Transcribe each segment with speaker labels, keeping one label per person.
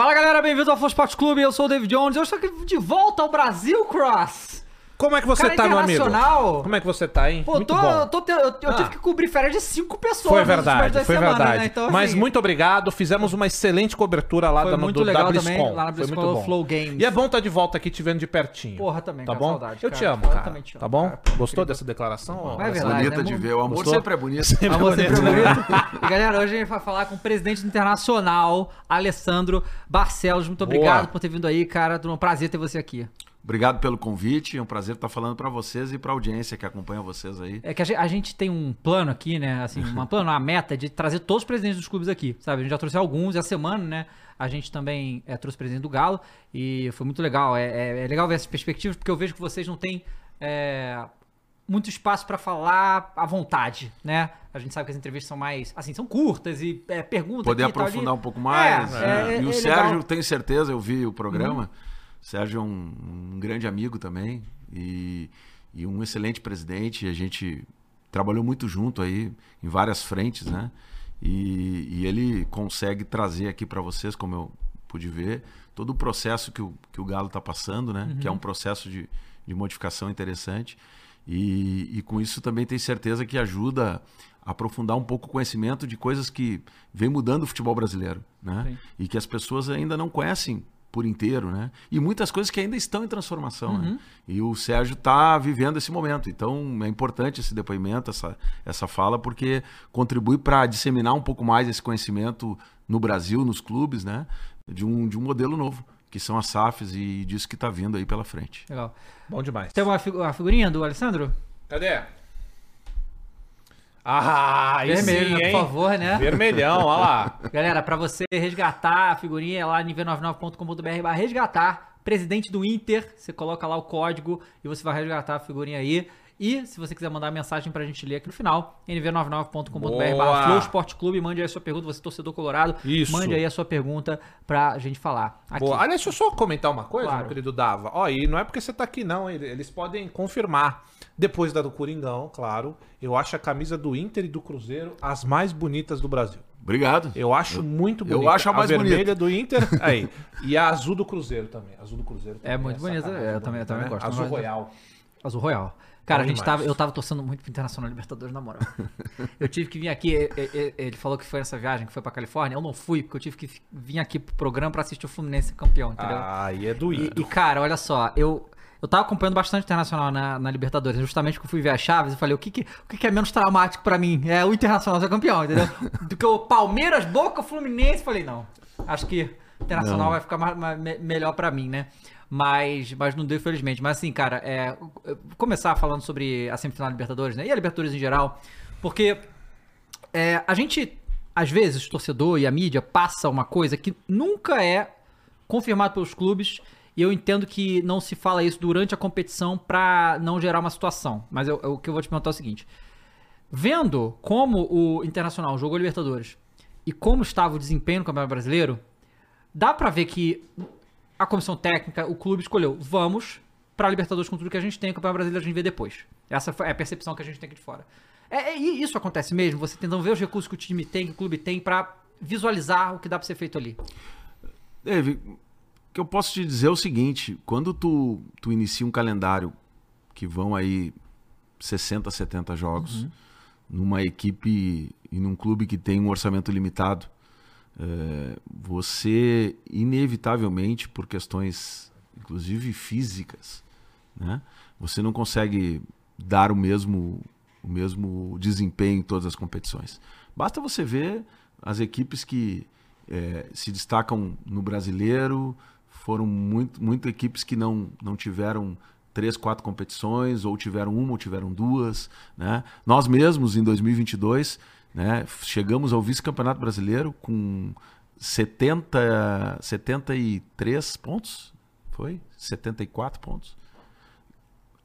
Speaker 1: Fala galera, bem-vindos ao Flow Sport Clube. Eu sou o David Jones. Eu estou aqui de volta ao Brasil, Cross.
Speaker 2: Como é que você
Speaker 1: Cara
Speaker 2: tá, meu amigo? Como é que você tá, hein?
Speaker 1: Pô,
Speaker 2: Muito
Speaker 1: tô,
Speaker 2: bom.
Speaker 1: eu, tô eu- eu
Speaker 2: Ah.
Speaker 1: tive que cobrir férias de cinco pessoas.
Speaker 2: Foi verdade, foi
Speaker 1: semanas,
Speaker 2: verdade.
Speaker 1: Né? Então,
Speaker 2: Mas
Speaker 1: assim,
Speaker 2: muito obrigado, fizemos uma excelente cobertura lá
Speaker 1: Foi
Speaker 2: da,
Speaker 1: muito
Speaker 2: do,
Speaker 1: legal
Speaker 2: da
Speaker 1: também,
Speaker 2: BlizzCon.
Speaker 1: lá na
Speaker 2: Foi
Speaker 1: BlizzCon,
Speaker 2: muito bom.
Speaker 1: Flow Games.
Speaker 2: E é bom estar de volta aqui te vendo de pertinho.
Speaker 1: Porra, também,
Speaker 2: Tá
Speaker 1: cara,
Speaker 2: bom?
Speaker 1: saudade,
Speaker 2: eu te amo,
Speaker 1: Eu
Speaker 2: cara.
Speaker 1: também te amo,
Speaker 2: tá bom?
Speaker 1: cara. Pô,
Speaker 2: Gostou dessa declaração?
Speaker 1: Mas é verdade.
Speaker 3: Bonita
Speaker 1: né?
Speaker 3: de ver. O amor
Speaker 2: Gostou?
Speaker 3: sempre é bonito.
Speaker 1: Amor sempre
Speaker 2: bonito.
Speaker 1: bonito. E galera, hoje a gente vai falar com o presidente Internacional, Alessandro Barcelos. Muito obrigado por ter vindo aí, cara. É um prazer ter você aqui.
Speaker 3: Obrigado pelo convite. É um prazer estar falando para vocês e para a audiência que acompanha vocês aí.
Speaker 1: É que a gente, a gente tem um plano aqui, né? Assim, uma plano, uma meta de trazer todos os presidentes dos clubes aqui, sabe? A gente já trouxe alguns essa semana, né? A gente também é, trouxe o presidente do Galo e foi muito legal. É, é- é legal ver essas perspectivas porque eu vejo que vocês não têm é, muito espaço para falar à vontade, né? A gente sabe que as entrevistas são mais, assim, são curtas e é, perguntas.
Speaker 3: Poder
Speaker 1: aqui
Speaker 3: aprofundar um pouco mais.
Speaker 1: É,
Speaker 3: né?
Speaker 1: é,
Speaker 3: e o
Speaker 1: é
Speaker 3: Sérgio,
Speaker 1: legal.
Speaker 3: tenho certeza, eu vi o programa. O Sérgio é um, um grande amigo também e, e um excelente presidente. A gente trabalhou muito junto aí em várias frentes, né? E, e ele consegue trazer aqui para vocês, como eu pude ver, todo o processo que o, que o Galo está passando, né? Que é um processo de, de modificação interessante. E, e com isso também tenho certeza que ajuda a aprofundar um pouco o conhecimento de coisas que vem mudando o futebol brasileiro, né?
Speaker 1: Sim.
Speaker 3: E que as pessoas ainda não conhecem por inteiro, né? E muitas coisas que ainda estão em transformação, né? E o Sérgio está vivendo esse momento. Então é importante esse depoimento, essa, essa fala, porque contribui para disseminar um pouco mais esse conhecimento no Brasil, nos clubes, né? De um, de um modelo novo, que são as SAFs e disso que está vindo aí pela frente.
Speaker 1: Legal.
Speaker 2: Bom demais.
Speaker 1: Tem uma, uma figurinha do Alessandro?
Speaker 2: Cadê? Ah,
Speaker 1: Vermelho,
Speaker 2: sim,
Speaker 1: né? Por favor, né?
Speaker 2: Vermelhão, olha lá.
Speaker 1: Galera, pra você resgatar a figurinha é lá nível99.com.br barra resgatar, presidente do Inter, você coloca lá o código e você vai resgatar a figurinha aí. E se você quiser mandar mensagem pra gente ler aqui no final, nv99.com.br
Speaker 2: Boa.
Speaker 1: barra Flow Sport Clube, mande aí a sua pergunta, você é torcedor colorado,
Speaker 2: Isso.
Speaker 1: mande aí a sua pergunta pra gente falar. Aqui.
Speaker 2: Boa. Aliás, deixa eu só comentar uma coisa,
Speaker 1: Claro.
Speaker 2: meu querido Dava. Ó, e não é porque você tá aqui, não. ele- Eles podem confirmar. Depois da do Coringão, claro. Eu acho a camisa do Inter e do Cruzeiro as mais bonitas do Brasil.
Speaker 3: Obrigado.
Speaker 2: Eu acho muito
Speaker 3: eu
Speaker 2: bonita.
Speaker 3: acho a mais
Speaker 2: vermelha
Speaker 3: bonita.
Speaker 2: do Inter, aí. E a azul do Cruzeiro também. A azul do Cruzeiro também
Speaker 1: É muito bonita, é, eu também- eu também
Speaker 2: bonita,
Speaker 1: gosto.
Speaker 2: Azul Royal.
Speaker 1: Azul Royal. Cara,
Speaker 2: Bom
Speaker 1: a gente
Speaker 2: demais.
Speaker 1: tava, eu tava torcendo muito pro Internacional Libertadores, na moral. eu tive que vir aqui, ele falou que foi nessa viagem, que foi pra Califórnia, eu não fui, porque eu tive que vir aqui pro programa pra assistir o Fluminense campeão, entendeu?
Speaker 2: Ah, e é do
Speaker 1: e,
Speaker 2: Inter.
Speaker 1: e, cara, olha só, eu, eu tava acompanhando bastante Internacional na, na Libertadores, justamente porque eu fui ver as chaves e falei, o que que, o que que é menos traumático pra mim? É o Internacional ser campeão, entendeu? Do que o Palmeiras, Boca, Fluminense, falei, não, acho que o Internacional
Speaker 3: Não.
Speaker 1: vai ficar mais- mais- me- melhor pra mim, né? Mas, mas não deu, infelizmente. Mas assim, cara, é, começar falando sobre a semifinal da Libertadores, né? E a Libertadores em geral, porque é, a gente, às vezes, o torcedor e a mídia passa uma coisa que nunca é confirmado pelos clubes. E eu entendo que não se fala isso durante a competição pra não gerar uma situação. Mas eu- eu- o que eu vou te perguntar é o seguinte: vendo como o Internacional jogou Libertadores e como estava o desempenho no Campeonato Brasileiro, dá pra ver que a comissão técnica, o clube escolheu, vamos pra Libertadores com tudo que a gente tem, o Campeonato Brasileiro a gente vê depois. Essa é a percepção que a gente tem aqui de fora. É, é- e isso acontece mesmo, você tentando ver os recursos que o time tem, que o clube tem, pra visualizar o que dá pra ser feito ali.
Speaker 3: Dave, que eu posso te dizer é o seguinte: quando tu, tu inicia um calendário que vão aí 60, 70 jogos, numa equipe e num clube que tem um orçamento limitado, eh, você, inevitavelmente, por questões, inclusive físicas, né, você não consegue dar o mesmo, o mesmo desempenho em todas as competições. Basta você ver as equipes que eh, se destacam no brasileiro, foram muito, muito equipes que não, não tiveram três, quatro competições, ou tiveram uma ou tiveram duas. Né? Nós mesmos, em 2022, né, chegamos ao vice-campeonato brasileiro com 70, 73 pontos, foi? 74 pontos.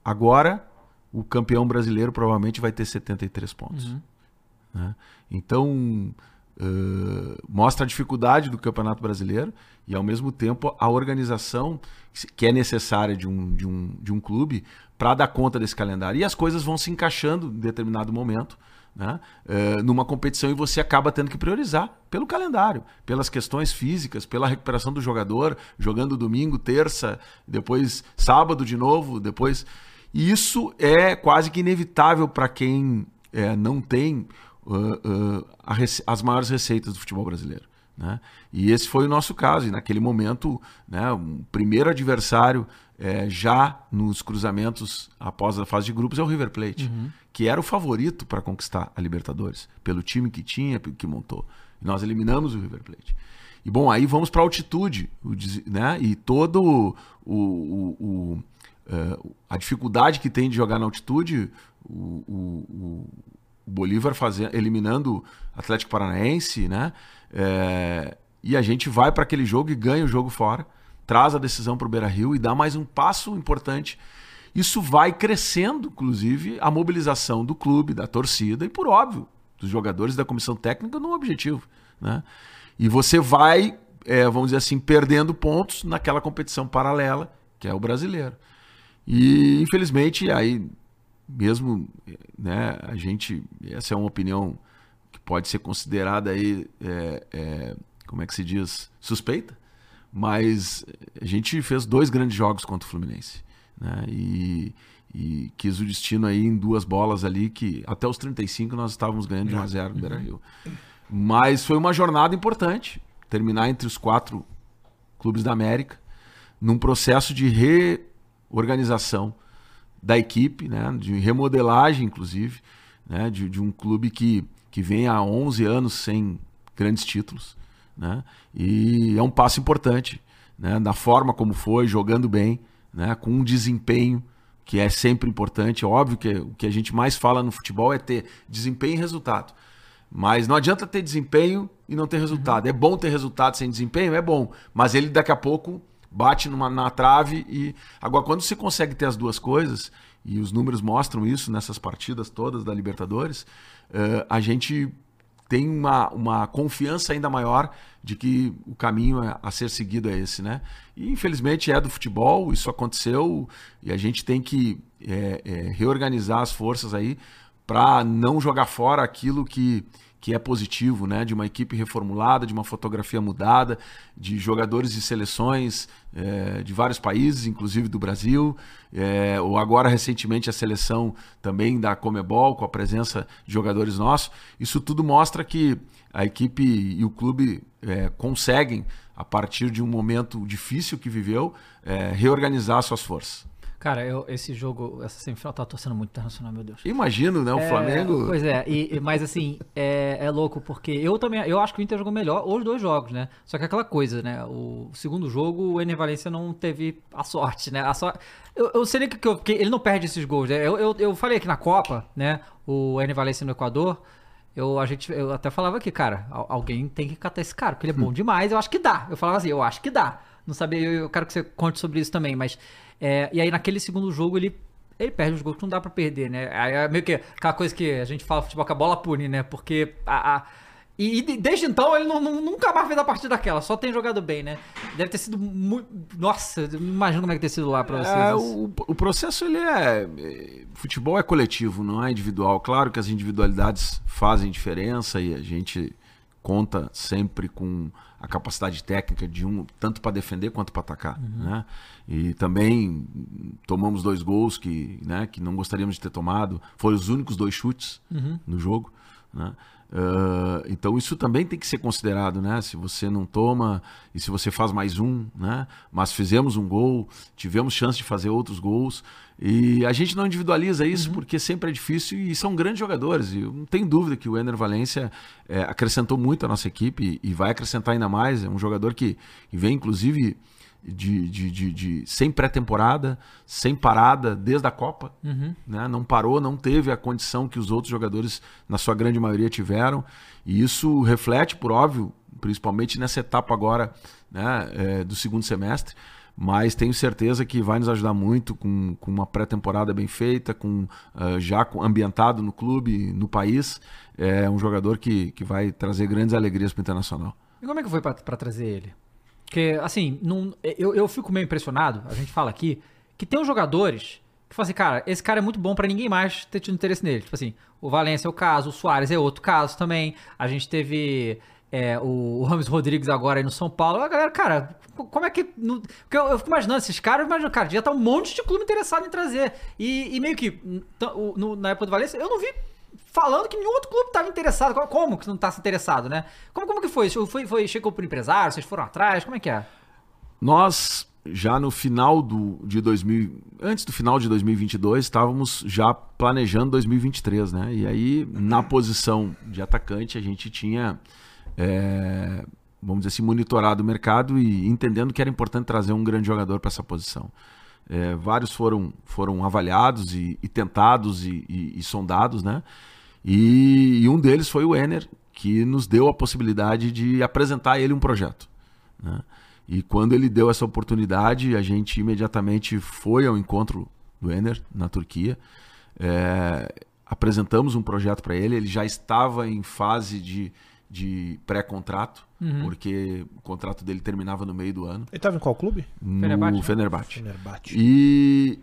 Speaker 3: Agora, o campeão brasileiro provavelmente vai ter 73 pontos. né? Então, eh, mostra a dificuldade do Campeonato Brasileiro e, ao mesmo tempo, a organização que é necessária de um, de um, de um clube para dar conta desse calendário. E as coisas vão se encaixando em determinado momento. né? Eh, numa competição e você acaba tendo que priorizar pelo calendário, pelas questões físicas, pela recuperação do jogador, jogando domingo, terça, depois sábado de novo, depois. E isso é quase que inevitável para quem é, não tem uh, uh, as maiores receitas do futebol brasileiro. Né? E esse foi o nosso caso. E naquele momento, né, o primeiro adversário é, já nos cruzamentos após a fase de grupos é o River Plate, uhum. que era o favorito para conquistar a Libertadores, pelo time que tinha, que montou. E nós eliminamos o River Plate. E bom, aí vamos para a altitude, né? E todo o, o, o uh, a dificuldade que tem de jogar na altitude, o Bolívar fazendo, eliminando Atlético Paranaense, né? É, e a gente vai para aquele jogo e ganha o jogo fora, traz a decisão para o Beira Rio e dá mais um passo importante. Isso vai crescendo, inclusive, a mobilização do clube, da torcida e, por óbvio, dos jogadores da comissão técnica no objetivo. Né? E você vai, é, vamos dizer assim, perdendo pontos naquela competição paralela, que é o brasileiro. E, infelizmente, aí mesmo né, a gente, essa é uma opinião que pode ser considerada aí, é, é, como é que se diz, suspeita, mas a gente fez dois grandes jogos contra o Fluminense, né, e, e quis o destino aí em duas bolas ali que até os 35 nós estávamos ganhando de 1 a 0 no Beira-Rio. Mas foi uma jornada importante, terminar entre os quatro clubes da América, num processo de reorganização da equipe, né, de remodelagem, inclusive, né, de, de um clube que, que vem há 11 anos sem grandes títulos. Né, e é um passo importante, né, da forma como foi, jogando bem, né, com um desempenho que é sempre importante. É óbvio que o que a gente mais fala no futebol é ter desempenho e resultado. Mas não adianta ter desempenho e não ter resultado. Uhum. É bom ter resultado sem desempenho? É bom. Mas ele daqui a pouco bate numa, na trave e. Agora, quando você consegue ter as duas coisas, e os números mostram isso nessas partidas todas da Libertadores, uh, a gente tem uma, uma confiança ainda maior de que o caminho a, a ser seguido é esse, né? E infelizmente é do futebol, isso aconteceu e a gente tem que é, é, reorganizar as forças aí para não jogar fora aquilo que que é positivo, né? De uma equipe reformulada, de uma fotografia mudada, de jogadores e seleções é, de vários países, inclusive do Brasil, é, ou agora recentemente a seleção também da Comebol, com a presença de jogadores nossos. Isso tudo mostra que a equipe e o clube é, conseguem, a partir de um momento difícil que viveu, é, reorganizar suas forças.
Speaker 1: Cara, eu, esse jogo, essa semifinal, tá torcendo muito internacional, meu Deus.
Speaker 3: Imagino, né? O
Speaker 1: é,
Speaker 3: Flamengo.
Speaker 1: Pois é, e, mas assim, é, é, louco, porque eu também. Eu acho que o Inter jogou melhor os dois jogos, né? Só que aquela coisa, né? O segundo jogo, o Ener Valência não teve a sorte, né? A sorte. Eu, eu sei que, que, que ele não perde esses gols, né? Eu, eu, eu falei aqui na Copa, né? O Ener Valência no Equador. Eu, a gente, eu até falava aqui, cara, alguém tem que catar esse cara, porque ele é bom hum. demais, eu acho que dá. Eu falava assim, eu acho que dá. Não sabia, eu, eu quero que você conte sobre isso também, mas é, e aí naquele segundo jogo ele ele perde os gols que não dá para perder, né? É meio que aquela coisa que a gente fala futebol que a bola pune, né? Porque a, a e, e, desde então ele não, não, nunca mais fez a partida daquela, só tem jogado bem, né? Deve ter sido muito. Nossa, imagino como é que ter sido lá pra vocês.
Speaker 3: É, o, o, processo ele é. Futebol é coletivo, não é individual. Claro que as individualidades fazem diferença e a gente conta sempre com a capacidade técnica de um, tanto para defender quanto para atacar. Uhum. Né? E também tomamos dois gols que, né, que não gostaríamos de ter tomado. Foram os únicos dois chutes uhum. no jogo. Né? Uh, então isso também tem que ser considerado, né? Se você não toma e se você faz mais um, né? Mas fizemos um gol, tivemos chance de fazer outros gols e a gente não individualiza isso uhum. porque sempre é difícil e são grandes jogadores. E não tenho dúvida que o Ener Valência é, acrescentou muito à nossa equipe e, e vai acrescentar ainda mais. É um jogador que, que vem inclusive de, de, de, de sem pré-temporada, sem parada desde a Copa. Uhum. Né? Não parou, não teve a condição que os outros jogadores, na sua grande maioria, tiveram. E isso reflete, por óbvio, principalmente nessa etapa agora né, é, do segundo semestre. Mas tenho certeza que vai nos ajudar muito com, com uma pré-temporada bem feita, com uh, já ambientado no clube, no país. É um jogador que, que vai trazer grandes alegrias para o Internacional.
Speaker 1: E como é que foi para trazer ele? Porque, assim, não, eu, eu fico meio impressionado, a gente fala aqui, que tem os jogadores que que fala assim, cara, esse cara é muito bom pra ninguém mais ter tido interesse nele. Tipo assim, o Valência é o caso, o Soares é outro caso também. A gente teve é, o, o Ramos Rodrigues agora aí no São Paulo. A galera, cara, como é que. porque eu, eu fico imaginando esses caras, imagino, cara, já tá um monte de clube interessado em trazer. E, e meio que, no- na época do Valência, eu não vi falando que nenhum outro clube tava interessado. Como- que não tá interessado, né? Como, como que foi? Foi, foi? Chegou pro empresário? Vocês foram atrás? Como é que é?
Speaker 3: Nós, já no final do, de 2000, antes do final de 2022, estávamos já planejando 2023, né? E aí, na posição de atacante, a gente tinha, é, vamos dizer assim, monitorado o mercado e entendendo que era importante trazer um grande jogador para essa posição. É, vários foram, foram avaliados e, e tentados e, e- e sondados, né? E, um deles foi o Ener, que nos deu a possibilidade de apresentar a ele um projeto. Né? E quando ele deu essa oportunidade, a gente imediatamente foi ao encontro do Ener na Turquia. É, apresentamos um projeto para ele. Ele já estava em fase de, de pré-contrato, porque o contrato dele terminava no meio do ano.
Speaker 2: Ele tava em qual clube?
Speaker 3: No
Speaker 1: Fenerbahçe, né?
Speaker 3: Fenerbahçe.
Speaker 2: Fenerbahçe.
Speaker 3: E,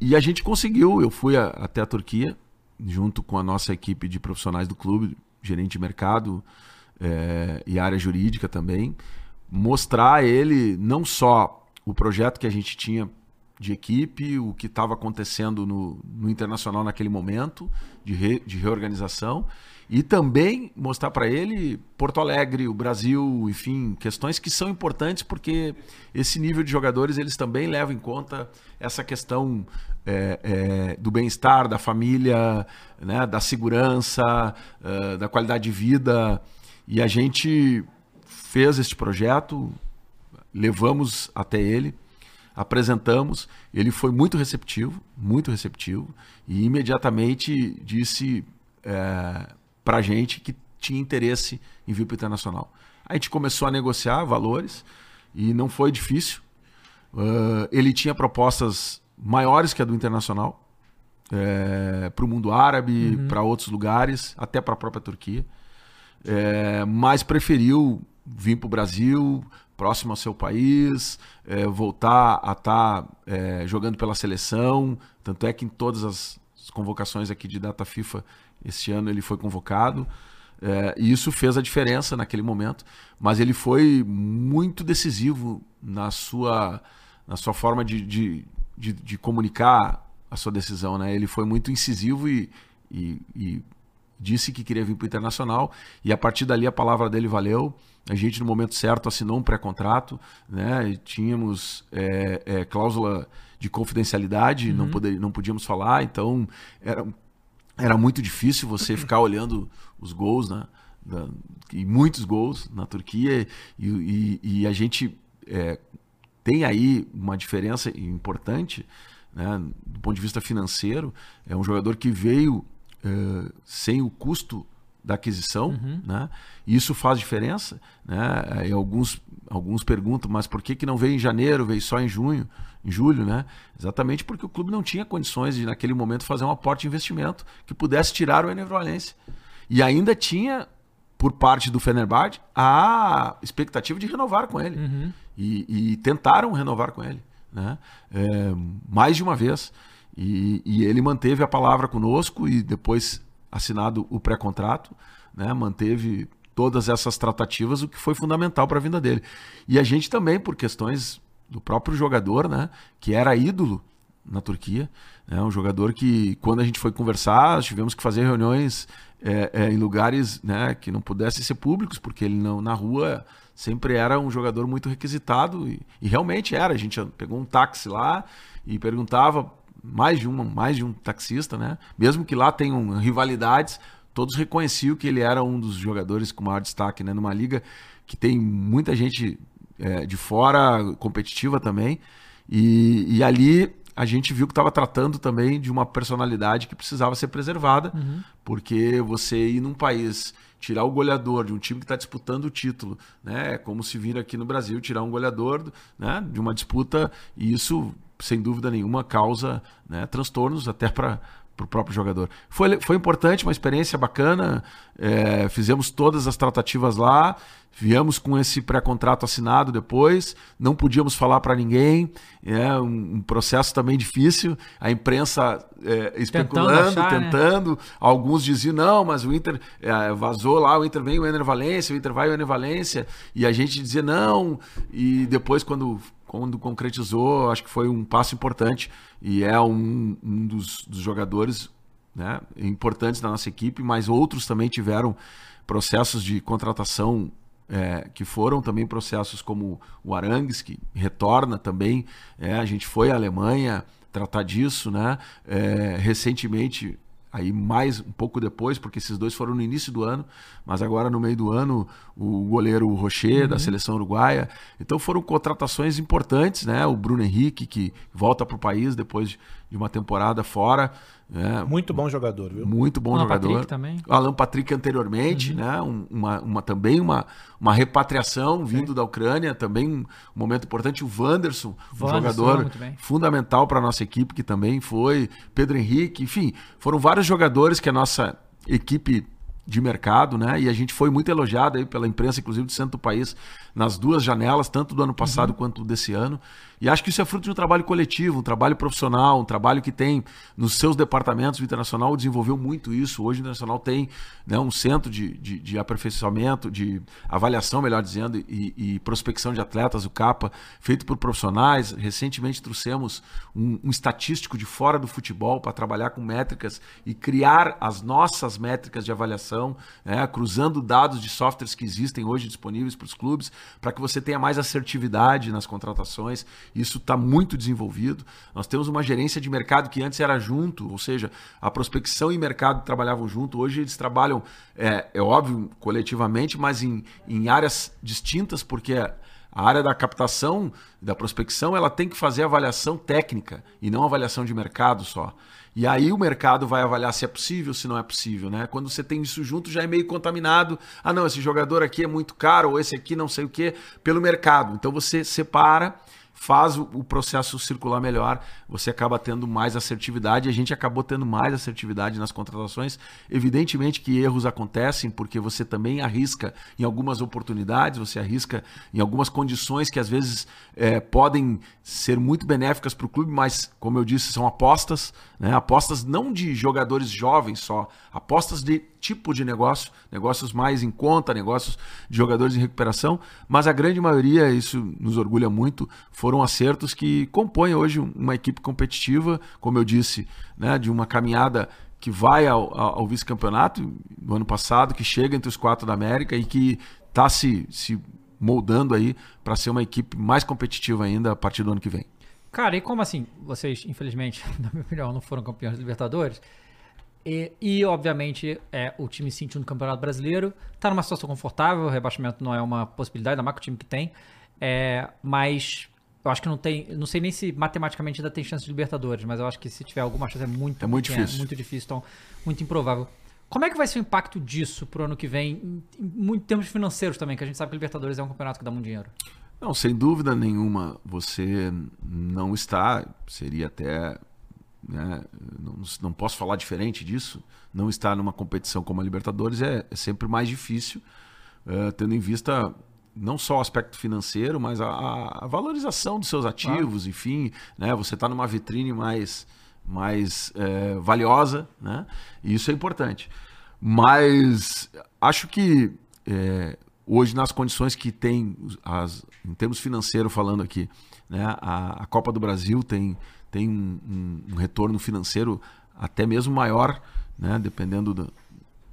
Speaker 3: e a gente conseguiu. Eu fui a- até a Turquia, junto com a nossa equipe de profissionais do clube, gerente de mercado eh, e área jurídica também, mostrar a ele não só o projeto que a gente tinha de equipe, o que estava acontecendo no, no internacional naquele momento de, re- de reorganização, e também mostrar para ele Porto Alegre, o Brasil, enfim, questões que são importantes porque esse nível de jogadores eles também levam em conta essa questão é, é, do bem-estar, da família, né, da segurança, da qualidade de vida. E a gente fez este projeto, levamos até ele, apresentamos, ele foi muito receptivo, muito receptivo, e imediatamente disse é, para a gente que tinha interesse em vir para o Internacional. A gente começou a negociar valores e não foi difícil. Ah, ele tinha propostas maiores que a do Internacional para o mundo árabe, para outros lugares, até para a própria Turquia. É, mas preferiu vir para o Brasil, próximo ao seu país, é, voltar a estar jogando pela seleção. Tanto é que em todas as convocações aqui de data FIFA esse ano ele foi convocado. É, e isso fez a diferença naquele momento. Mas ele foi muito decisivo na sua, na sua forma de, de, de, de comunicar a sua decisão. Né? Ele foi muito incisivo e, e, e disse que queria vir para o Internacional e a partir dali a palavra dele valeu. A gente, no momento certo, assinou um pré-contrato, né? E tínhamos é, é, cláusula de confidencialidade,
Speaker 1: Uhum.
Speaker 3: não, poder, não podíamos falar, então era, era muito difícil você ficar olhando os gols, né? Da, e muitos gols na Turquia, e, e, e a gente é, tem aí uma diferença importante né, do ponto de vista financeiro. É um jogador que veio eh, sem o custo da aquisição, né? E isso faz diferença, né? E alguns alguns perguntam, mas por que que não veio em janeiro, veio só em junho, em julho, né? Exatamente porque o clube não tinha condições de naquele momento fazer um aporte de investimento que pudesse tirar o Ener Valencia. E ainda tinha por parte do Fenerbahçe a expectativa de renovar com ele e, e tentaram renovar com ele, né? É, mais de uma vez. E, e ele manteve a palavra conosco e depois assinado o pré-contrato, né? Manteve todas essas tratativas, o que foi fundamental para a vinda dele. E a gente também, por questões do próprio jogador, né? Que era ídolo na Turquia, né? Um jogador que, quando a gente foi conversar, tivemos que fazer reuniões é, é, em lugares, né? Que não pudessem ser públicos, porque ele não na rua sempre era um jogador muito requisitado e, e realmente era. A gente pegou um táxi lá e perguntava mais de um, mais de um taxista, né? Mesmo que lá tenham rivalidades, todos reconheciam que ele era um dos jogadores com maior destaque, né? Numa liga que tem muita gente é, de fora competitiva também. E, e ali a gente viu que estava tratando também de uma personalidade que precisava ser preservada, porque você ir num país tirar o goleador de um time que está disputando o título, né? É como se vir aqui no Brasil tirar um goleador né? de uma disputa, e isso, sem dúvida nenhuma, causa né, transtornos até para para o próprio jogador. Foi, foi importante, uma experiência bacana. É, fizemos todas as tratativas lá, viemos com esse pré-contrato assinado depois, não podíamos falar para ninguém. É um, um, processo também difícil. A imprensa é, especulando, tentando, achar, né? tentando. Né? Alguns diziam não, mas o Inter é, vazou lá, o Inter vem o Ener Valência, o Inter vai o Ener Valência, e a gente dizia não. E depois quando quando concretizou, acho que foi um passo importante e é um, um dos, dos, jogadores né, importantes da nossa equipe, mas outros também tiveram processos de contratação é, que foram também processos como o Arangues, que retorna também. É, a gente foi à Alemanha tratar disso, né? É, recentemente aí mais um pouco depois, porque esses dois foram no início do ano, mas agora no meio do ano o goleiro Rocher uhum. da seleção uruguaia. Então foram contratações importantes, né? O Bruno Henrique que volta para o país depois de, de uma temporada fora.
Speaker 2: É, muito bom jogador, viu?
Speaker 3: Muito bom Alan jogador.
Speaker 1: Patrick também.
Speaker 3: Alan Patrick anteriormente, uhum. né? Um, uma, uma, também uma, uma repatriação vindo Sim. da Ucrânia, também um momento importante. O Wanderson, um jogador fundamental para a nossa equipe, que também foi. Pedro Henrique, enfim, foram vários jogadores que a nossa equipe de mercado, né? E a gente foi muito elogiado aí pela imprensa, inclusive do centro do país, nas duas janelas, tanto do ano passado uhum. quanto desse ano. E acho que isso é fruto de um trabalho coletivo, um trabalho profissional, um trabalho que tem nos seus departamentos. O Internacional desenvolveu muito isso. Hoje o Internacional tem né, um centro de, de, de, aperfeiçoamento, de avaliação, melhor dizendo, e, e, prospecção de atletas, o CAPA, feito por profissionais. Recentemente trouxemos um, um estatístico de fora do futebol para trabalhar com métricas e criar as nossas métricas de avaliação, né, cruzando dados de softwares que existem hoje disponíveis para os clubes, para que você tenha mais assertividade nas contratações isso está muito desenvolvido. Nós temos uma gerência de mercado que antes era junto, ou seja, a prospecção e mercado trabalhavam junto. Hoje eles trabalham, é, é óbvio, coletivamente, mas em, em áreas distintas, porque a área da captação, da prospecção, ela tem que fazer avaliação técnica e não avaliação de mercado só. E aí o mercado vai avaliar se é possível, se não é possível, né? Quando você tem isso junto, já é meio contaminado. Ah, não, esse jogador aqui é muito caro, ou esse aqui não sei o quê, pelo mercado. Então você separa faz o, processo circular melhor, você acaba tendo mais assertividade. A gente acabou tendo mais assertividade nas contratações. Evidentemente que erros acontecem, porque você também arrisca em algumas oportunidades, você arrisca em algumas condições que às vezes é, podem ser muito benéficas para o clube, mas, como eu disse, são apostas, né? apostas não de jogadores jovens só, apostas de tipo de negócio, negócios mais em conta, negócios de jogadores em recuperação, mas a grande maioria, isso nos orgulha muito, foram acertos que compõem hoje uma equipe competitiva, como eu disse, né, de uma caminhada que vai ao, ao vice-campeonato do ano passado, que chega entre os quatro da América e que está se, se moldando aí para ser uma equipe mais competitiva ainda a partir do ano que vem.
Speaker 1: Cara, e como assim? Vocês, infelizmente, na minha opinião, não foram campeões da Libertadores. E, e, obviamente, é, o time sentiu no Campeonato Brasileiro. Está numa situação confortável, o rebaixamento não é uma possibilidade, ainda mais que o time que tem. É, mas eu acho que não tem. Não sei nem se matematicamente ainda tem chance de Libertadores, mas eu acho que se tiver alguma chance é muito,
Speaker 3: é muito pequena,
Speaker 1: difícil. Muito difícil, então muito improvável. Como é que vai ser o impacto disso pro ano que vem, em, em termos financeiros também, que a gente sabe que Libertadores é um campeonato que dá muito dinheiro?
Speaker 3: Não, sem dúvida nenhuma. Você não está, seria até né? Não, não, posso falar diferente disso. Não estar numa competição como a Libertadores é, é sempre mais difícil, uh, tendo em vista não só o aspecto financeiro, mas a, a valorização dos seus ativos, claro. enfim, né? Você está numa vitrine mais, mais é, valiosa, né? E isso é importante. Mas acho que é, hoje nas condições que tem, as, em termos financeiros falando aqui, né? A, a Copa do Brasil tem tem um, um, retorno financeiro até mesmo maior, né? dependendo do,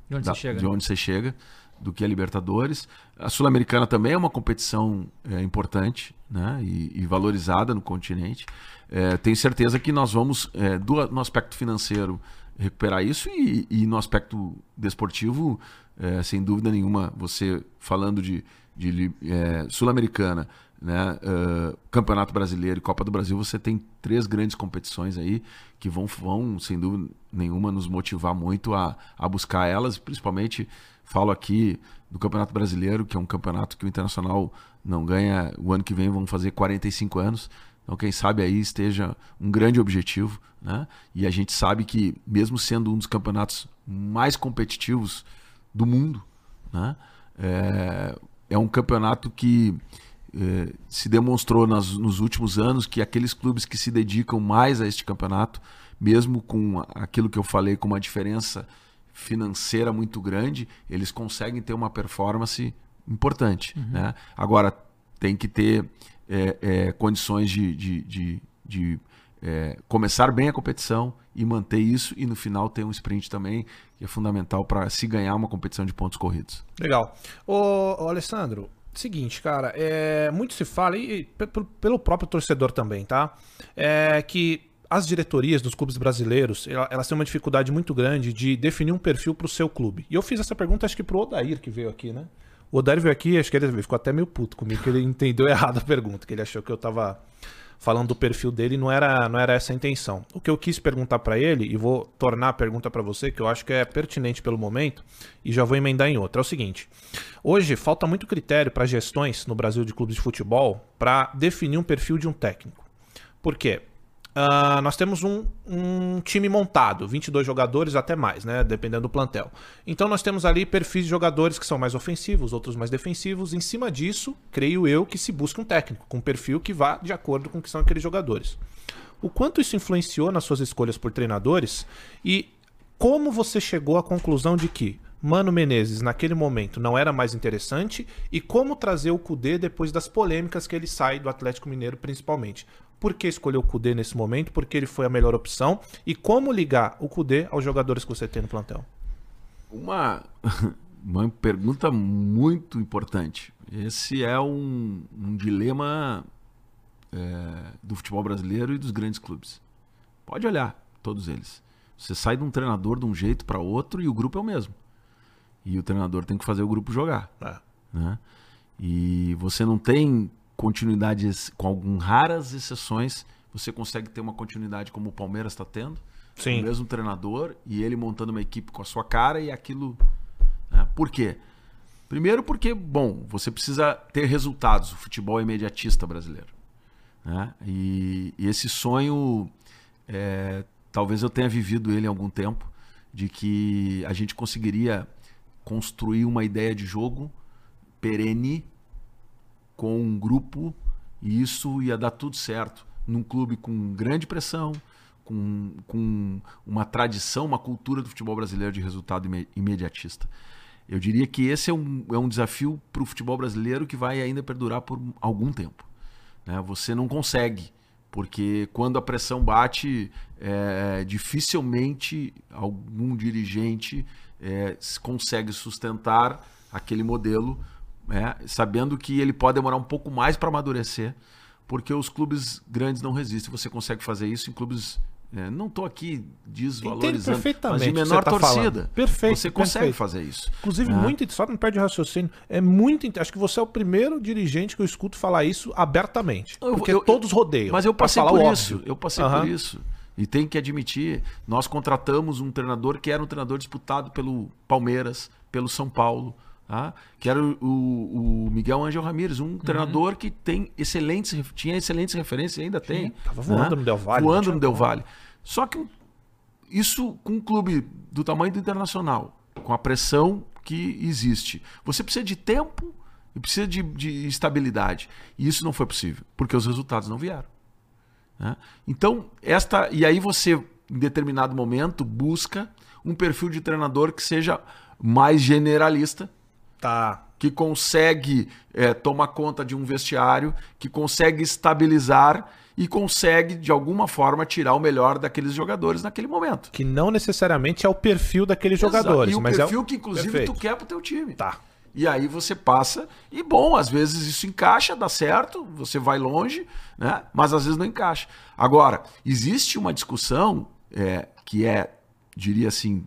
Speaker 1: de, onde, da, você chega,
Speaker 3: de onde você chega, do que a Libertadores. A Sul-Americana também é uma competição é, importante né? e, e, valorizada no continente. É, tenho certeza que nós vamos, é, do, no aspecto financeiro, recuperar isso e, e no aspecto desportivo, é, sem dúvida nenhuma, você falando de, de é, Sul-Americana, né? Uh, Campeonato Brasileiro e Copa do Brasil, você tem três grandes competições aí que vão, vão sem dúvida nenhuma, nos motivar muito a, a buscar elas. Principalmente, falo aqui do Campeonato Brasileiro, que é um campeonato que o Internacional não ganha. O ano que vem vão fazer 45 anos. Então, quem sabe aí esteja um grande objetivo, né? E a gente sabe que, mesmo sendo um dos campeonatos mais competitivos do mundo, né? É, é um campeonato que é, se demonstrou nas, nos últimos anos que aqueles clubes que se dedicam mais a este campeonato, mesmo com aquilo que eu falei, com uma diferença financeira muito grande, eles conseguem ter uma performance importante. Uhum. Né? Agora, tem que ter é, é, condições de, de, de, de é, começar bem a competição e manter isso, e no final ter um sprint também, que é fundamental para se ganhar uma competição de pontos corridos.
Speaker 2: Legal. Ô, ô Alessandro, seguinte, cara, é, muito se fala, e, e pelo próprio torcedor também, tá? É que as diretorias dos clubes brasileiros, elas têm uma dificuldade muito grande de definir um perfil para o seu clube. E eu fiz essa pergunta, acho que pro Odair que veio aqui, né? O Odair veio aqui, acho que ele ficou até meio puto comigo, que ele entendeu errado a pergunta, que ele achou que eu tava falando do perfil dele, não era, não era essa a intenção. O que eu quis perguntar para ele, e vou tornar a pergunta para você, que eu acho que é pertinente pelo momento, e já vou emendar em outra, é o seguinte. Hoje falta muito critério para gestões no Brasil de clubes de futebol para definir um perfil de um técnico. Por quê? Uh, nós temos um, um, time montado, 22 jogadores até mais, né? Dependendo do plantel. Então nós temos ali perfis de jogadores que são mais ofensivos, outros mais defensivos. Em cima disso, creio eu que se busca um técnico com um perfil que vá de acordo com o que são aqueles jogadores. O quanto isso influenciou nas suas escolhas por treinadores e como você chegou à conclusão de que Mano Menezes naquele momento não era mais interessante e como trazer o Cudê depois das polêmicas que ele sai do Atlético Mineiro principalmente. Por que escolheu o Cudê nesse momento? Porque ele foi a melhor opção e como ligar o Cudê aos jogadores que você tem no plantel?
Speaker 3: Uma uma pergunta muito importante. Esse é um, um dilema é, do futebol brasileiro e dos grandes clubes. Pode olhar, todos eles. Você sai de um treinador de um jeito para outro e o grupo é o mesmo. E o treinador tem que fazer o grupo jogar. É. Né? E você não tem continuidade, com algumas raras exceções, você consegue ter uma continuidade como o Palmeiras está tendo. Sim. O mesmo treinador e ele montando uma equipe com a sua cara e aquilo. Né? Por quê? Primeiro, porque, bom, você precisa ter resultados. O futebol é imediatista brasileiro. Né? E, e esse sonho, é, talvez eu tenha vivido ele há algum tempo, de que a gente conseguiria construir uma ideia de jogo perene com um grupo e isso ia dar tudo certo num clube com grande pressão, com, com uma tradição, uma cultura do futebol brasileiro de resultado imediatista. Eu diria que esse é um, é um desafio para o futebol brasileiro que vai ainda perdurar por algum tempo. Né? Você não consegue, porque quando a pressão bate, é, dificilmente algum dirigente é, consegue sustentar aquele modelo, é, sabendo que ele pode demorar um pouco mais para amadurecer, porque os clubes grandes não resistem. Você consegue fazer isso em clubes. É, não estou aqui desvalorizando, mas de menor tá torcida.
Speaker 2: Perfeito.
Speaker 3: Você consegue
Speaker 2: perfeito.
Speaker 3: fazer isso.
Speaker 2: Inclusive, é. muito, só não perde raciocínio. É muito. Acho que você é o primeiro dirigente que eu escuto falar isso abertamente. Eu, porque eu, todos rodeiam.
Speaker 3: Mas eu passei por isso. Eu passei uhum. por isso. E tem que admitir, nós contratamos um treinador que era um treinador disputado pelo Palmeiras, pelo São Paulo, tá? que era o, o, Miguel Angel Ramírez, um uhum. treinador que tem excelentes, tinha excelentes referências e ainda tem.
Speaker 2: Tava voando né? no Del Valle.
Speaker 3: Voando no Del Valle. Só que isso com um clube do tamanho do Internacional, com a pressão que existe, você precisa de tempo e precisa de, de estabilidade. E isso não foi possível, porque os resultados não vieram. Né? Então, esta. E aí você, em determinado momento, busca um perfil de treinador que seja mais generalista.
Speaker 2: Tá.
Speaker 3: Que consegue é, tomar conta de um vestiário, que consegue estabilizar e consegue, de alguma forma, tirar o melhor daqueles jogadores naquele momento.
Speaker 2: Que não necessariamente é o perfil daqueles Exato. jogadores. E
Speaker 3: o
Speaker 2: mas
Speaker 3: perfil
Speaker 2: é o...
Speaker 3: que, inclusive, Perfeito. tu quer pro teu time.
Speaker 2: Tá.
Speaker 3: E aí você passa, e bom, às vezes isso encaixa, dá certo, você vai longe, né? mas às vezes não encaixa. Agora, existe uma discussão é, que é, diria assim,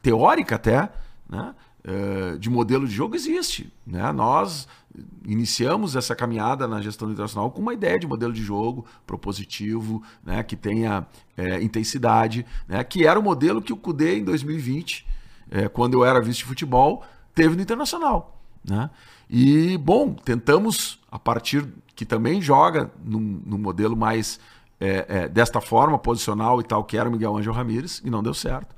Speaker 3: teórica até, né? É, de modelo de jogo existe. Né? Nós iniciamos essa caminhada na gestão internacional com uma ideia de modelo de jogo propositivo, né? que tenha é, intensidade, né? que era o modelo que o CUDE em 2020, é, quando eu era vice de futebol, teve no Internacional. Né? E, bom, tentamos, a partir que também joga no, no modelo mais é, desta forma, posicional e tal, que era o Miguel Angel Ramírez, e não deu certo.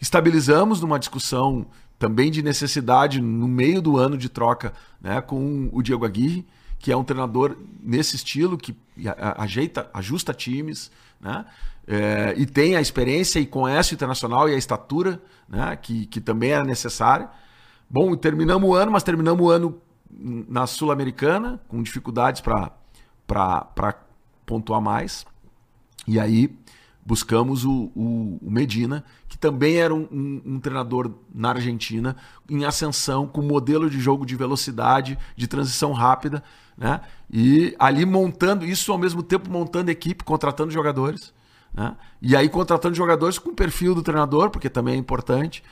Speaker 3: Estabilizamos numa discussão também de necessidade no meio do ano de troca né, com o Diego Aguirre, que é um treinador nesse estilo, que ajeita, ajusta times, né? É, e tem a experiência e conhece o internacional e a estatura, né? que, que também era necessária. Bom, terminamos o ano, mas terminamos o ano na Sul-Americana, com dificuldades para pontuar mais. E aí buscamos o, o, o Medina, que também era um, um, um, treinador na Argentina, em ascensão, com modelo de jogo de velocidade, de transição rápida, né? E ali montando, isso ao mesmo tempo montando equipe, contratando jogadores. Né? E aí contratando jogadores com o perfil do treinador, porque também é importante.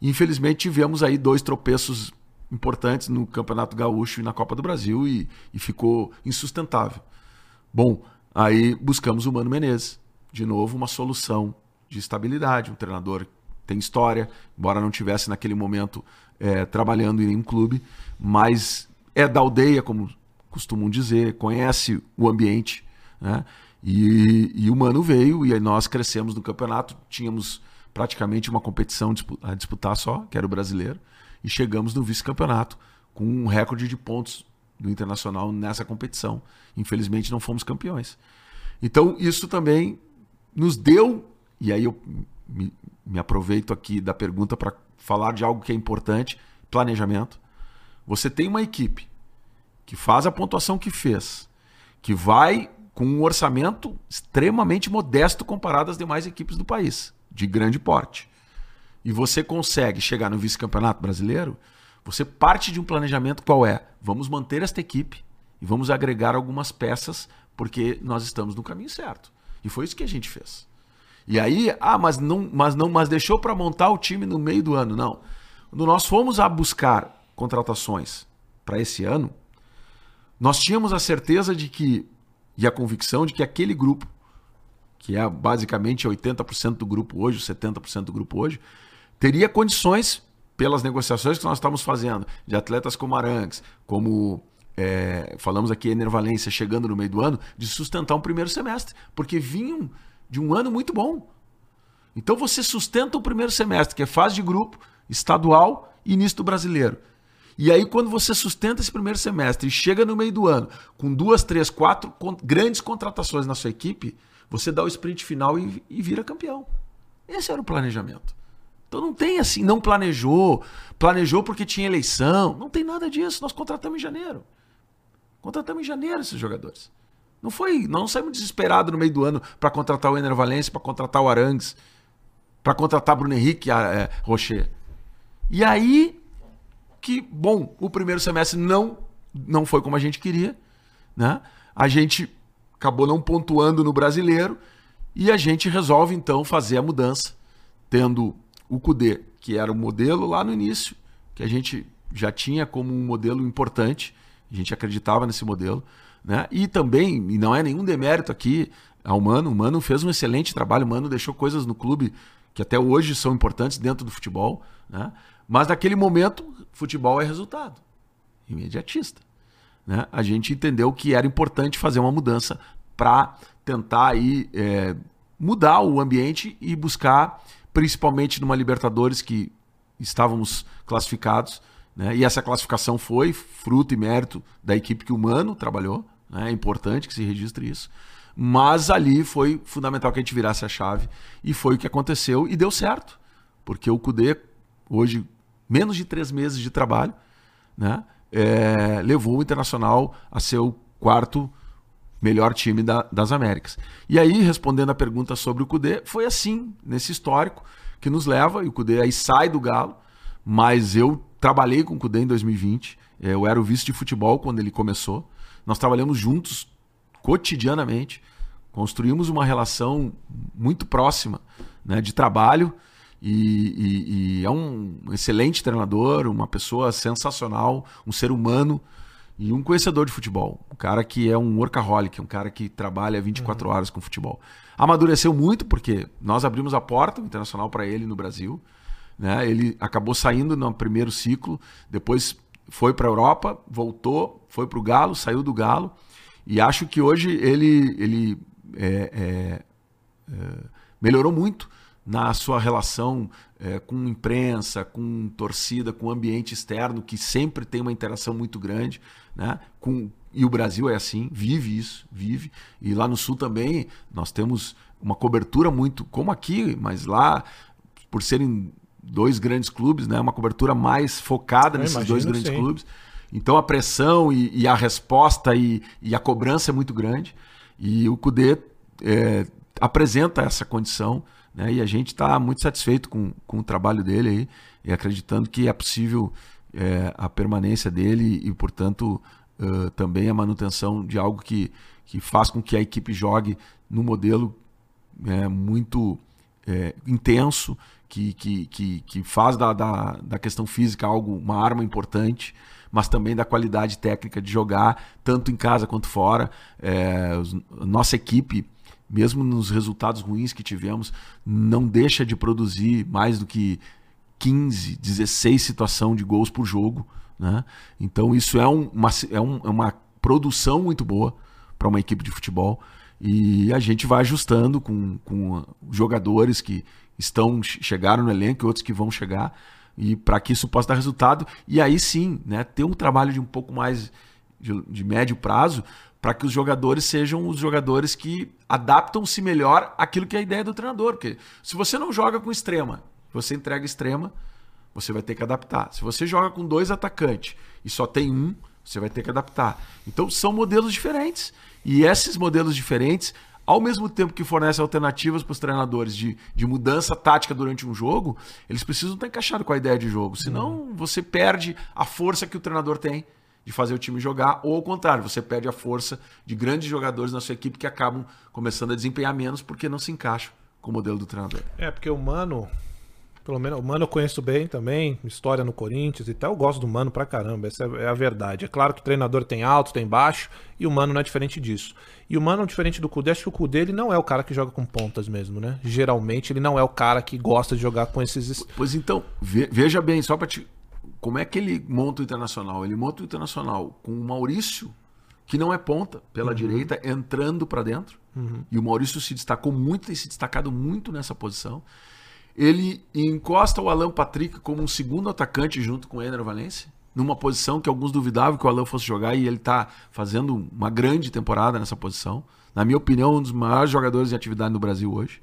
Speaker 3: Infelizmente tivemos aí dois tropeços importantes no Campeonato Gaúcho e na Copa do Brasil e, e ficou insustentável. Bom, aí buscamos o Mano Menezes. De novo, uma solução de estabilidade. Um treinador tem história, embora não tivesse naquele momento é, trabalhando em nenhum clube, mas é da aldeia, como costumam dizer, conhece o ambiente. Né? E, e o Mano veio e aí nós crescemos no campeonato, tínhamos praticamente uma competição a disputar só, que era o brasileiro e chegamos no vice-campeonato com um recorde de pontos do Internacional nessa competição. Infelizmente não fomos campeões. Então isso também nos deu, e aí eu me, me aproveito aqui da pergunta para falar de algo que é importante, planejamento. Você tem uma equipe que faz a pontuação que fez, que vai com um orçamento extremamente modesto comparado às demais equipes do país, de grande porte e você consegue chegar no vice-campeonato brasileiro, você parte de um planejamento qual é? Vamos manter esta equipe e vamos agregar algumas peças porque nós estamos no caminho certo. E foi isso que a gente fez. E aí, ah, mas não, mas não, mas deixou para montar o time no meio do ano, não. Quando nós fomos a buscar contratações para esse ano, nós tínhamos a certeza de que e a convicção de que aquele grupo, que é basicamente 80% do grupo hoje, 70% do grupo hoje, teria condições, pelas negociações que nós estamos fazendo, de atletas como Arangues, como é, falamos aqui Enervalência chegando no meio do ano, de sustentar um primeiro semestre, porque vinham de um ano muito bom. Então você sustenta o primeiro semestre, que é fase de grupo, estadual e início do brasileiro. E aí, quando você sustenta esse primeiro semestre e chega no meio do ano com duas, três, quatro grandes contratações na sua equipe, você dá o sprint final e, e vira campeão. Esse era o planejamento. Então não tem assim, não planejou, planejou porque tinha eleição. Não tem nada disso. Nós contratamos em janeiro. Contratamos em janeiro esses jogadores. Não foi, não saímos desesperados no meio do ano para contratar o Ener Valencia, para contratar o Arangues, para contratar Bruno Henrique é, Rocher. E aí que, bom, o primeiro semestre não não foi como a gente queria, né? A gente acabou não pontuando no brasileiro e a gente resolve então fazer a mudança, tendo o CUDE, que era o modelo lá no início, que a gente já tinha como um modelo importante, a gente acreditava nesse modelo, né? E também, e não é nenhum demérito aqui ao Mano, o Mano fez um excelente trabalho, o Mano deixou coisas no clube que até hoje são importantes dentro do futebol, né? Mas naquele momento, futebol é resultado, imediatista. Né? A gente entendeu que era importante fazer uma mudança para tentar aí, é, mudar o ambiente e buscar principalmente numa Libertadores que estávamos classificados. Né? E essa classificação foi fruto e mérito da equipe que o Mano trabalhou. Né? É importante que se registre isso. Mas ali foi fundamental que a gente virasse a chave. E foi o que aconteceu e deu certo. Porque o Cudê, hoje, menos de três meses de trabalho, né? É, levou o Internacional a ser o quarto melhor time da, das Américas. E aí, respondendo a pergunta sobre o Cudê, foi assim, nesse histórico, que nos leva, e o Cudê aí sai do Galo, mas eu trabalhei com o Cudê em 2020, é, eu era o vice de futebol quando ele começou, nós trabalhamos juntos cotidianamente, construímos uma relação muito próxima né, de trabalho, e, e, e é um excelente treinador, uma pessoa sensacional, um ser humano, e um conhecedor de futebol. Um cara que é um workaholic, um cara que trabalha 24 uhum. horas com futebol. Amadureceu muito porque nós abrimos a porta internacional para ele no Brasil. Né? Ele acabou saindo no primeiro ciclo, depois foi para a Europa, voltou, foi para o Galo, saiu do Galo. E acho que hoje ele, ele é, é, é, melhorou muito na sua relação é, com imprensa, com torcida, com ambiente externo, que sempre tem uma interação muito grande. Né? Com, e o Brasil é assim, vive isso, vive. E lá no Sul também nós temos uma cobertura muito, como aqui, mas lá, por serem dois grandes clubes, né? uma cobertura mais focada Eu nesses imagino, dois grandes sim. clubes. Então a pressão e, e a resposta e, e, a cobrança é muito grande. E o Cudê é, apresenta essa condição. Né? E a gente está muito satisfeito com, com o trabalho dele aí, e acreditando que é possível é, a permanência dele e, portanto, uh, também a manutenção de algo que, que faz com que a equipe jogue no modelo é, muito é, intenso, que, que, que, que faz da, da, da, questão física algo, uma arma importante, mas também da qualidade técnica de jogar, tanto em casa quanto fora. É, nossa equipe, mesmo nos resultados ruins que tivemos, não deixa de produzir mais do que 15, 16 situação de gols por jogo. Né? Então isso é, um, uma, é, um, é uma produção muito boa para uma equipe de futebol. E a gente vai ajustando com, com jogadores que estão chegaram no elenco e outros que vão chegar e para que isso possa dar resultado. E aí sim né ter um trabalho de um pouco mais de, de médio prazo para que os jogadores sejam os jogadores que adaptam-se melhor àquilo que é a ideia do treinador. Porque se você não joga com extrema você entrega extrema você vai ter que adaptar. Se você joga com dois atacantes e só tem um você vai ter que adaptar. Então são modelos diferentes. E esses modelos diferentes, ao mesmo tempo que fornecem alternativas para os treinadores de, de mudança tática durante um jogo, eles precisam estar encaixados com a ideia de jogo. Senão uhum. você perde a força que o treinador tem de fazer o time jogar, ou ao contrário, você perde a força de grandes jogadores na sua equipe que acabam começando a desempenhar menos porque não se encaixam com o modelo do treinador.
Speaker 2: É, porque o Mano, pelo menos o Mano eu conheço bem também, história no Corinthians e tal. Eu gosto do Mano pra caramba, essa é a verdade. É claro que o treinador tem alto, tem baixo, e o Mano não é diferente disso. E o Mano, diferente do Kudê, acho que o Kudê ele não é o cara que joga com pontas mesmo, né? Geralmente ele não é o cara que gosta de jogar com esses.
Speaker 3: Pois então, veja bem, só pra te. Como é que ele monta o internacional? Ele monta o internacional com o Maurício, que não é ponta, pela uhum. direita, entrando para dentro. Uhum. E o Maurício se destacou muito, tem se destacado muito nessa posição. Ele encosta o Alan Patrick como um segundo atacante junto com o Ener Valencia, numa posição que alguns duvidavam que o Alan fosse jogar e ele está fazendo uma grande temporada nessa posição. Na minha opinião, um dos maiores jogadores de atividade no Brasil hoje.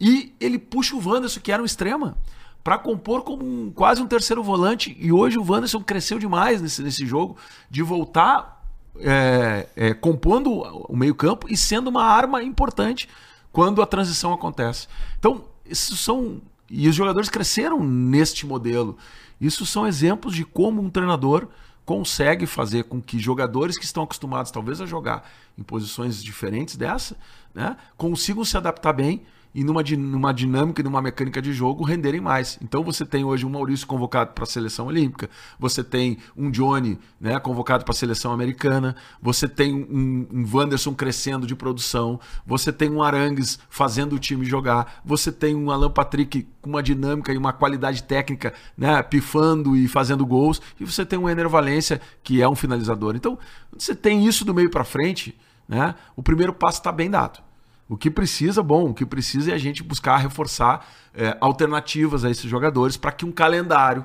Speaker 3: E ele puxa o Wanderson, que era um extrema, para compor como um, quase um terceiro volante. E hoje o Wanderson cresceu demais nesse, nesse jogo, de voltar é, é, compondo o meio-campo e sendo uma arma importante quando a transição acontece. Então, isso são. E os jogadores cresceram neste modelo. Isso são exemplos de como um treinador consegue fazer com que jogadores que estão acostumados, talvez, a jogar em posições diferentes dessa, né, consigam se adaptar bem e numa, numa dinâmica e numa mecânica de jogo renderem mais. Então você tem hoje um Maurício convocado para a seleção olímpica, você tem um Johnny né, convocado para a seleção americana, você tem um, um Wanderson crescendo de produção, você tem um Arangues fazendo o time jogar, você tem um Alan Patrick com uma dinâmica e uma qualidade técnica, né, pifando e fazendo gols, e você tem um Ener Valência que é um finalizador. Então você tem isso do meio para frente, né, o primeiro passo está bem dado. O que precisa, bom, o que precisa é a gente buscar reforçar é, alternativas a esses jogadores para que um calendário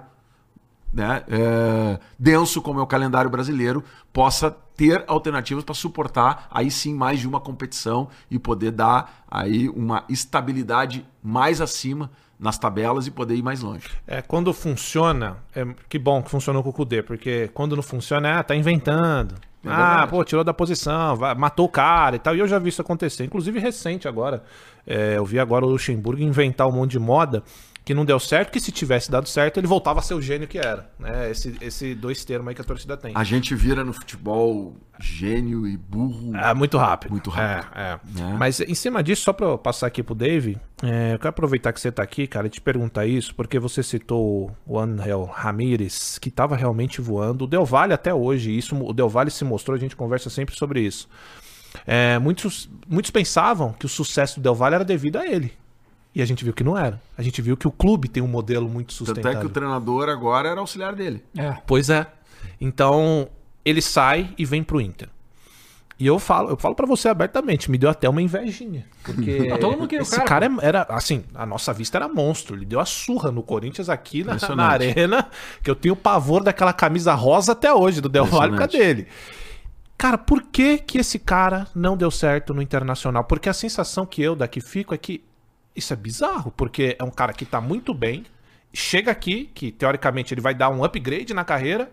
Speaker 3: né, é, denso como é o calendário brasileiro possa ter alternativas para suportar aí sim mais de uma competição e poder dar aí uma estabilidade mais acima nas tabelas e poder ir mais longe.
Speaker 2: É, quando funciona, é, que bom que funcionou com o Kudê, porque quando não funciona, é, tá inventando. É ah, pô, tirou da posição, matou o cara e tal. E eu já vi isso acontecer. Inclusive recente agora. É, eu vi agora o Luxemburgo inventar um monte de moda que não deu certo, que se tivesse dado certo, ele voltava a ser o gênio que era. Né? Esse, esse dois termos aí que a torcida tem.
Speaker 3: A gente vira no futebol gênio e burro.
Speaker 2: É muito rápido.
Speaker 3: Muito rápido.
Speaker 2: É, é. é. Mas em cima disso, só pra eu passar aqui pro Dave, é, eu quero aproveitar que você tá aqui, cara, e te perguntar isso, porque você citou o Angel Ramírez, que tava realmente voando. O Del Valle até hoje, isso, o Del Valle se mostrou, a gente conversa sempre sobre isso. É, muitos, muitos pensavam que o sucesso do Del Valle era devido a ele. E a gente viu que não era. A gente viu que o clube tem um modelo muito sustentável.
Speaker 3: Tanto é que o treinador agora era auxiliar dele.
Speaker 2: É. Pois é. Então, ele sai e vem pro Inter. E eu falo, eu falo para você abertamente, me deu até uma invejinha. Porque
Speaker 1: Ah, todo mundo queria
Speaker 2: esse
Speaker 1: cara,
Speaker 2: cara, é- era, assim, a nossa vista era monstro. Ele deu a surra no Corinthians aqui na, na arena, que eu tenho pavor daquela camisa rosa até hoje, do Del Valle por dele. Cara, por que que esse cara não deu certo no Internacional? Porque a sensação que eu daqui fico é que isso é bizarro, porque é um cara que tá muito bem, chega aqui, que teoricamente ele vai dar um upgrade na carreira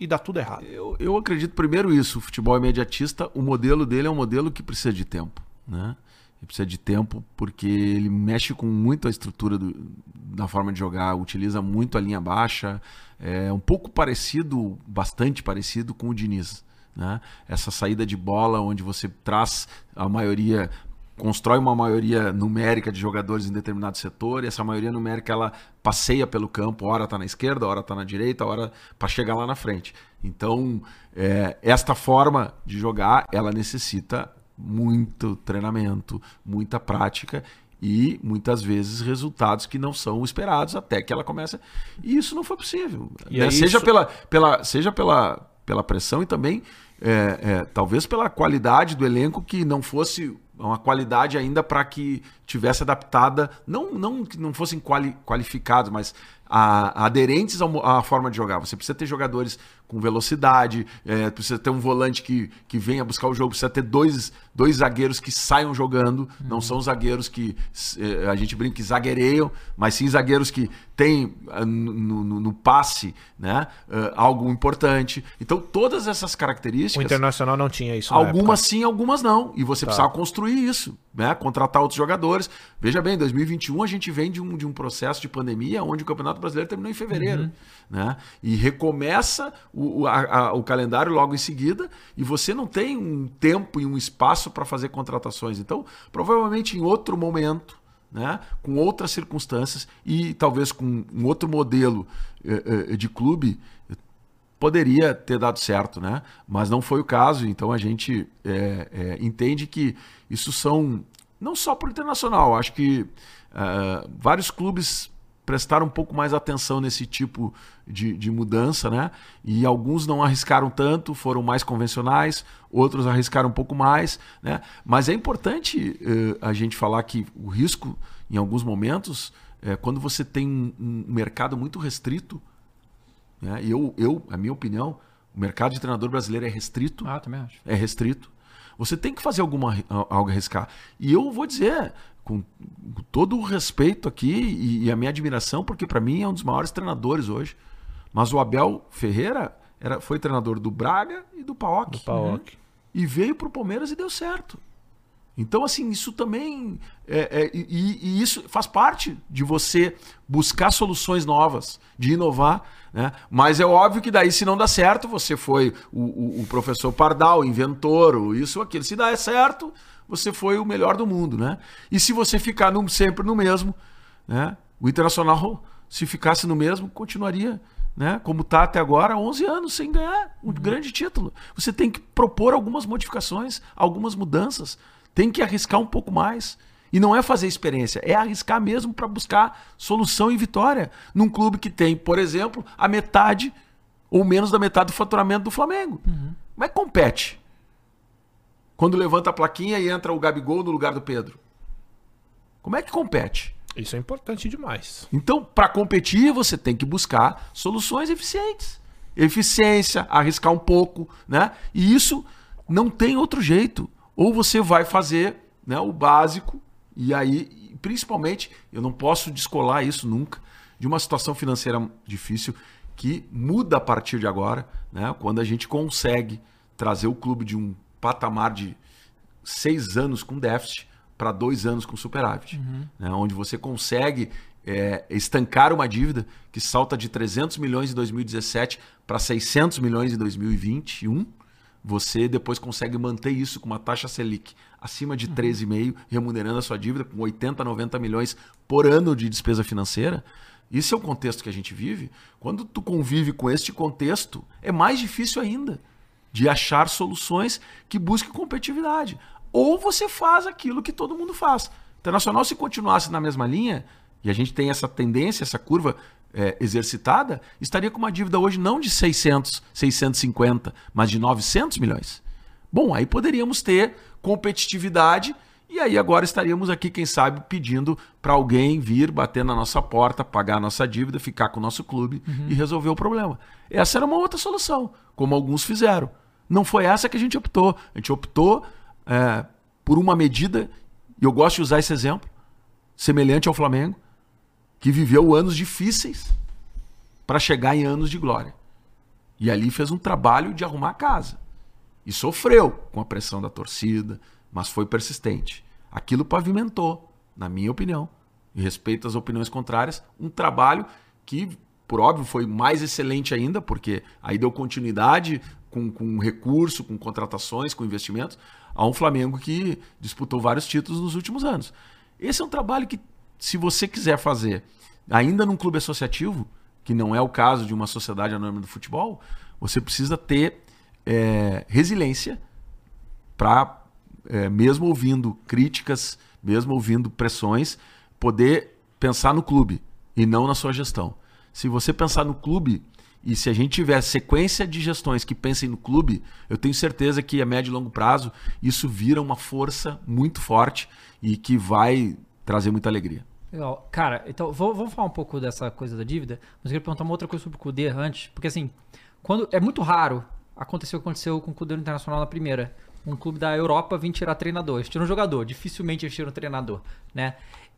Speaker 2: e dá tudo errado.
Speaker 3: Eu, eu acredito primeiro isso, o futebol imediatista, o modelo dele é um modelo que precisa de tempo, né? Ele precisa de tempo porque ele mexe com muito a estrutura do- da forma de jogar, utiliza muito a linha baixa, é um pouco parecido, bastante parecido com o Diniz, né? Essa saída de bola onde você traz a maioria constrói uma maioria numérica de jogadores em determinado setor e essa maioria numérica ela passeia pelo campo, hora tá na esquerda, hora tá na direita, hora para chegar lá na frente. Então, é, esta forma de jogar, ela necessita muito treinamento, muita prática e muitas vezes resultados que não são esperados até que ela comece. E isso não foi possível. Né?
Speaker 2: aí
Speaker 3: Seja
Speaker 2: isso-
Speaker 3: pela, pela, seja pela, pela pressão e também é, é, talvez pela qualidade do elenco que não fosse uma qualidade ainda para que tivesse adaptada, não, não que não fossem quali, qualificados, mas a- aderentes à forma de jogar. Você precisa ter jogadores com velocidade, é, precisa ter um volante que, que venha buscar o jogo, precisa ter dois, dois zagueiros que saiam jogando, não são zagueiros que é, a gente brinca que zagueireiam, mas sim zagueiros que têm ah, no, no- no passe né, ah, algo importante. Então, todas essas
Speaker 2: O
Speaker 3: características.
Speaker 2: Internacional não tinha isso
Speaker 3: Algumas sim, algumas não. E você precisava construir isso, né? Contratar outros jogadores. Veja bem, 2021 a gente vem de um, de um processo de pandemia onde o Campeonato Brasileiro terminou em fevereiro, né? E recomeça o, o, a- a- o calendário logo em seguida e você não tem um tempo e um espaço para fazer contratações. Então, provavelmente em outro momento, né? Com outras circunstâncias e talvez com um outro modelo eh, eh, de clube, poderia ter dado certo, né? Mas não foi o caso, então a gente é, é, entende que isso são não só para o internacional, acho que ah, vários clubes prestaram um pouco mais atenção nesse tipo de, de mudança, né? E alguns não arriscaram tanto, foram mais convencionais, outros arriscaram um pouco mais, né? Mas é importante eh, a gente falar que o risco, em alguns momentos, é quando você tem um, um mercado muito restrito, né? E eu, eu, a minha opinião, o mercado de treinador brasileiro é restrito,
Speaker 1: Ah, também acho.
Speaker 3: é restrito. Você tem que fazer alguma algo arriscar. E eu vou dizer, com todo o respeito aqui e, e a minha admiração, porque para mim é um dos maiores treinadores hoje. Mas o Abel Ferreira era, foi treinador do Braga e do PAOK.
Speaker 2: Do PAOK.
Speaker 3: E veio pro Palmeiras e deu certo. Então, assim, isso também. É, é, e, e isso faz parte de você buscar soluções novas, de inovar. Né? Mas é óbvio que daí, se não dá certo, você foi o, o- o professor Pardal, o inventor, o isso, aquilo. Se dá certo, você foi o melhor do mundo. Né? E se você ficar no- sempre no mesmo, né? o Internacional, se ficasse no mesmo, continuaria. Né? Como está até agora, 11 anos sem ganhar um grande título. Você tem que propor algumas modificações, algumas mudanças. Tem que arriscar um pouco mais. E não é fazer experiência, é arriscar mesmo para buscar solução e vitória. Num clube que tem, por exemplo, a metade ou menos da metade do faturamento do Flamengo. É que compete? Quando levanta a plaquinha e entra o Gabigol no lugar do Pedro. Como é que compete?
Speaker 2: Isso é importante demais.
Speaker 3: Então, para competir, você tem que buscar soluções eficientes. Eficiência, arriscar um pouco, né? E isso não tem outro jeito. Ou você vai fazer né, o básico, e aí, principalmente, eu não posso descolar isso nunca, de uma situação financeira difícil que muda a partir de agora, né? Quando a gente consegue trazer o clube de um patamar de seis anos com déficit para dois anos com superávit, né? onde você consegue é, estancar uma dívida que salta de 300 milhões em 2017 para 600 milhões em 2021. Você depois consegue manter isso com uma taxa Selic acima de 13,5, remunerando a sua dívida com 80, 90 milhões por ano de despesa financeira. Isso é o contexto que a gente vive. Quando tu convive com este contexto, é mais difícil ainda de achar soluções que busquem competitividade. Ou você faz aquilo que todo mundo faz. Internacional, se continuasse na mesma linha, e a gente tem essa tendência, essa curva é, exercitada, estaria com uma dívida hoje não de 600, 650, mas de 900 milhões. Bom, aí poderíamos ter competitividade e aí agora estaríamos aqui, quem sabe, pedindo para alguém vir bater na nossa porta, pagar a nossa dívida, ficar com o nosso clube uhum. e resolver o problema. Essa era uma outra solução, como alguns fizeram. Não foi essa que a gente optou. A gente optou é, por uma medida, e eu gosto de usar esse exemplo, semelhante ao Flamengo, que viveu anos difíceis para chegar em anos de glória. E ali fez um trabalho de arrumar a casa. E sofreu com a pressão da torcida, mas foi persistente. Aquilo pavimentou, na minha opinião, e respeito às opiniões contrárias, um trabalho que, por óbvio, foi mais excelente ainda, porque aí deu continuidade com, com recurso, com contratações, com investimentos, a um Flamengo que disputou vários títulos nos últimos anos. Esse é um trabalho que se você quiser fazer ainda num clube associativo, que não é o caso de uma sociedade anônima do futebol, você precisa ter é, resiliência para, é, mesmo ouvindo críticas, mesmo ouvindo pressões, poder pensar no clube e não na sua gestão. Se você pensar no clube e se a gente tiver sequência de gestões que pensem no clube, eu tenho certeza que a médio e longo prazo isso vira uma força muito forte e que vai trazer muita alegria.
Speaker 1: Legal. Cara, então vamos falar um pouco dessa coisa da dívida, mas eu queria perguntar uma outra coisa sobre o Cudê antes, porque assim, quando é muito raro acontecer o que aconteceu com o Cudê Internacional na primeira. Um clube da Europa vir tirar treinador. Eles tiram um jogador, dificilmente eles tiram um treinador, né?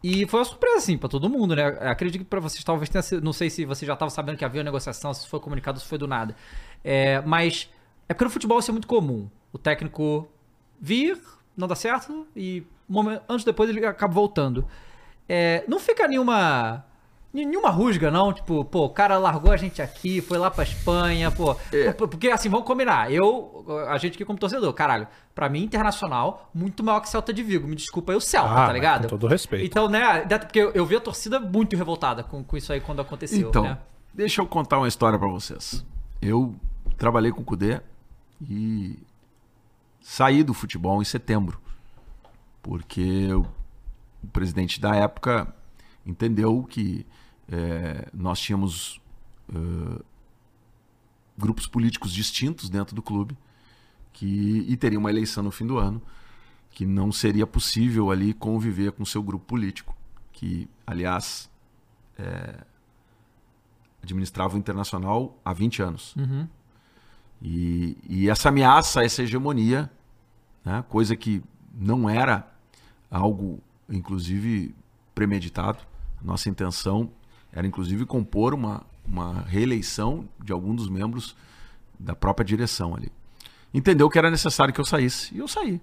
Speaker 1: E foi uma surpresa, assim, pra todo mundo, né? Acredito que pra vocês talvez tenha sido. Não sei se você já estava sabendo que havia negociação, se foi comunicado, se foi do nada. É, mas é porque no futebol isso é muito comum. O técnico vir, não dá certo, e um momento, antes depois ele acaba voltando. É, não fica nenhuma. Nenhuma rusga, não. Tipo, pô, o cara largou a gente aqui, foi lá pra Espanha, pô. É. Porque assim, vamos combinar. Eu, a gente aqui como torcedor, caralho, pra mim, internacional, muito maior que Celta de Vigo. Me desculpa aí o Celta, ah, tá ligado?
Speaker 2: Com todo respeito.
Speaker 1: Então, né, porque eu, eu vi a torcida muito revoltada com, com isso aí quando aconteceu.
Speaker 3: Então,
Speaker 1: né?
Speaker 3: deixa eu contar uma história para vocês. Eu trabalhei com o Cudê e saí do futebol em setembro. Porque o presidente da época entendeu que é, nós tínhamos uh, grupos políticos distintos dentro do clube que, e teria uma eleição no fim do ano que não seria possível ali conviver com seu grupo político, que, aliás, é, administrava o Internacional há 20 anos.
Speaker 1: Uhum.
Speaker 3: E, e, essa ameaça, essa hegemonia, né, coisa que não era algo inclusive premeditado. Nossa intenção era, inclusive, compor uma, uma reeleição de algum dos membros da própria direção ali. Entendeu que era necessário que eu saísse. E eu saí.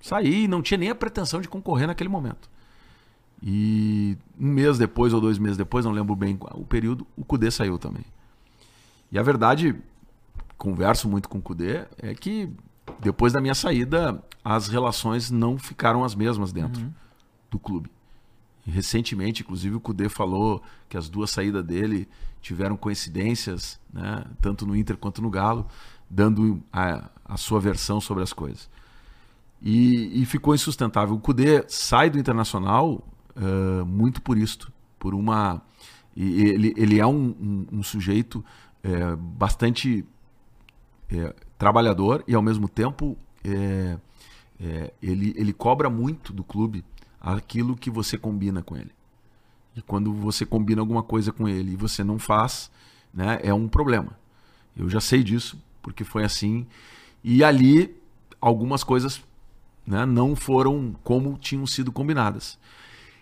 Speaker 3: Saí e não tinha nem a pretensão de concorrer naquele momento. E um mês depois ou dois meses depois, não lembro bem o período, o Cudê saiu também. E a verdade, converso muito com o Cudê, é que depois da minha saída, as relações não ficaram as mesmas dentro. Uhum do clube. Recentemente, inclusive, o Cudê falou que as duas saídas dele tiveram coincidências, né, tanto no Inter quanto no Galo, dando a, a sua versão sobre as coisas. E, e, ficou insustentável. O Cudê sai do Internacional uh, muito por isto, por uma. Ele, ele é um, um, um sujeito é, bastante é, trabalhador e, ao mesmo tempo, é, ele, ele cobra muito do clube aquilo que você combina com ele. E quando você combina alguma coisa com ele e você não faz, né, é um problema. Eu já sei disso, porque foi assim. E ali algumas coisas né, não foram como tinham sido combinadas.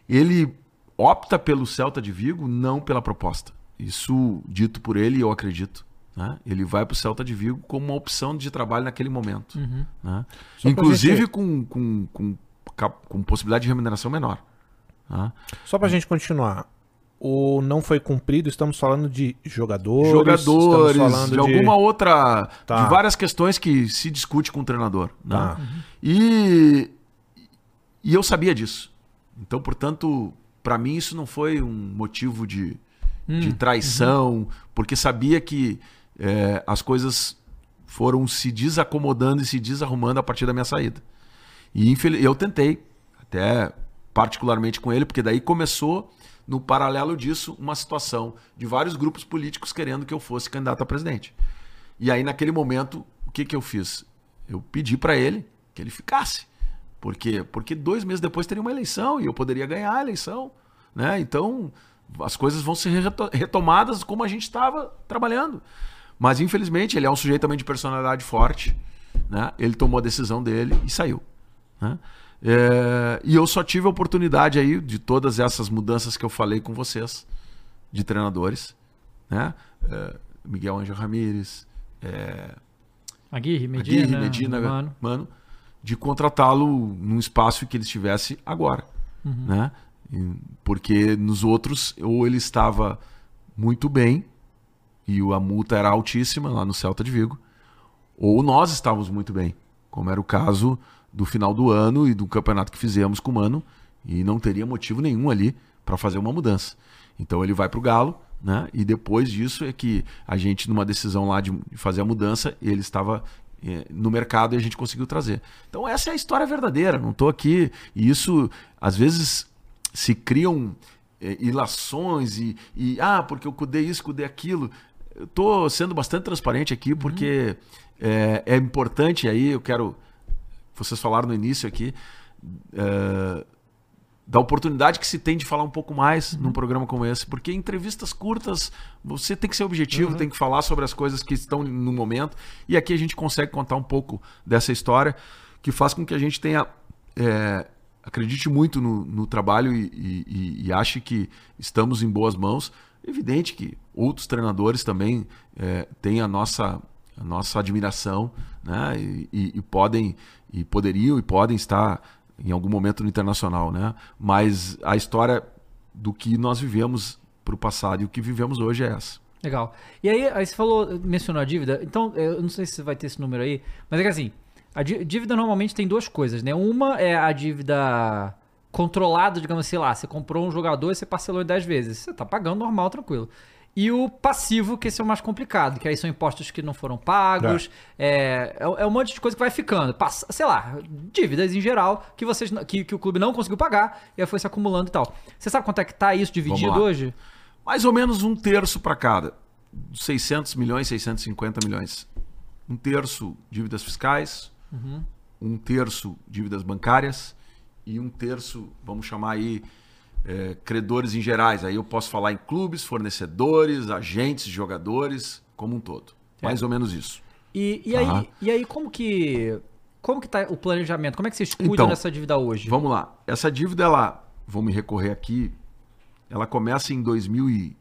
Speaker 3: Ele opta pelo Celta de Vigo, não pela proposta. Isso dito por ele, eu acredito. Né? Ele vai para o Celta de Vigo como uma opção de trabalho naquele momento. Uhum. Né? Inclusive gente... com, com, com com possibilidade de remuneração menor. Tá?
Speaker 2: Só para a gente continuar. O não foi cumprido, estamos falando de jogadores.
Speaker 3: Jogadores, falando de, de, alguma outra. Tá. De várias questões que se discute com o treinador. Né? Tá. E, e eu sabia disso. Então, portanto, para mim isso não foi um motivo de, hum. de traição, uhum. porque sabia que é, as coisas foram se desacomodando e se desarrumando a partir da minha saída. E eu tentei, até particularmente com ele, porque daí começou no paralelo disso, uma situação de vários grupos políticos querendo que eu fosse candidato a presidente. E aí, naquele momento, o que, que eu fiz? Eu pedi para ele que ele ficasse. Por quê? Porque dois meses depois teria uma eleição e eu poderia ganhar a eleição. Né? Então, as coisas vão ser retomadas como a gente estava trabalhando. Mas, infelizmente, ele é um sujeito também de personalidade forte. Né? Ele tomou a decisão dele e saiu. Né? É, e eu só tive a oportunidade aí de todas essas mudanças que eu falei com vocês, de treinadores. Né? É, Miguel Angel Ramírez, é,
Speaker 1: Aguirre, Medina,
Speaker 3: Aguirre, Medina mano. mano de contratá-lo num espaço que ele estivesse agora. Uhum. Né? Porque nos outros, ou ele estava muito bem, e a multa era altíssima lá no Celta de Vigo, ou nós estávamos muito bem, como era o caso do final do ano e do campeonato que fizemos com o Mano, e não teria motivo nenhum ali para fazer uma mudança. Então ele vai para o Galo, né? E depois disso é que a gente, numa decisão lá de fazer a mudança, ele estava é, no mercado e a gente conseguiu trazer. Então essa é a história verdadeira, não estou aqui. E isso, às vezes, se criam é, ilações e, e, ah, porque eu cudei isso, cudei aquilo. Eu estou sendo bastante transparente aqui porque uhum. é, é, importante aí, eu quero. Vocês falaram no início aqui. É, da oportunidade que se tem de falar um pouco mais uhum. num programa como esse, porque entrevistas curtas você tem que ser objetivo, uhum. tem que falar sobre as coisas que estão no momento, e aqui a gente consegue contar um pouco dessa história que faz com que a gente tenha é, acredite muito no, no trabalho e, e, e, ache que estamos em boas mãos. Evidente que outros treinadores também é, têm a nossa, a nossa admiração né? e, e podem e poderiam e podem estar em algum momento no internacional, né? Mas a história do que nós vivemos para o passado e o que vivemos hoje é essa.
Speaker 1: Legal. E aí, aí você falou, mencionou a dívida. Então, eu não sei se vai ter esse número aí, mas é que assim, a dívida normalmente tem duas coisas, né? Uma é a dívida controlada, digamos assim, lá, você comprou um jogador e você parcelou em 10 vezes. Você tá pagando normal, tranquilo. E o passivo, que esse é o mais complicado, que aí são impostos que não foram pagos, é, é, é um monte de coisa que vai ficando. Passa, sei lá, dívidas em geral que, vocês, que, que o clube não conseguiu pagar e aí foi se acumulando e tal. Você sabe quanto é que tá isso dividido hoje?
Speaker 3: Mais ou menos um terço para cada. 600 milhões, 650 milhões. Um terço dívidas fiscais, uhum. um terço dívidas bancárias e um terço, vamos chamar aí, é, credores em gerais. Aí eu posso falar em clubes, fornecedores, agentes, jogadores, como um todo. É. Mais ou menos isso.
Speaker 1: E, e, aí, e aí, como que. Como que tá o planejamento? Como é que vocês cuidam então, dessa dívida hoje?
Speaker 3: Vamos lá. Essa dívida, ela, vou me recorrer aqui, ela começa em 2000 e,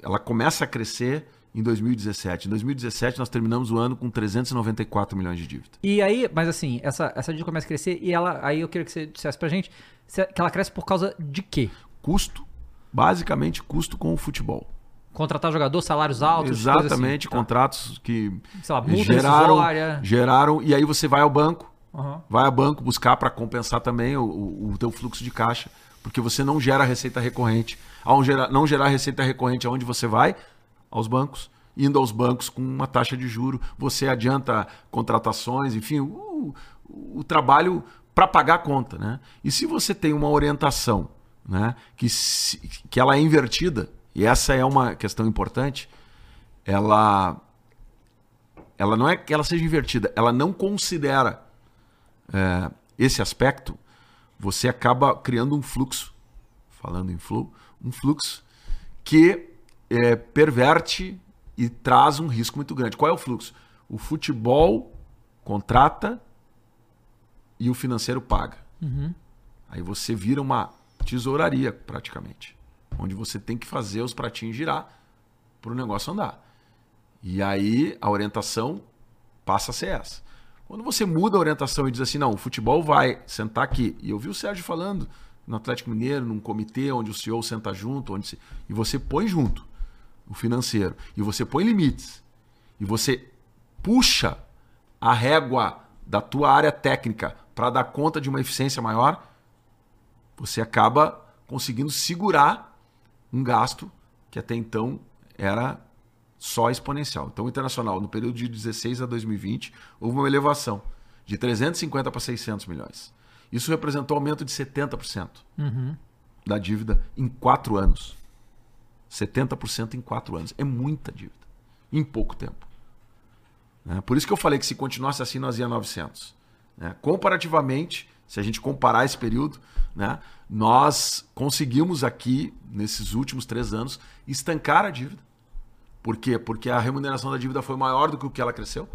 Speaker 3: ela começa a crescer em 2017. Em 2017 nós terminamos o ano com 394 milhões de dívida.
Speaker 1: E aí, mas assim, essa, essa dívida começa a crescer e ela, aí eu queria que você dissesse pra gente que ela cresce por causa de quê?
Speaker 3: Custo, basicamente custo com o futebol.
Speaker 1: Contratar jogador, salários altos,
Speaker 3: assim, Exatamente, assim, tá. contratos que lá, geraram, geraram, e aí você vai ao banco, uhum. vai ao banco buscar para compensar também o, o, o teu fluxo de caixa, porque você não gera receita recorrente. Ao não gerar receita recorrente aonde você vai? Aos bancos. Indo aos bancos com uma taxa de juro, você adianta contratações, enfim, o, o trabalho para pagar a conta. Né? E se você tem uma orientação né, que, se, que ela é invertida, e essa é uma questão importante, ela, ela não é que ela seja invertida, ela não considera é, esse aspecto, você acaba criando um fluxo, falando em flow, um fluxo que é, perverte e traz um risco muito grande. Qual é o fluxo? O futebol contrata e o financeiro paga. Uhum. Aí você vira uma tesouraria, praticamente. Onde você tem que fazer os pratinhos girar para o negócio andar. E aí a orientação passa a ser essa. Quando você muda a orientação e diz assim, não, o futebol vai sentar aqui. E eu vi o Sérgio falando no Atlético Mineiro, num comitê onde o CEO senta junto, onde se... e você põe junto o financeiro, e você põe limites, e você puxa a régua da tua área técnica para dar conta de uma eficiência maior, você acaba conseguindo segurar um gasto que até então era só exponencial. Então, o internacional, no período de 16 a 2020, houve uma elevação de 350 para 600 milhões. Isso representou um aumento de 70%. Uhum. da dívida em quatro anos. 70% em quatro anos. É muita dívida. Em pouco tempo. Né? Por isso que eu falei que se continuasse assim, nós ia 900. Né? Comparativamente, se a gente comparar esse período, né, nós conseguimos aqui, nesses últimos três anos, estancar a dívida. Por quê? Porque a remuneração da dívida foi maior do que o que ela cresceu.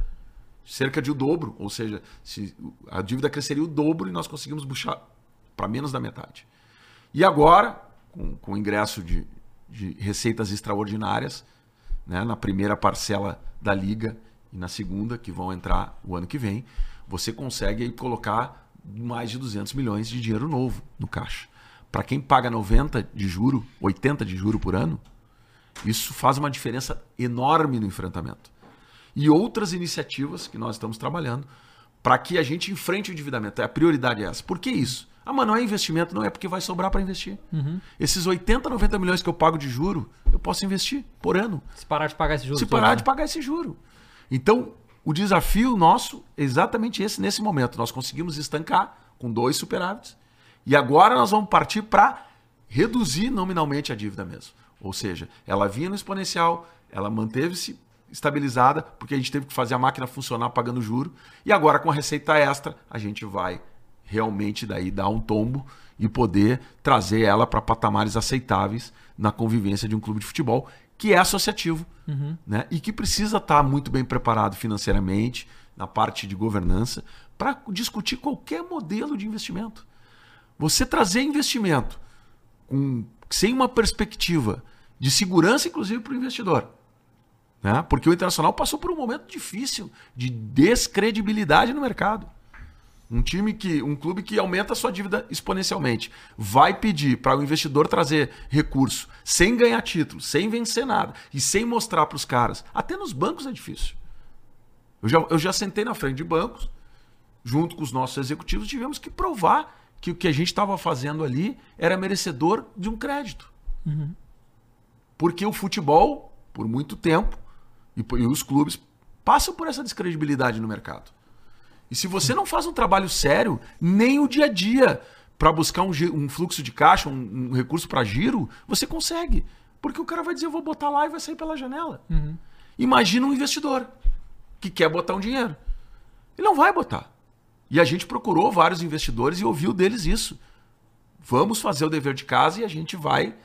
Speaker 3: Cerca de o dobro. Ou seja, se a dívida cresceria o dobro e nós conseguimos puxar para menos da metade. E agora, com, com o ingresso de, de receitas extraordinárias, né, na primeira parcela da liga e na segunda, que vão entrar o ano que vem, você consegue aí colocar mais de 200 milhões de dinheiro novo no caixa. Para quem paga 90 de juro, 80 de juro por ano, isso faz uma diferença enorme no enfrentamento. E outras iniciativas que nós estamos trabalhando para que a gente enfrente o endividamento. A prioridade é essa. Por que isso? Ah, mas não é investimento, não é porque vai sobrar para investir.
Speaker 1: Uhum.
Speaker 3: Esses 80, 90 milhões que eu pago de juro, eu posso investir por ano.
Speaker 1: Se parar de pagar esse juro.
Speaker 3: Se parar
Speaker 1: né?
Speaker 3: de pagar esse juro. Então, o desafio nosso é exatamente esse nesse momento. Nós conseguimos estancar com dois superávites. E agora nós vamos partir para reduzir nominalmente a dívida mesmo. Ou seja, ela vinha no exponencial, ela manteve-se estabilizada, porque a gente teve que fazer a máquina funcionar pagando juro. E agora, com a receita extra, a gente vai realmente daí dar um tombo e poder trazer ela para patamares aceitáveis na convivência de um clube de futebol que é associativo né? e que precisa estar muito bem preparado financeiramente, na parte de governança, para discutir qualquer modelo de investimento. Você trazer investimento com, sem uma perspectiva de segurança, inclusive, para o investidor. Né? Porque o internacional passou por um momento difícil de descredibilidade no mercado. Um time que, um clube que aumenta a sua dívida exponencialmente, vai pedir para o investidor trazer recurso sem ganhar título, sem vencer nada e sem mostrar para os caras. Até nos bancos é difícil. Eu já, eu já sentei na frente de bancos, junto com os nossos executivos, tivemos que provar que o que a gente estava fazendo ali era merecedor de um crédito. Porque o futebol, por muito tempo, e, e os clubes passam por essa descredibilidade no mercado. E se você não faz um trabalho sério, nem o dia a dia, para buscar um, um fluxo de caixa, um, um recurso para giro, você consegue. Porque o cara vai dizer, eu vou botar lá e vai sair pela janela. Imagina um investidor que quer botar um dinheiro. Ele não vai botar. E a gente procurou vários investidores e ouviu deles isso. Vamos fazer o dever de casa e a gente vai,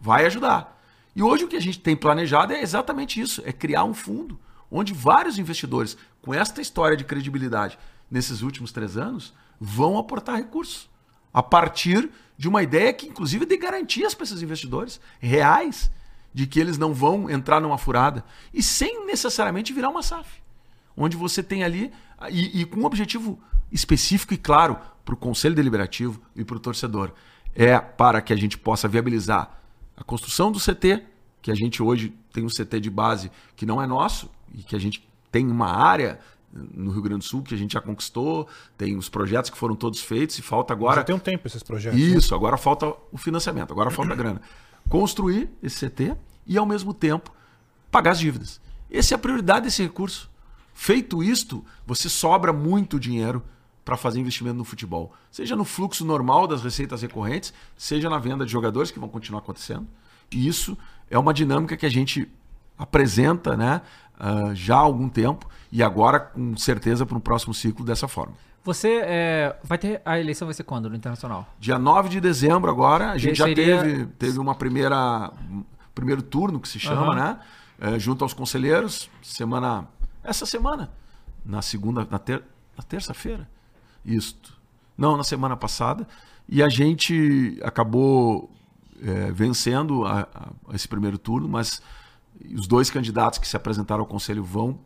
Speaker 3: vai ajudar. E hoje o que a gente tem planejado é exatamente isso: é criar um fundo onde vários investidores, com esta história de credibilidade nesses últimos três anos, vão aportar recursos. A partir de uma ideia que, inclusive, dê garantias para esses investidores reais de que eles não vão entrar numa furada e sem necessariamente virar uma SAF. Onde você tem ali, e, e com um objetivo específico e claro para o Conselho Deliberativo e para o torcedor. É para que a gente possa viabilizar a construção do CT, que a gente hoje tem um CT de base que não é nosso e que a gente tem uma área no Rio Grande do Sul que a gente já conquistou, tem os projetos que foram todos feitos e falta agora.
Speaker 2: Já tem um tempo esses projetos. né?
Speaker 3: Isso, agora falta o financiamento, agora falta a grana. Construir esse CT e, ao mesmo tempo, pagar as dívidas. Essa é a prioridade desse recurso. Feito isto, você sobra muito dinheiro para fazer investimento no futebol. Seja no fluxo normal das receitas recorrentes, seja na venda de jogadores, que vão continuar acontecendo. E isso é uma dinâmica que a gente apresenta né, ah, já há algum tempo e agora, com certeza, para um próximo ciclo dessa forma.
Speaker 1: Você é, vai ter. A eleição vai ser quando no Internacional?
Speaker 3: Dia 9 de dezembro agora, a gente
Speaker 1: Que
Speaker 3: já
Speaker 1: seria-
Speaker 3: teve, teve uma primeira primeiro turno que se chama,
Speaker 1: Aham.
Speaker 3: né? É, junto aos conselheiros, semana essa semana, na segunda, na, ter, na terça-feira. Isto. Não, na semana passada. E a gente acabou é, vencendo a- a- esse primeiro turno, mas os dois candidatos que se apresentaram ao conselho vão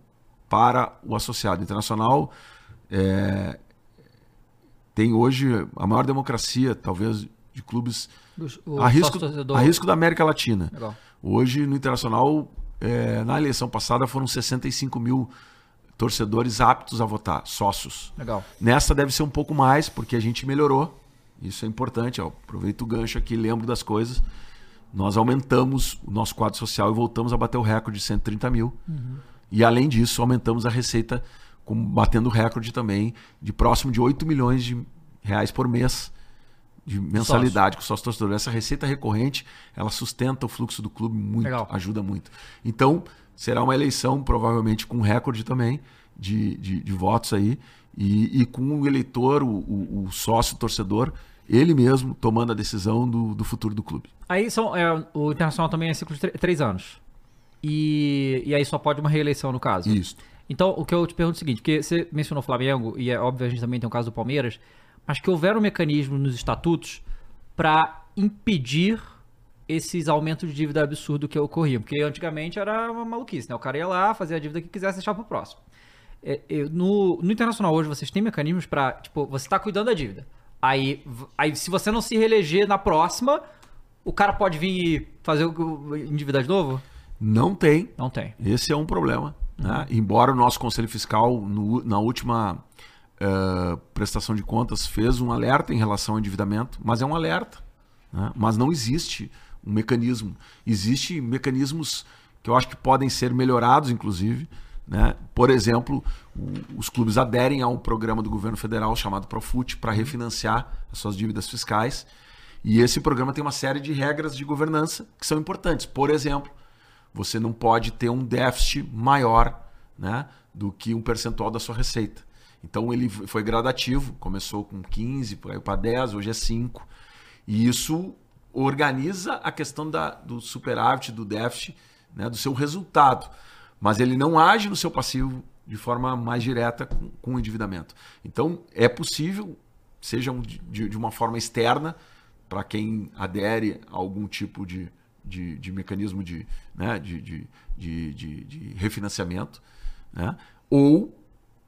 Speaker 3: para o associado internacional. É, tem hoje a maior democracia, talvez, de clubes
Speaker 1: o
Speaker 3: a risco, a risco da América Latina.
Speaker 1: Legal.
Speaker 3: Hoje, no Internacional, é, na eleição passada, foram 65 mil torcedores aptos a votar, sócios.
Speaker 1: Legal.
Speaker 3: Nessa deve ser um pouco mais, porque a gente melhorou. Isso é importante. ó. Aproveito o gancho aqui, lembro das coisas. Nós aumentamos o nosso quadro social e voltamos a bater o recorde de 130 mil. E além disso, aumentamos a receita, com, batendo o recorde também de próximo de 8 milhões de reais por mês de mensalidade com o sócio torcedor. Essa receita recorrente, ela sustenta o fluxo do clube muito,
Speaker 1: Legal.
Speaker 3: ajuda muito. Então, será uma eleição provavelmente com recorde também de, de, de votos aí e, e com o eleitor, o, o, o sócio torcedor, ele mesmo tomando a decisão do, do futuro do clube.
Speaker 1: Aí são, é, o Internacional também é ciclo de tr- três anos. E, e aí só pode uma reeleição, no caso.
Speaker 3: Isso.
Speaker 1: Então, o que eu te pergunto é o seguinte, porque você mencionou o Flamengo, e é óbvio a gente também tem o caso do Palmeiras, mas que houveram mecanismos nos estatutos para impedir esses aumentos de dívida absurdo que ocorriam. Porque antigamente era uma maluquice, né? O cara ia lá, fazia a dívida que quisesse e deixava pro próximo. É, eu- no, no Internacional hoje, vocês têm mecanismos para tipo, você tá cuidando da dívida. Aí, aí, se você não se reeleger na próxima, o cara pode vir e fazer o endividar de novo?
Speaker 3: Não tem.
Speaker 1: Não tem.
Speaker 3: Esse é um problema. né? Embora o nosso Conselho Fiscal, no- na última eh, prestação de contas, fez um alerta em relação ao endividamento, mas é um alerta. né? Mas não existe um mecanismo. Existem mecanismos que eu acho que podem ser melhorados, inclusive. Né? Por exemplo, os clubes aderem a um programa do governo federal chamado Profut para refinanciar as suas dívidas fiscais. E esse programa tem uma série de regras de governança que são importantes. Por exemplo, você não pode ter um déficit maior né, do que um percentual da sua receita. Então ele foi gradativo, começou com 15, caiu para 10, hoje é 5. E isso organiza a questão da, do superávit, do déficit, né, do seu resultado. Mas ele não age no seu passivo de forma mais direta com, com o endividamento. Então é possível, seja de, de uma forma externa, para quem adere a algum tipo de, de, de mecanismo de, né, de, de refinanciamento, né, ou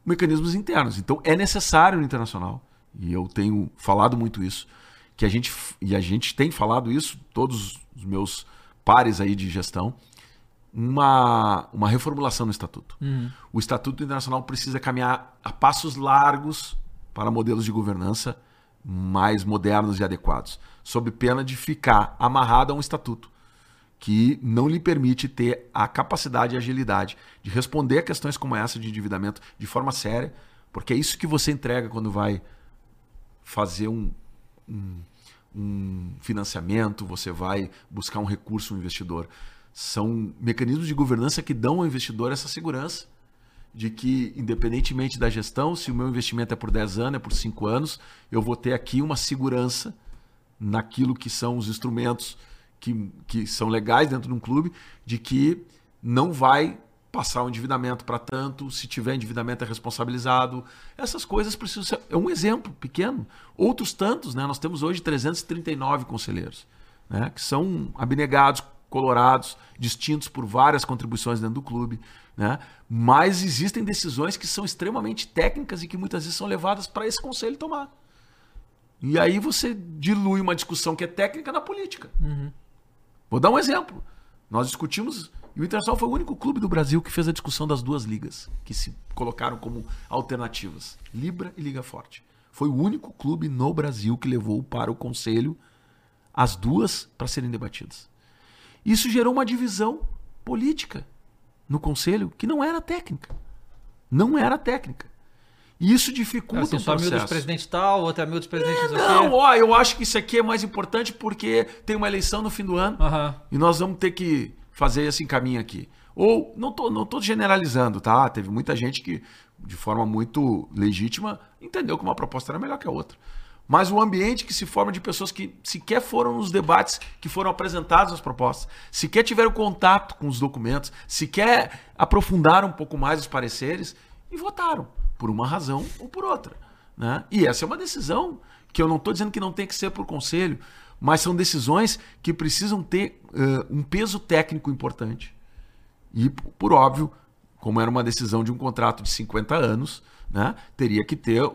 Speaker 3: mecanismos internos. Então é necessário no internacional, e eu tenho falado muito isso, que a gente, e a gente tem falado isso, todos os meus pares aí de gestão, uma, uma reformulação no estatuto. O estatuto internacional precisa caminhar a passos largos para modelos de governança mais modernos e adequados, sob pena de ficar amarrado a um estatuto que não lhe permite ter a capacidade e agilidade de responder a questões como essa de endividamento de forma séria, porque é isso que você entrega quando vai fazer um, um, um financiamento, você vai buscar um recurso, um investidor. São mecanismos de governança que dão ao investidor essa segurança de que, independentemente da gestão, se o meu investimento é por 10 anos, é por 5 anos, eu vou ter aqui uma segurança naquilo que são os instrumentos que, que são legais dentro de um clube, de que não vai passar o endividamento para tanto, se tiver endividamento é responsabilizado. Essas coisas precisam ser. É um exemplo pequeno. Outros tantos, né? Nós temos hoje 339 conselheiros, né? que são abnegados, colorados, distintos por várias contribuições dentro do clube. Né? Mas existem decisões que são extremamente técnicas e que muitas vezes são levadas para esse conselho tomar. E aí você dilui uma discussão que é técnica na política. Vou dar um exemplo. Nós discutimos, e o Internacional foi o único clube do Brasil que fez a discussão das duas ligas, que se colocaram como alternativas, Libra e Liga Forte. Foi o único clube no Brasil que levou para o conselho as duas para serem debatidas. Isso gerou uma divisão política no conselho que não era técnica. Não era técnica. E isso dificulta
Speaker 1: Assim,
Speaker 3: o
Speaker 1: só amigo dos
Speaker 3: processo.
Speaker 1: presidentes tal, outro amigo dos presidentes o
Speaker 3: Não, ó, eu acho que isso aqui é mais importante porque tem uma eleição no fim do ano
Speaker 1: Aham.
Speaker 3: e nós vamos ter que fazer esse caminho aqui. Ou, não tô, não tô generalizando, tá? Teve muita gente que, de forma muito legítima, entendeu que uma proposta era melhor que a outra. Mas o ambiente que se forma de pessoas que sequer foram nos debates que foram apresentadas as propostas, sequer tiveram contato com os documentos, sequer aprofundaram um pouco mais os pareceres e votaram, por uma razão ou por outra. Né? E essa é uma decisão que eu não estou dizendo que não tem que ser por conselho, mas são decisões que precisam ter eh, um peso técnico importante. E, por óbvio, como era uma decisão de um contrato de 50 anos, né, teria que ter,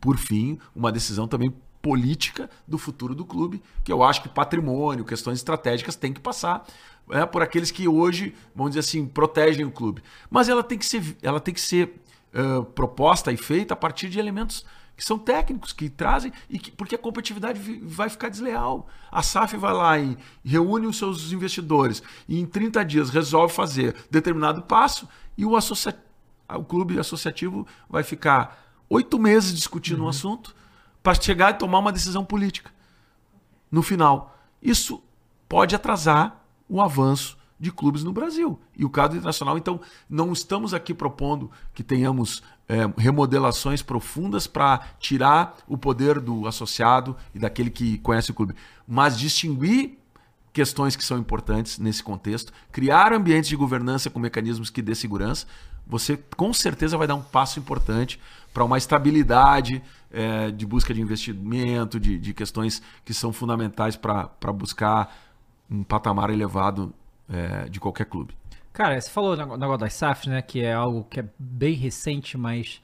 Speaker 3: por fim, uma decisão também política do futuro do clube, que eu acho que patrimônio, questões estratégicas têm que passar né, por aqueles que hoje, vamos dizer assim, protegem o clube. Mas ela tem que ser, ela tem que ser eh, proposta e feita a partir de elementos que são técnicos, que trazem, e que, porque a competitividade vi- vai ficar desleal. A SAF vai lá e reúne os seus investidores e em 30 dias resolve fazer determinado passo e o, associa... o clube associativo vai ficar oito meses discutindo um assunto para chegar e tomar uma decisão política. no final. Isso pode atrasar o avanço de clubes no Brasil. E o caso internacional, então, não estamos aqui propondo que tenhamos é, remodelações profundas para tirar o poder do associado e daquele que conhece o clube, mas distinguir questões que são importantes nesse contexto, criar ambientes de governança com mecanismos que dê segurança, você com certeza vai dar um passo importante para uma estabilidade é, de busca de investimento, de, de questões que são fundamentais para buscar um patamar elevado é, de qualquer clube.
Speaker 1: Cara, você falou o negócio das SAFs, né? Que é algo que é bem recente, mas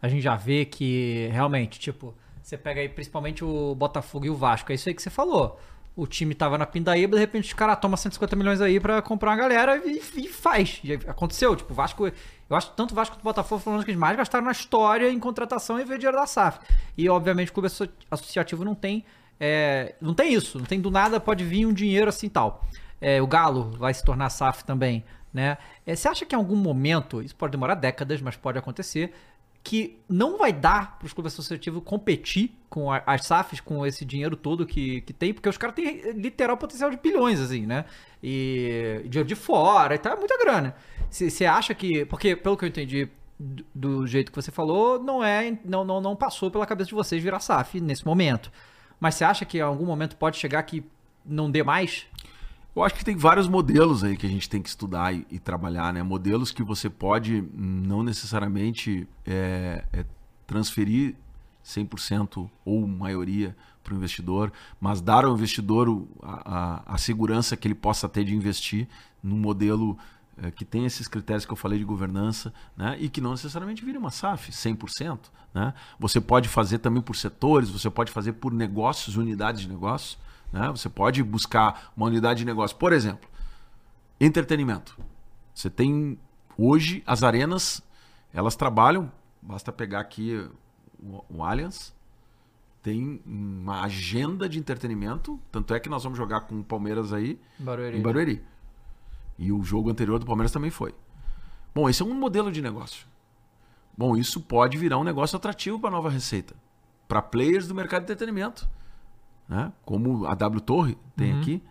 Speaker 1: a gente já vê que realmente, tipo, você pega aí principalmente o Botafogo e o Vasco. É isso aí que você falou. O time tava na pindaíba, de repente os caras tomam 150 milhões aí para comprar uma galera e, e faz. Já aconteceu. Tipo, o Vasco. Eu acho que tanto o Vasco quanto o Botafogo foram os que mais gastaram na história em contratação e ver dinheiro da SAF. E, obviamente, o clube associativo não tem. É, não tem isso. Não tem do nada, pode vir um dinheiro assim tal. É, o Galo vai se tornar SAF também. Né? É, você acha que em algum momento, isso pode demorar décadas, mas pode acontecer, que não vai dar para os clubes associativos competir com as SAFs, com esse dinheiro todo que, que tem, porque os caras têm literal potencial de bilhões, assim, né? E dinheiro de fora e tal, é muita grana. Você acha que. Porque, pelo que eu entendi do, jeito que você falou, não é. Não, não, não passou pela cabeça de vocês virar SAF nesse momento. Mas você acha que em algum momento pode chegar que não dê mais?
Speaker 3: Eu acho que tem vários modelos aí que a gente tem que estudar e, e trabalhar, né? Modelos que você pode não necessariamente é, é transferir 100% ou maioria para o investidor, mas dar ao investidor a, a, a, segurança que ele possa ter de investir num modelo é, que tem esses critérios que eu falei de governança, né? E que não necessariamente vire uma SAF 100%, né? Você pode fazer também por setores, você pode fazer por negócios, unidades de negócios. Né? Você pode buscar uma unidade de negócio. Por exemplo, entretenimento. Você tem hoje as arenas, elas trabalham, basta pegar aqui o, o Allianz, tem uma agenda de entretenimento, tanto é que nós vamos jogar com o Palmeiras aí
Speaker 1: Barueri.
Speaker 3: em Barueri. E o jogo anterior do Palmeiras também foi. Bom, esse é um modelo de negócio. Bom, isso pode virar um negócio atrativo para a nova receita, para players do mercado de entretenimento né? como a W Torre tem uhum. aqui,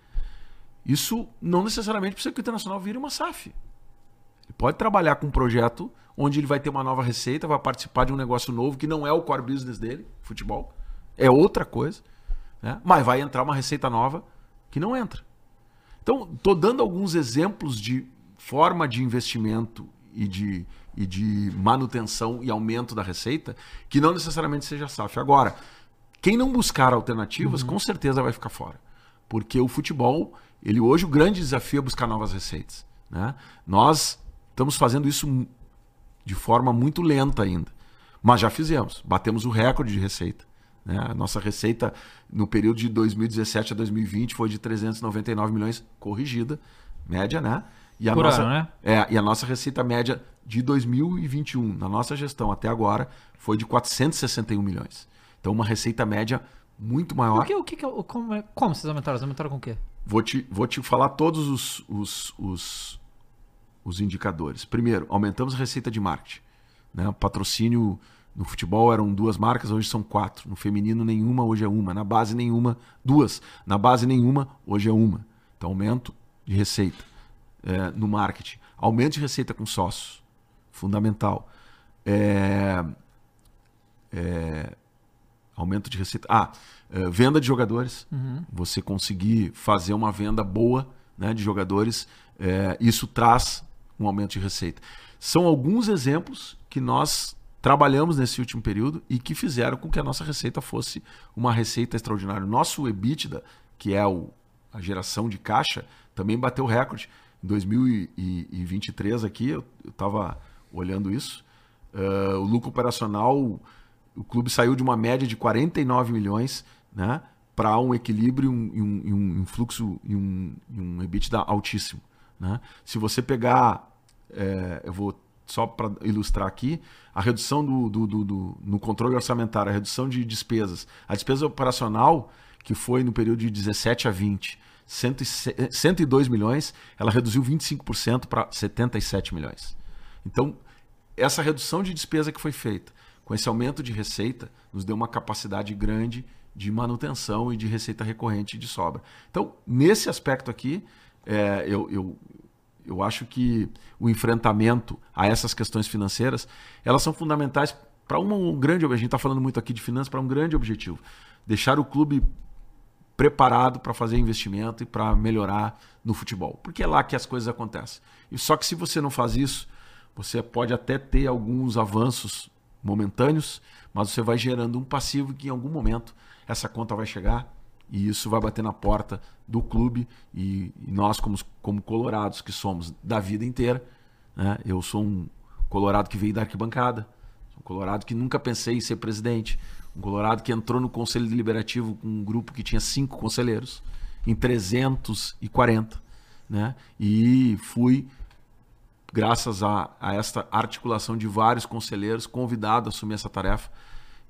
Speaker 3: isso não necessariamente precisa que o internacional vire uma SAF. Ele pode trabalhar com um projeto onde ele vai ter uma nova receita, vai participar de um negócio novo que não é o core business dele, futebol, é outra coisa, né? mas vai entrar uma receita nova que não entra. Então, estou dando alguns exemplos de forma de investimento e de, e de manutenção e aumento da receita que não necessariamente seja SAF. Agora, quem não buscar alternativas, uhum. com certeza vai ficar fora. Porque o futebol, ele hoje o grande desafio é buscar novas receitas. Né? Nós estamos fazendo isso de forma muito lenta ainda. Mas já fizemos, batemos o recorde de receita. Né? A nossa receita no período de 2017 a 2020 foi de 399 milhões, corrigida, média, né?
Speaker 1: E a, Por
Speaker 3: nossa,
Speaker 1: ano, né?
Speaker 3: é, e a nossa receita média de 2021, na nossa gestão até agora, foi de 461 milhões. Então, uma receita média muito maior.
Speaker 1: O que, o que, como, é, como vocês aumentaram? Vocês aumentaram com o quê?
Speaker 3: Vou te, vou te falar todos os, os, os, os indicadores. Primeiro, aumentamos a receita de marketing. Né? Patrocínio no futebol eram duas marcas, hoje são quatro. No feminino, nenhuma, hoje é uma. Na base, nenhuma, duas. Na base, nenhuma, hoje é uma. Então, aumento de receita é, no marketing. Aumento de receita com sócios. Fundamental. É, é, Aumento de receita. Ah, uh, venda de jogadores. Uhum. Você conseguir fazer uma venda boa né, de jogadores, é, isso traz um aumento de receita. São alguns exemplos que nós trabalhamos nesse último período e que fizeram com que a nossa receita fosse uma receita extraordinária. Nosso EBITDA, que é o, a geração de caixa, também bateu recorde. Em 2023 aqui, eu estava olhando isso, uh, o lucro operacional o clube saiu de uma média de 49 milhões né, para um equilíbrio e um, um, um, fluxo e um, um EBITDA altíssimo. Né? Se você pegar, é, eu vou só para ilustrar aqui, a redução do, do, do, do, no controle orçamentário, a redução de despesas. A despesa operacional, que foi no período de 17 a 20, 102 milhões, ela reduziu 25% para 77 milhões. Então, essa redução de despesa que foi feita, com esse aumento de receita, nos deu uma capacidade grande de manutenção e de receita recorrente de sobra. Então, nesse aspecto aqui, é, eu, eu, eu acho que o enfrentamento a essas questões financeiras, elas são fundamentais para um grande objetivo. A gente está falando muito aqui de finanças para um grande objetivo. Deixar o clube preparado para fazer investimento e para melhorar no futebol. Porque é lá que as coisas acontecem. E só que se você não faz isso, você pode até ter alguns avanços momentâneos, mas você vai gerando um passivo que em algum momento essa conta vai chegar e isso vai bater na porta do clube e, e nós como, como colorados que somos da vida inteira, né? eu sou um colorado que veio da arquibancada, um colorado que nunca pensei em ser presidente, um colorado que entrou no conselho deliberativo com um grupo que tinha cinco conselheiros em 340, né? E fui graças a, a esta articulação de vários conselheiros convidado a assumir essa tarefa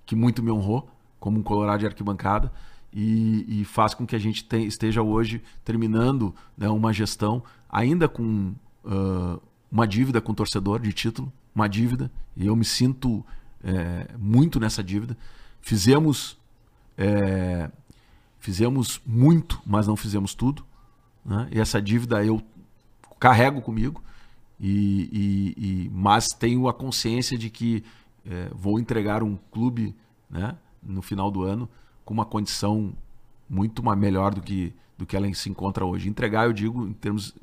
Speaker 3: que muito me honrou como um colorado de arquibancada e, e faz com que a gente te, esteja hoje terminando né, uma gestão ainda com uh, uma dívida com torcedor de título, uma dívida, e eu me sinto é, muito nessa dívida. Fizemos, é, fizemos muito, mas não fizemos tudo. Né? E essa dívida eu carrego comigo, e, e, e mas tenho a consciência de que é, vou entregar um clube né, no final do ano com uma condição muito melhor do que, do que ela se encontra hoje. Entregar, eu digo, em termos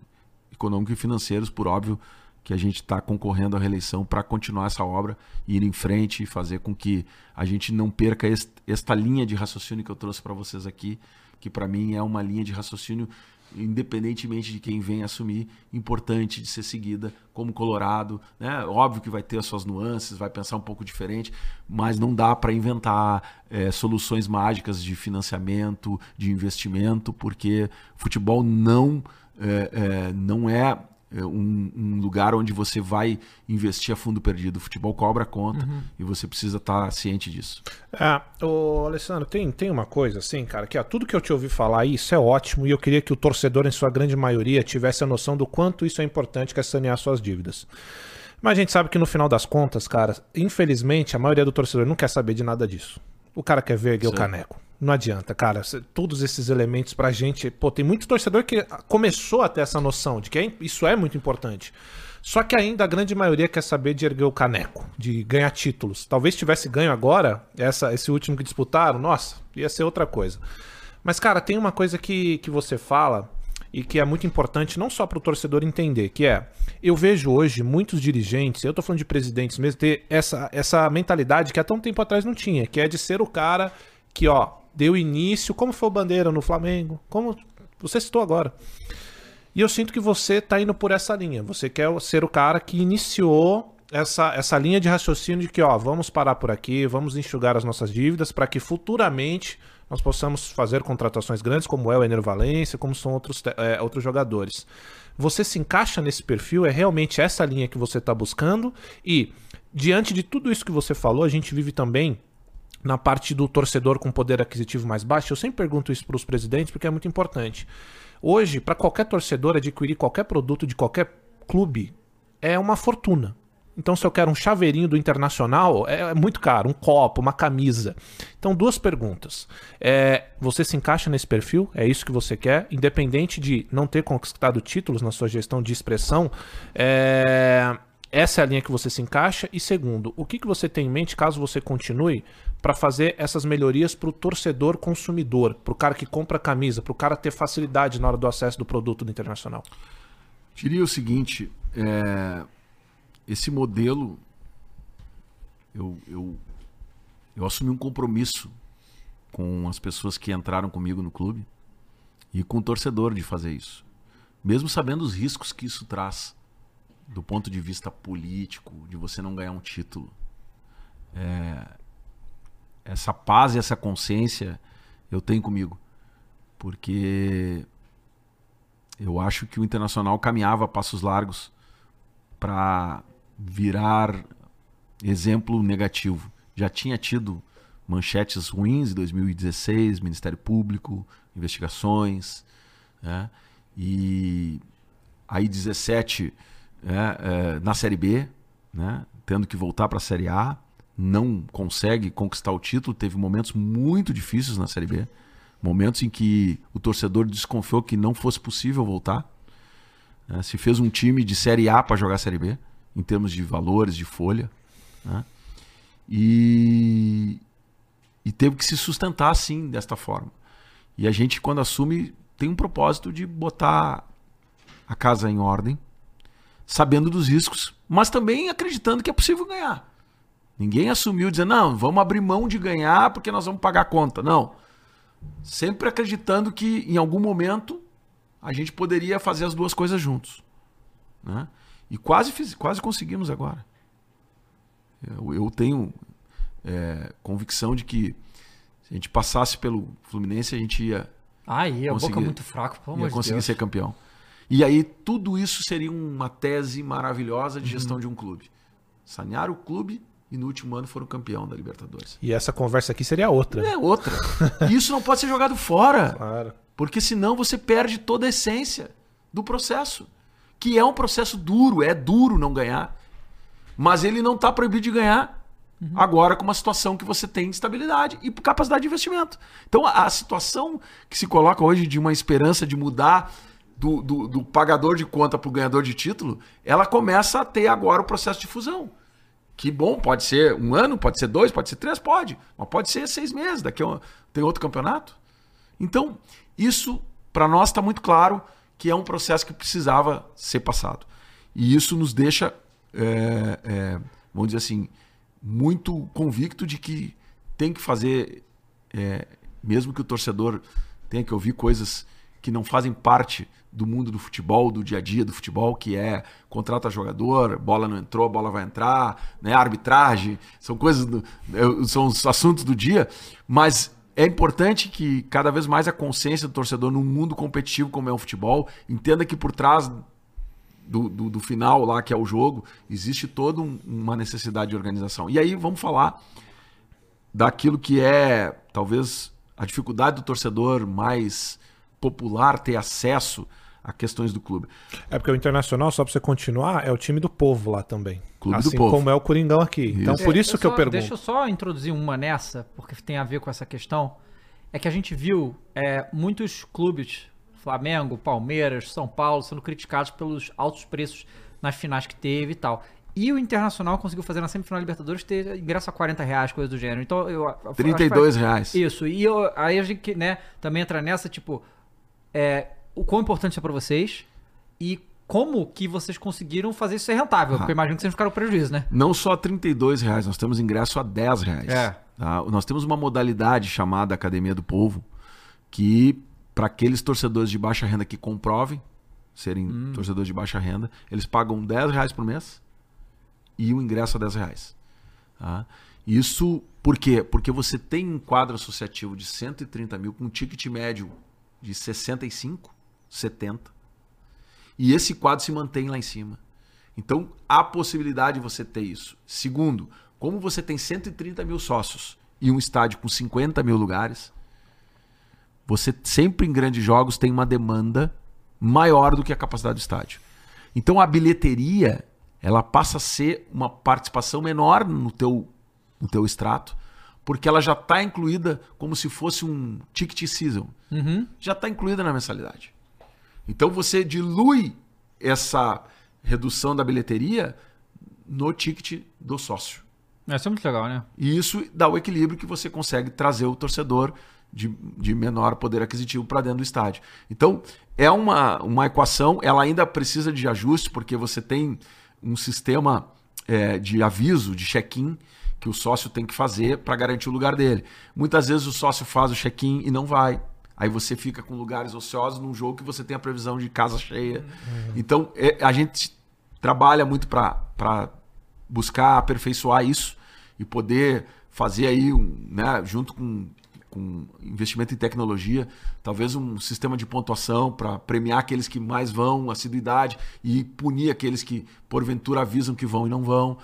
Speaker 3: econômicos e financeiros, por óbvio que a gente está concorrendo à reeleição para continuar essa obra, ir em frente e fazer com que a gente não perca esta linha de raciocínio que eu trouxe para vocês aqui, que para mim é uma linha de raciocínio independentemente de quem vem assumir, importante de ser seguida como Colorado. Né? Óbvio que vai ter as suas nuances, vai pensar um pouco diferente, mas não dá para inventar é, soluções mágicas de financiamento, de investimento, porque futebol não, é, é, não é é, um, um, lugar onde você vai investir a fundo perdido. O futebol cobra conta uhum. e você precisa estar tá ciente disso.
Speaker 2: É, ô, Alessandro, tem, tem uma coisa assim, cara, que ó, tudo que eu te ouvi falar, isso é ótimo e eu queria que o torcedor, em sua grande maioria, tivesse a noção do quanto isso é importante, que é sanear suas dívidas. Mas a gente sabe que no final das contas, cara, infelizmente, a maioria do torcedor não quer saber de nada disso. O cara quer ver o caneco. Não adianta, cara. Todos esses elementos pra gente. Pô, tem muito torcedor que começou a ter essa noção de que é, isso é muito importante. Só que ainda a grande maioria quer saber de erguer o caneco, de ganhar títulos. Talvez tivesse ganho agora, essa, esse último que disputaram, nossa, ia ser outra coisa. Mas, cara, tem uma coisa que, que você fala e que é muito importante não só para o torcedor entender, que é, eu vejo hoje muitos dirigentes, eu tô falando de presidentes mesmo, ter essa, essa mentalidade que até um tempo atrás não tinha, que é de ser o cara que, ó, deu início, como foi o Bandeira no Flamengo, como você citou agora. E eu sinto que você está indo por essa linha. Você quer ser o cara que iniciou essa, essa linha de raciocínio de que, ó, vamos parar por aqui, vamos enxugar as nossas dívidas para que futuramente nós possamos fazer contratações grandes, como é o Ener Valência, como são outros, é, outros jogadores. Você se encaixa nesse perfil? É realmente essa linha que você está buscando? E, diante de tudo isso que você falou, a gente vive também na parte do torcedor com poder aquisitivo mais baixo, eu sempre pergunto isso para os presidentes porque é muito importante. Hoje, para qualquer torcedor adquirir qualquer produto de qualquer clube é uma fortuna. Então, se eu quero um chaveirinho do Internacional, é muito caro, um copo, uma camisa. Então, duas perguntas. É, você se encaixa nesse perfil? É isso que você quer? Independente de não ter conquistado títulos na sua gestão de expressão, é, essa é a linha que você se encaixa? E segundo, o que, que você tem em mente caso você continue para fazer essas melhorias para o torcedor consumidor, para o cara que compra camisa, para o cara ter facilidade na hora do acesso do produto do internacional?
Speaker 3: Diria o seguinte: é... esse modelo, eu, eu, eu assumi um compromisso com as pessoas que entraram comigo no clube e com o torcedor de fazer isso, mesmo sabendo os riscos que isso traz do ponto de vista político, de você não ganhar um título. É, essa paz e essa consciência eu tenho comigo. Porque eu acho que o Internacional caminhava a passos largos para virar exemplo negativo. Já tinha tido manchetes ruins em 2016, Ministério Público, investigações, né? e aí 17 é, é, na Série B, né? tendo que voltar para a Série A, não consegue conquistar o título, teve momentos muito difíceis na Série B, momentos em que o torcedor desconfiou que não fosse possível voltar. Né? Se fez um time de Série A para jogar Série B, em termos de valores, de folha. Né? E, e teve que se sustentar assim, desta forma. E a gente, quando assume, tem um propósito de botar a casa em ordem, sabendo dos riscos, mas também acreditando que é possível ganhar. Ninguém assumiu dizendo, não, vamos abrir mão de ganhar porque nós vamos pagar a conta. Não. Sempre acreditando que em algum momento a gente poderia fazer as duas coisas juntos. Né? E quase, fiz, quase conseguimos agora. Eu, eu tenho é, convicção de que se a gente passasse pelo Fluminense, a gente ia.
Speaker 1: Ai, a boca muito fraco, pelo amor
Speaker 3: ia conseguir
Speaker 1: Deus.
Speaker 3: ser campeão. E aí tudo isso seria uma tese maravilhosa de gestão
Speaker 1: Uhum.
Speaker 3: de um clube. Sanear o clube e no último ano foram campeão da Libertadores.
Speaker 2: E essa conversa aqui seria outra.
Speaker 3: É outra. E isso não pode ser jogado fora.
Speaker 2: Claro.
Speaker 3: Porque senão você perde toda a essência do processo. Que é um processo duro, é duro não ganhar. Mas ele não está proibido de ganhar. Agora com uma situação que você tem de estabilidade e capacidade de investimento. Então a, a situação que se coloca hoje de uma esperança de mudar do, do, do pagador de conta para o ganhador de título, ela começa a ter agora o processo de fusão. Que bom, pode ser um ano, pode ser dois, pode ser três, pode. Mas pode ser seis meses, daqui um- tem outro campeonato. Então, isso para nós está muito claro que é um processo que precisava ser passado. E isso nos deixa, é, é, vamos dizer assim, muito convicto de que tem que fazer, é, mesmo que o torcedor tenha que ouvir coisas que não fazem parte do mundo do futebol, do dia a dia do futebol, que é contrata jogador, bola não entrou, bola vai entrar, né, arbitragem, são coisas, do, são os assuntos do dia, mas é importante que cada vez mais a consciência do torcedor num mundo competitivo como é o futebol entenda que por trás do, do, do final lá, que é o jogo, existe toda um- uma necessidade de organização. E aí vamos falar daquilo que é talvez a dificuldade do torcedor mais popular ter acesso a questões do clube.
Speaker 2: É porque o Internacional, só pra você continuar, é o time do povo lá também.
Speaker 3: Clube do
Speaker 2: assim
Speaker 3: povo.
Speaker 2: como é o Coringão aqui. Então
Speaker 3: Isso.
Speaker 2: por
Speaker 1: É,
Speaker 2: isso que eu
Speaker 1: só-
Speaker 2: pergunto.
Speaker 1: Deixa eu só introduzir uma nessa, porque tem a ver com essa questão. É que a gente viu é, muitos clubes, Flamengo, Palmeiras, São Paulo, sendo criticados pelos altos preços nas finais que teve e tal. E o Internacional conseguiu fazer na semifinal da Libertadores ter ingresso a 40 reais, coisa do gênero. Então, eu, eu acho que
Speaker 3: 32
Speaker 1: faz-
Speaker 3: reais.
Speaker 1: Isso, e eu- aí a gente né, também entra nessa, tipo, é, o quão importante é pra vocês e como que vocês conseguiram fazer isso ser rentável. Porque eu imagino que vocês ficaram prejuízo, né?
Speaker 3: Não só 32 reais, nós temos ingresso a 10 reais.
Speaker 1: É.
Speaker 3: tá? Nós temos uma modalidade chamada Academia do Povo, que para aqueles torcedores de baixa renda que comprovem serem
Speaker 1: Hum.
Speaker 3: torcedores de baixa renda, eles pagam 10 reais por mês e o ingresso a 10 reais. tá? Isso por quê? Porque você tem um quadro associativo de 130 mil com um ticket médio de 65, 70. E esse quadro se mantém lá em cima. Então, há possibilidade de você ter isso. Segundo, como você tem 130 mil sócios e um estádio com 50 mil lugares, você sempre em grandes jogos tem uma demanda maior do que a capacidade do estádio. Então, a bilheteria ela passa a ser uma participação menor no teu, no teu extrato, porque ela já está incluída como se fosse um ticket season. Já está incluída na mensalidade. Então você dilui essa redução da bilheteria no ticket do sócio.
Speaker 1: Isso é muito legal, né?
Speaker 3: E isso dá o equilíbrio que você consegue trazer o torcedor de, de menor poder aquisitivo para dentro do estádio. Então, é uma, uma equação, ela ainda precisa de ajuste, porque você tem um sistema é, de aviso, de check-in, que o sócio tem que fazer para garantir o lugar dele. Muitas vezes o sócio faz o check-in e não vai. Aí você fica com lugares ociosos num jogo que você tem a previsão de casa cheia. Então, é, a gente trabalha muito para buscar aperfeiçoar isso e poder fazer aí, um, né, junto com, com investimento em tecnologia, talvez um sistema de pontuação para premiar aqueles que mais vão, assiduidade, e punir aqueles que porventura avisam que vão e não vão.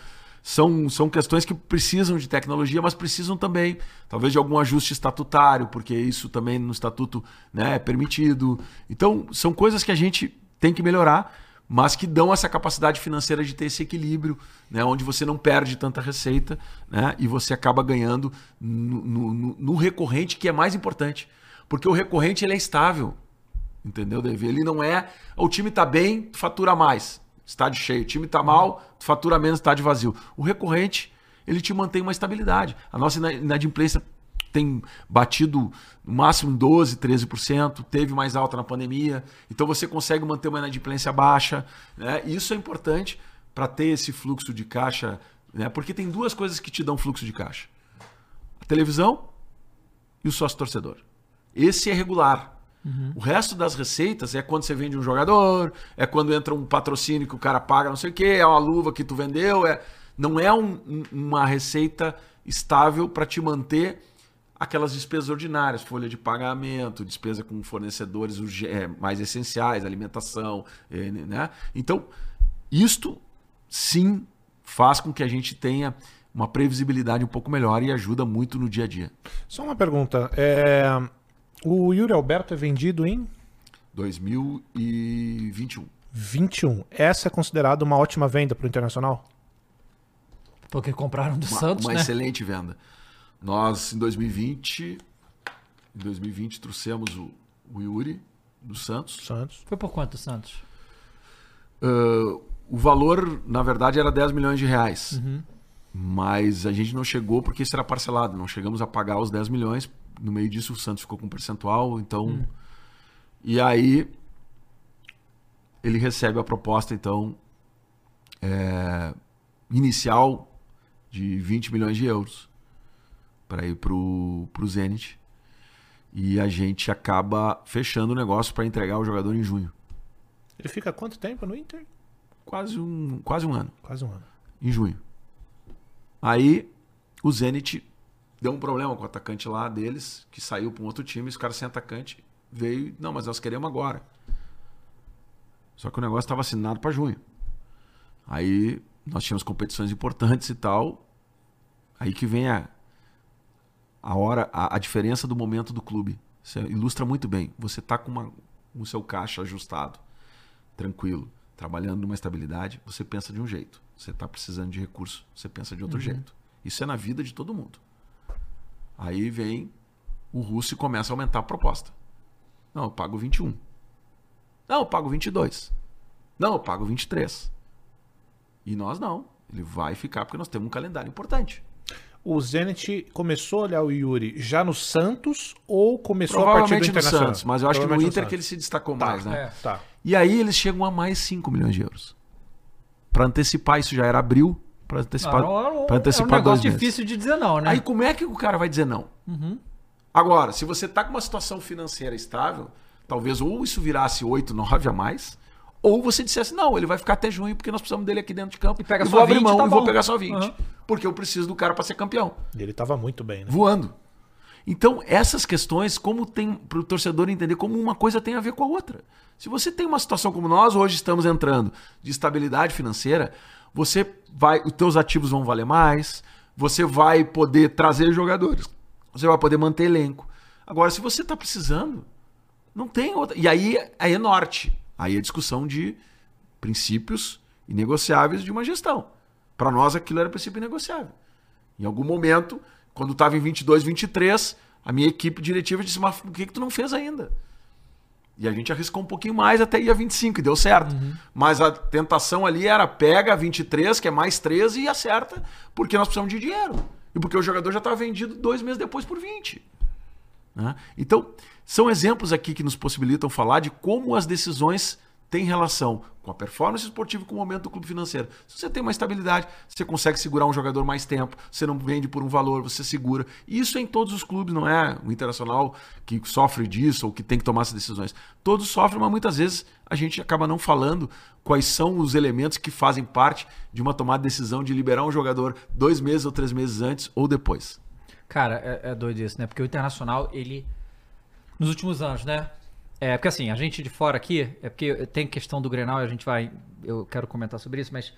Speaker 3: São, são questões que precisam de tecnologia, mas precisam também, talvez, de algum ajuste estatutário, porque isso também no estatuto né, é permitido. Então, são coisas que a gente tem que melhorar, mas que dão essa capacidade financeira de ter esse equilíbrio, né? onde você não perde tanta receita né? e você acaba ganhando no, no, no recorrente, que é mais importante. Porque o recorrente ele é estável. Entendeu, David? Ele não é. O time tá bem, tu fatura mais. Estádio cheio. O time tá mal, tu fatura menos, estádio vazio. O recorrente, ele te mantém uma estabilidade. A nossa inadimplência tem batido no máximo 12%, 13%, teve mais alta na pandemia. Então você consegue manter uma inadimplência baixa. Né? Isso é importante para ter esse fluxo de caixa, né? porque tem duas coisas que te dão fluxo de caixa: a televisão e o sócio torcedor. Esse é regular. Uhum. O resto das receitas é quando você vende um jogador, é quando entra um patrocínio que o cara paga não sei o que, é uma luva que tu vendeu, é não é um, uma receita estável para te manter aquelas despesas ordinárias, folha de pagamento, despesa com fornecedores é, mais essenciais, alimentação, é, né? Então, isto sim faz com que a gente tenha uma previsibilidade um pouco melhor e ajuda muito no dia a dia.
Speaker 2: Só uma pergunta, é... O Yuri Alberto é vendido em
Speaker 3: 2021.
Speaker 2: 21. Essa é considerada uma ótima venda para o Internacional?
Speaker 1: Porque compraram do
Speaker 3: uma,
Speaker 1: Santos,
Speaker 3: uma
Speaker 1: né?
Speaker 3: excelente venda. Nós em 2020, em 2020 trouxemos o, o Yuri do Santos.
Speaker 2: Santos.
Speaker 1: Foi por quanto Santos?
Speaker 3: Uh, o valor, na verdade, era 10 milhões de reais. Uhum. Mas a gente não chegou porque isso era parcelado. Não chegamos a pagar os 10 milhões no meio disso o Santos ficou com um percentual, então. Hum. E aí ele recebe a proposta, então, é, inicial de 20 milhões de euros para ir para o Zenit. E a gente acaba fechando o negócio para entregar o jogador em junho.
Speaker 2: Ele fica quanto tempo no Inter?
Speaker 3: Quase um, quase um ano.
Speaker 2: Quase um ano.
Speaker 3: Em junho. Aí o Zenit deu um problema com o atacante lá deles, que saiu para um outro time, os caras sem atacante veio, não, mas nós queremos agora. Só que o negócio estava assinado para junho. Aí nós tínhamos competições importantes e tal. Aí que vem a, a hora, a, a diferença do momento do clube. Ilustra muito bem. Você tá com uma, o seu caixa ajustado, tranquilo, trabalhando numa estabilidade, você pensa de um jeito. Você está precisando de recurso, você pensa de outro uhum. jeito. Isso é na vida de todo mundo. Aí vem o russo e começa a aumentar a proposta. Não, eu pago 21. Não, eu pago 22. Não, eu pago 23. E nós não. Ele vai ficar porque nós temos um calendário importante.
Speaker 2: O Zenit começou a olhar o Yuri já no Santos ou começou a partir do Internacional? no Santos,
Speaker 3: mas eu acho que no Inter que ele se destacou
Speaker 2: tá,
Speaker 3: mais, né?
Speaker 2: É, tá.
Speaker 3: E aí eles chegam a mais 5 milhões de euros. Para antecipar, isso já era abril, para antecipar,
Speaker 1: não,
Speaker 3: pra antecipar
Speaker 1: é um negócio difícil de dizer não, né?
Speaker 3: Aí como é que o cara vai dizer não?
Speaker 1: Uhum.
Speaker 3: Agora, se você tá com uma situação financeira estável, talvez ou isso virasse 8, 9 a mais, ou você dissesse, não, ele vai ficar até junho porque nós precisamos dele aqui dentro de campo.
Speaker 1: E pega
Speaker 3: eu
Speaker 1: só
Speaker 3: vou abrir
Speaker 1: 20,
Speaker 3: mão
Speaker 1: tá
Speaker 3: e vou
Speaker 1: bom.
Speaker 3: pegar só 20.
Speaker 1: Uhum.
Speaker 3: Porque eu preciso do cara para ser campeão.
Speaker 2: E ele estava muito bem, né?
Speaker 3: Voando. Então, essas questões, como tem para o torcedor entender como uma coisa tem a ver com a outra. Se você tem uma situação como nós hoje estamos entrando, de estabilidade financeira, você vai, os teus ativos vão valer mais, você vai poder trazer jogadores, você vai poder manter elenco. Agora, se você está precisando, não tem outra. E aí, aí é norte. Aí é discussão de princípios inegociáveis de uma gestão. Para nós, aquilo era princípio inegociável. Em algum momento, quando estava em 22, 23, a minha equipe diretiva disse: Mas por que, que tu não fez ainda? E a gente arriscou um pouquinho mais até ir a 25 e deu certo.
Speaker 1: Uhum.
Speaker 3: Mas a tentação ali era pega 23, que é mais 13 e acerta, porque nós precisamos de dinheiro. E porque o jogador já estava vendido dois meses depois por 20. Né? Então, são exemplos aqui que nos possibilitam falar de como as decisões têm relação com a performance esportiva e com o momento do clube financeiro. Se você tem uma estabilidade, você consegue segurar um jogador mais tempo, você não vende por um valor, você segura. E isso é em todos os clubes, não é o internacional que sofre disso ou que tem que tomar essas decisões. Todos sofrem, mas muitas vezes a gente acaba não falando quais são os elementos que fazem parte de uma tomada de decisão de liberar um jogador dois meses ou três meses antes ou depois.
Speaker 1: Cara, é, é doido isso, né? Porque o Internacional, ele. Nos últimos anos, né? É, porque assim, a gente de fora aqui, é porque tem questão do Grenal e a gente vai. Eu quero comentar sobre isso, mas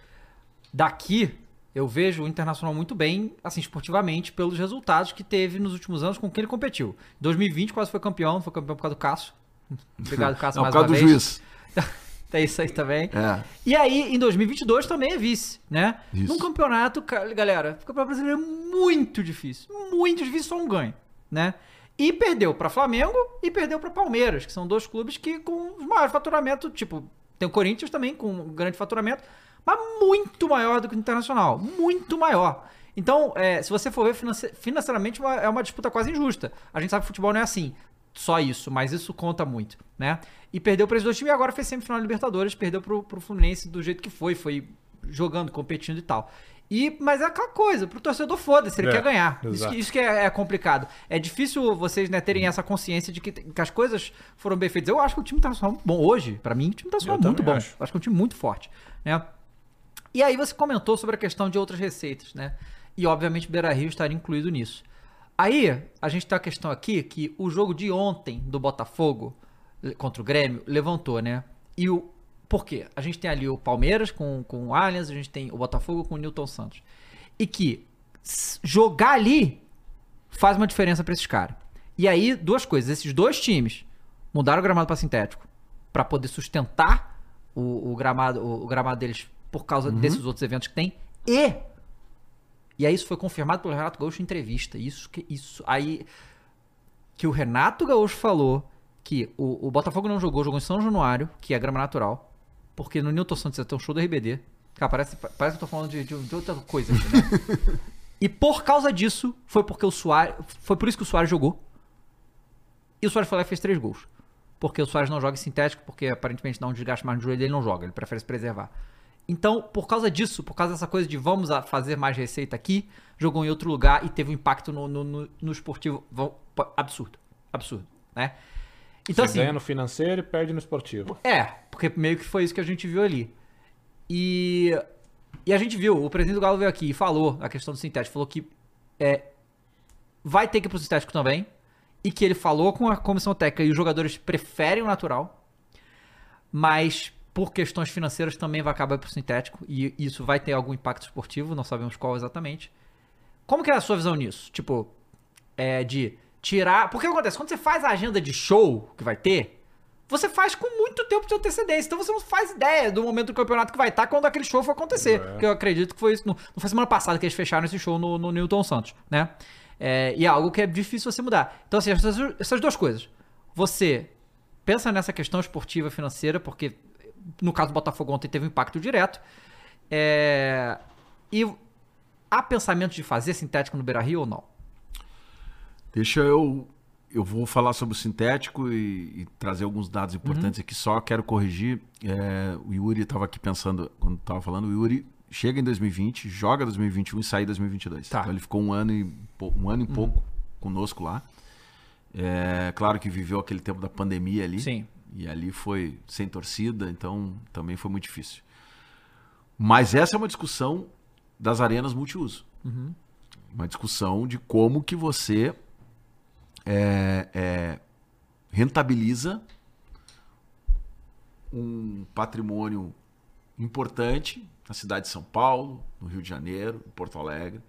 Speaker 1: daqui eu vejo o Internacional muito bem, assim, esportivamente, pelos resultados que teve nos últimos anos com quem ele competiu. Em 2020 quase foi campeão, foi campeão por causa do Cássio. Obrigado, Cássio,
Speaker 3: Não,
Speaker 1: mais
Speaker 3: por causa
Speaker 1: uma
Speaker 3: do
Speaker 1: vez.
Speaker 3: juiz.
Speaker 1: Tem isso aí também.
Speaker 3: É.
Speaker 1: E aí, em 2022 também é vice, né?
Speaker 3: Isso.
Speaker 1: Num campeonato, ca- galera, o campeonato brasileiro é muito difícil. Muito difícil, só um ganho, né? E perdeu pra Flamengo e perdeu pra Palmeiras, que são dois clubes que com os maiores faturamentos, tipo, tem o Corinthians também com um grande faturamento, mas muito maior do que o Internacional. Muito maior. Então, é, se você for ver finance- financeiramente, é uma disputa quase injusta. A gente sabe que futebol não é assim. Só isso, mas isso conta muito, né? E perdeu para esses dois times e agora fez semifinal da Libertadores, perdeu pro, pro Fluminense do jeito que foi, foi jogando, competindo e tal. E, mas é aquela coisa, pro torcedor foda-se, ele
Speaker 2: É,
Speaker 1: quer ganhar. Isso,
Speaker 2: exato.
Speaker 1: isso que é, é complicado. É difícil vocês né, terem essa consciência de que, que as coisas foram bem feitas. Eu acho que o time é muito bom hoje. Pra mim, o time
Speaker 2: Eu
Speaker 1: é muito bom.
Speaker 2: acho.
Speaker 1: Eu acho que é um time muito forte, né? E aí você comentou sobre a questão de outras receitas, né? E obviamente o Beira Rio estaria incluído nisso. Aí, a gente tem a questão aqui que o jogo de ontem do Botafogo eh, contra o Grêmio levantou, né? E o. Por quê? A gente tem ali o Palmeiras com, com o Allianz, a gente tem o Botafogo com o Newton Santos. E que jogar ali faz uma diferença pra esses caras. E aí, duas coisas. Esses dois times mudaram o gramado para sintético para poder sustentar o, o gramado, o, o gramado deles por causa desses outros eventos que tem. E e aí isso foi confirmado pelo Renato Gaúcho em entrevista. Isso que isso aí que o Renato Gaúcho falou que o, o Botafogo não jogou, jogou em São Januário, que é grama natural, porque no Newton Santos ia ter um show do RBD. Cara, parece, parece que eu tô falando de, de- de outra coisa aqui, né? e por causa disso, foi porque o Soares. Foi por isso que o Soares jogou. E o Soares foi lá e fez três gols. Porque o Soares não joga em sintético, porque aparentemente dá um desgaste mais no joelho, ele não joga, ele prefere se preservar. Então, por causa disso, por causa dessa coisa de vamos fazer mais receita aqui, jogou em outro lugar e teve um impacto no, no, no- no esportivo absurdo. Absurdo, né? Então,
Speaker 2: Você
Speaker 1: assim,
Speaker 2: ganha no financeiro e perde no esportivo.
Speaker 1: é, porque meio que foi isso que a gente viu ali. E, e a gente viu, o presidente do Galo veio aqui e falou a questão do sintético, falou que é, vai ter que ir pro sintético também, e que ele falou com a comissão técnica e os jogadores preferem o natural, mas por questões financeiras também vai acabar pro sintético, e isso vai ter algum impacto esportivo, não sabemos qual exatamente. Como que é a sua visão nisso? Tipo, é de tirar. Porque acontece? Quando você faz a agenda de show que vai ter, você faz com muito tempo de antecedência. Então você não faz ideia do momento do campeonato que vai estar quando aquele show for acontecer.
Speaker 2: É.
Speaker 1: Porque eu acredito que foi isso. Não, não foi semana passada que eles fecharam esse show no, no Newton Santos, né? É, e é algo que é difícil você mudar. Então, assim, essas, essas duas coisas. Você pensa nessa questão esportiva financeira, porque no caso do Botafogo ontem teve um impacto direto. É, e há pensamento de fazer sintético no Beira Rio ou não?
Speaker 3: Deixa eu. Eu vou falar sobre o sintético e, e trazer alguns dados importantes aqui. Só quero corrigir. é, o Yuri estava aqui pensando, quando estava falando, o Yuri chega em 2020, joga 2021 e sai em 2022.
Speaker 1: Tá.
Speaker 3: Então ele ficou um ano e, um ano e pouco conosco lá. É, claro que viveu aquele tempo da pandemia ali.
Speaker 1: Sim.
Speaker 3: E ali foi sem torcida, então também foi muito difícil. Mas essa é uma discussão das arenas multiuso. Uma discussão de como que você é, é, rentabiliza um patrimônio importante na cidade de São Paulo, no Rio de Janeiro, em Porto Alegre,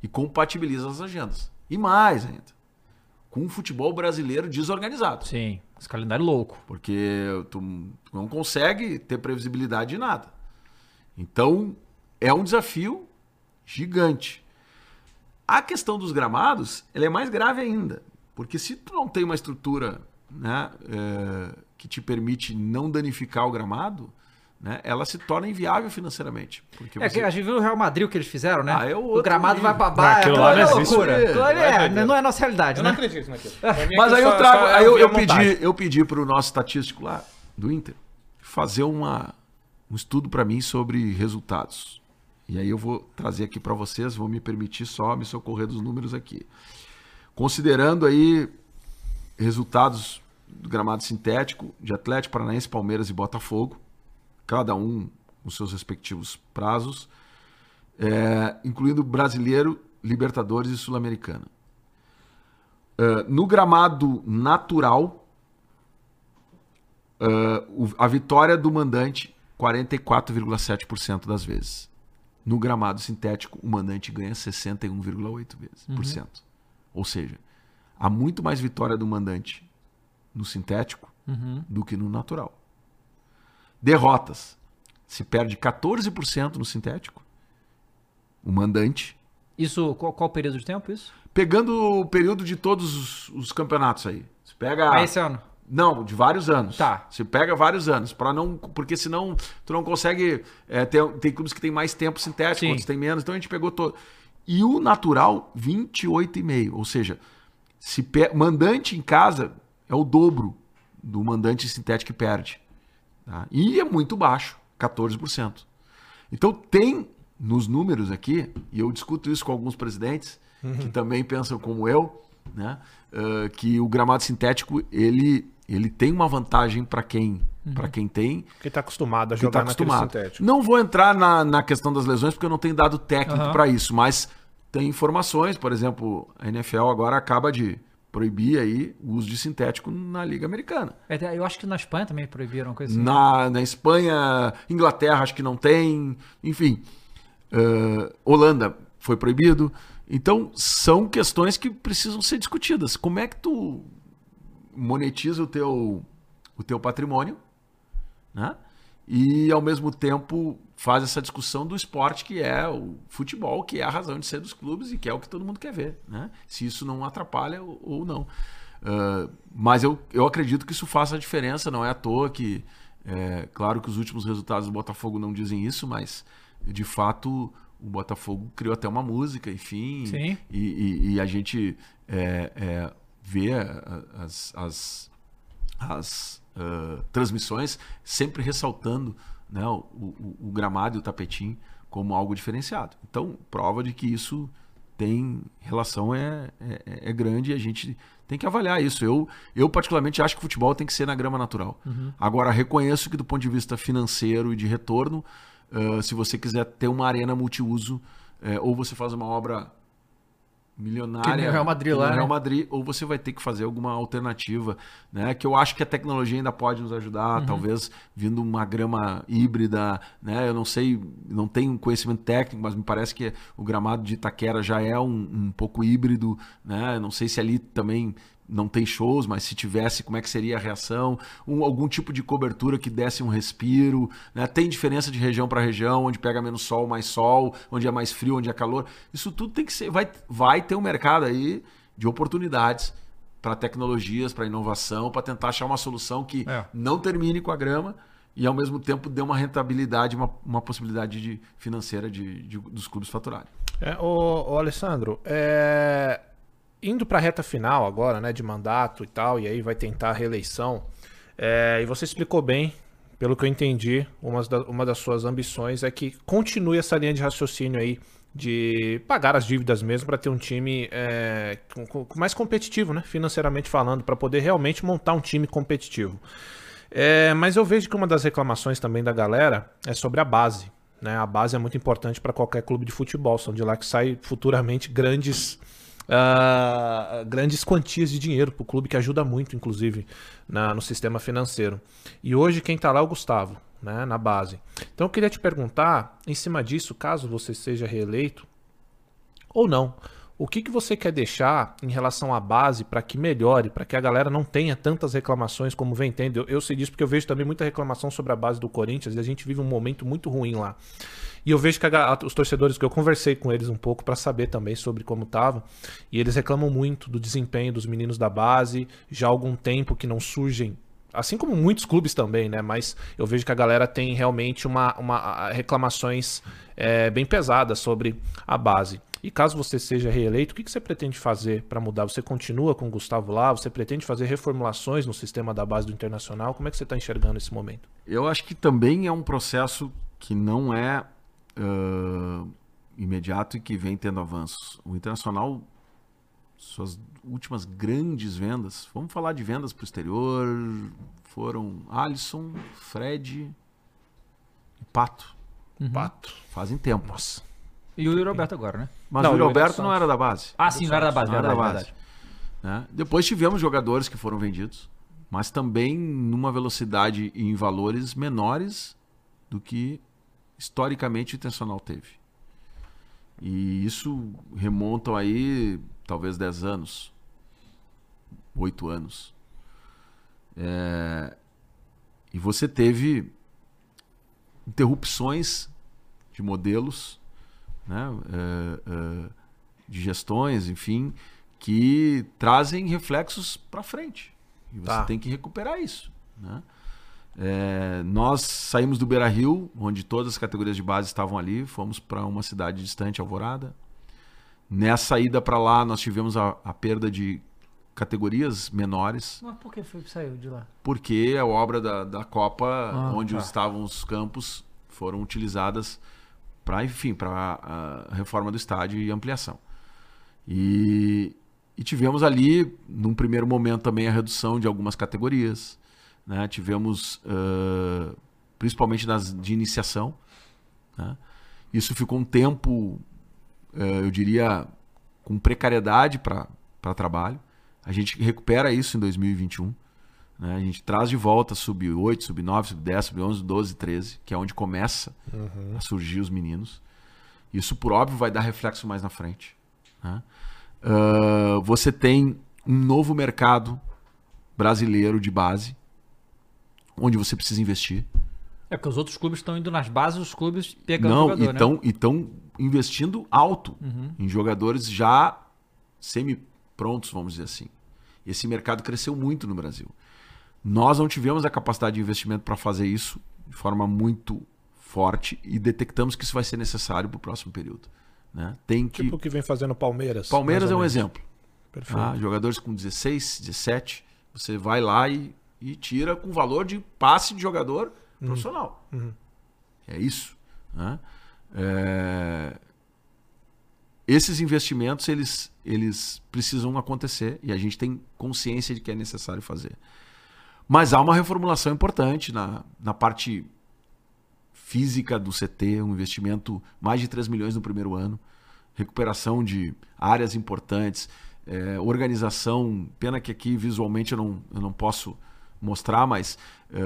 Speaker 3: e compatibiliza as agendas. E mais ainda, com um futebol brasileiro desorganizado.
Speaker 1: Sim. Esse calendário louco.
Speaker 3: Porque tu, tu não consegue ter previsibilidade de nada. Então, é um desafio gigante. A questão dos gramados, ela é mais grave ainda. Porque se tu não tem uma estrutura né, é, que te permite não danificar o gramado, né, ela se torna inviável financeiramente. Porque
Speaker 1: É
Speaker 3: você-
Speaker 1: a gente viu no Real Madrid o que eles fizeram, né?
Speaker 3: Ah, é o
Speaker 1: o gramado
Speaker 3: nível.
Speaker 1: vai pra
Speaker 2: Não,
Speaker 1: baixo.
Speaker 2: aquilo
Speaker 1: Aquilo
Speaker 2: lá
Speaker 1: é
Speaker 2: não
Speaker 1: loucura. Aquilo
Speaker 2: é
Speaker 1: é, não é a nossa realidade,
Speaker 2: Eu
Speaker 1: né?
Speaker 2: não acredito naquilo.
Speaker 3: Mas aí eu trago,
Speaker 2: é
Speaker 3: aí eu, eu pedi, eu pedi para o nosso estatístico lá do Inter fazer uma, um estudo para mim sobre resultados. E aí eu vou trazer aqui para vocês, vou me permitir só me socorrer dos números aqui. Considerando aí resultados do gramado sintético de Atlético Paranaense, Palmeiras e Botafogo, cada um com seus respectivos prazos, é, incluindo Brasileiro, Libertadores e Sul-Americana. Uh, no gramado natural, o- a vitória do mandante 44,7% das vezes. No gramado sintético, o mandante ganha 61,8 vezes, por cento. Ou seja, há muito mais vitória do mandante no sintético
Speaker 1: Uhum.
Speaker 3: do que no natural. derrotas. Se perde 14% no sintético. O mandante.
Speaker 1: Isso, qual, qual período de tempo isso?
Speaker 3: Pegando o período de todos os, os campeonatos aí. Você pega.
Speaker 1: Ah, esse ano.
Speaker 3: Não, de vários anos.
Speaker 1: Tá.
Speaker 3: Você pega vários anos, para não, porque senão tu não consegue. é, ter- tem clubes que tem mais tempo sintético,
Speaker 1: Sim.
Speaker 3: outros tem menos. Então a gente pegou todo. E o natural 28,5, ou seja, se pe- mandante em casa é o dobro do mandante sintético que perde. tá? E é muito baixo, 14%. Então tem nos números aqui, e eu discuto isso com alguns presidentes que também pensam como eu, né, ah, que o gramado sintético ele, ele tem uma vantagem para quem, para quem tem,
Speaker 2: Porque tá acostumado a
Speaker 3: que
Speaker 2: jogar
Speaker 3: está
Speaker 2: naquele
Speaker 3: acostumado.
Speaker 2: sintético.
Speaker 3: Não vou entrar na, na questão das lesões porque eu não tenho dado técnico
Speaker 1: Aham.
Speaker 3: para isso, mas tem informações, por exemplo, a NFL agora acaba de proibir aí o uso de sintético na Liga Americana.
Speaker 1: É, Eu acho que na Espanha também proibiram coisa assim.
Speaker 3: Na, na Espanha, Inglaterra acho que não tem, enfim. Ah, Holanda foi proibido. Então, são questões que precisam ser discutidas. Como é que tu monetiza o teu, o teu patrimônio, né? E, ao mesmo tempo, faz essa discussão do esporte que é o futebol, que é a razão de ser dos clubes e que é o que todo mundo quer ver, né? Se isso não atrapalha ou, não. Ah, mas eu, eu acredito que isso faça a diferença, não é à toa que, é, claro que os últimos resultados do Botafogo não dizem isso, mas de fato o Botafogo criou até uma música, enfim,
Speaker 1: Sim.
Speaker 3: e, e- e a gente é, é, vê as, as, as, ah, transmissões sempre ressaltando né, o, o- o gramado e o tapetinho como algo diferenciado. Então, prova de que isso tem relação é, é, é grande e a gente tem que avaliar isso. Eu, eu, particularmente, acho que o futebol tem que ser na grama natural. Agora, reconheço que, do ponto de vista financeiro e de retorno, ah, se você quiser ter uma arena multiuso, eh, ou você faz uma obra milionária
Speaker 1: Que nem o Real Madrid lá,
Speaker 3: o Real
Speaker 1: né?
Speaker 3: Madrid, ou você vai ter que fazer alguma alternativa, né? Que eu acho que a tecnologia ainda pode nos ajudar,
Speaker 1: Uhum.
Speaker 3: talvez vindo uma grama híbrida, né? Eu não sei, não tenho conhecimento técnico, mas me parece que o gramado de Itaquera já é um, um pouco híbrido, né? Não sei se ali também não tem shows, mas se tivesse, como é que seria a reação? Um- algum tipo de cobertura que desse um respiro, né? Tem diferença de região para região, onde pega menos sol, mais sol, onde é mais frio, onde é calor. Isso tudo tem que ser, vai, vai ter um mercado aí de oportunidades para tecnologias, para inovação, para tentar achar uma solução que
Speaker 1: É.
Speaker 3: não termine com a grama e ao mesmo tempo dê uma rentabilidade, uma, uma possibilidade de, financeira de, de- dos clubes faturarem.
Speaker 2: É, ô, ô, Alessandro, é, indo para a reta final agora, né, de mandato e tal, e aí vai tentar a reeleição, é, e você explicou bem, pelo que eu entendi, uma, da- uma das suas ambições é que continue essa linha de raciocínio aí de pagar as dívidas mesmo para ter um time é, mais competitivo, né, financeiramente falando, para poder realmente montar um time competitivo. É, mas eu vejo que uma das reclamações também da galera é sobre a base. Né? A base é muito importante para qualquer clube de futebol. São de lá que saem futuramente grandes, ah, grandes quantias de dinheiro para o clube, que ajuda muito, inclusive, na- no sistema financeiro. E hoje quem está lá é o Gustavo, né? na base. Então eu queria te perguntar, em cima disso, caso você seja reeleito, ou não. O que, que você quer deixar em relação à base para que melhore, para que a galera não tenha tantas reclamações como vem tendo? Eu, eu sei disso porque eu vejo também muita reclamação sobre a base do Corinthians e a gente vive um momento muito ruim lá. E eu vejo que a os torcedores que eu conversei com eles um pouco para saber também sobre como tava, e eles reclamam muito do desempenho dos meninos da base, já há algum tempo que não surgem assim como muitos clubes também, né? Mas eu vejo que a galera tem realmente uma, uma reclamações é, bem pesadas sobre a base. E caso você seja reeleito, o que, que você pretende fazer para mudar? Você continua com o Gustavo lá? Você pretende fazer reformulações no sistema da base do Internacional? Como é que você está enxergando esse momento?
Speaker 3: Eu acho que também é um processo que não é ah, imediato e que vem tendo avanços. O Internacional, suas últimas grandes vendas, vamos falar de vendas para o exterior, foram Alisson, Fred e Pato.
Speaker 2: Pato.
Speaker 3: Fazem tempo.
Speaker 2: Nossa.
Speaker 1: E o Yuri Roberto agora, né?
Speaker 3: Mas
Speaker 2: Não,
Speaker 3: o
Speaker 2: o
Speaker 3: Yuri Alberto
Speaker 2: Emerson
Speaker 3: não era da base.
Speaker 1: Ah, sim, não era da base,
Speaker 3: Não era
Speaker 1: verdade,
Speaker 3: da base. né? Depois tivemos jogadores que foram vendidos, mas também numa velocidade e em valores menores do que historicamente o Intencional teve. E isso remonta aí talvez 10 anos, 8 anos. É, E você teve interrupções de modelos, né? É, é, de gestões, enfim, que trazem reflexos para frente. E você
Speaker 2: Tá.
Speaker 3: tem que recuperar isso. Né? É, nós saímos do Beira Rio, onde todas as categorias de base estavam ali, fomos para uma cidade distante, Alvorada. Nessa ida para lá, nós tivemos a, a perda de categorias menores,
Speaker 1: Mas por que foi que saiu de lá?
Speaker 3: porque a obra da, da Copa,
Speaker 1: Ah,
Speaker 3: onde
Speaker 1: tá.
Speaker 3: estavam os campos, foram utilizadas para, enfim, para a reforma do estádio e ampliação. E, e tivemos ali, num primeiro momento, também a redução de algumas categorias. Né? Tivemos, ãh, principalmente nas de iniciação. né? Isso ficou um tempo, eh, eu diria, com precariedade para trabalho. A gente recupera isso em 2021. Né? A gente traz de volta sub 8, sub 9, sub 10, sub 11, 12, 13, que é onde começa a surgir os meninos. Isso, por óbvio, vai dar reflexo mais na frente. né? Ah, você tem um novo mercado brasileiro de base, onde você precisa investir.
Speaker 1: É porque os outros clubes estão indo nas bases, os clubes pegando
Speaker 3: Não,
Speaker 1: jogador,
Speaker 3: então,
Speaker 1: né?
Speaker 3: então investindo alto
Speaker 1: Uhum.
Speaker 3: em jogadores já semi-prontos, vamos dizer assim. Esse mercado cresceu muito no Brasil. Nós não tivemos a capacidade de investimento para fazer isso de forma muito forte e detectamos que isso vai ser necessário para o próximo período. Né? Tem que.
Speaker 2: Tipo o que vem fazendo o Palmeiras.
Speaker 3: Palmeiras é um exemplo.
Speaker 2: Perfeito.
Speaker 3: tá? Jogadores com 16, 17, você vai lá e, e tira com valor de passe de jogador profissional.
Speaker 2: Uhum.
Speaker 3: É isso. né? É, Esses investimentos eles, eles precisam acontecer e a gente tem consciência de que é necessário fazer. Mas há uma reformulação importante na, na parte física do CT, um investimento mais de 3 milhões no primeiro ano, recuperação de áreas importantes, é, organização. Pena que aqui visualmente eu não, eu não posso mostrar, mas é,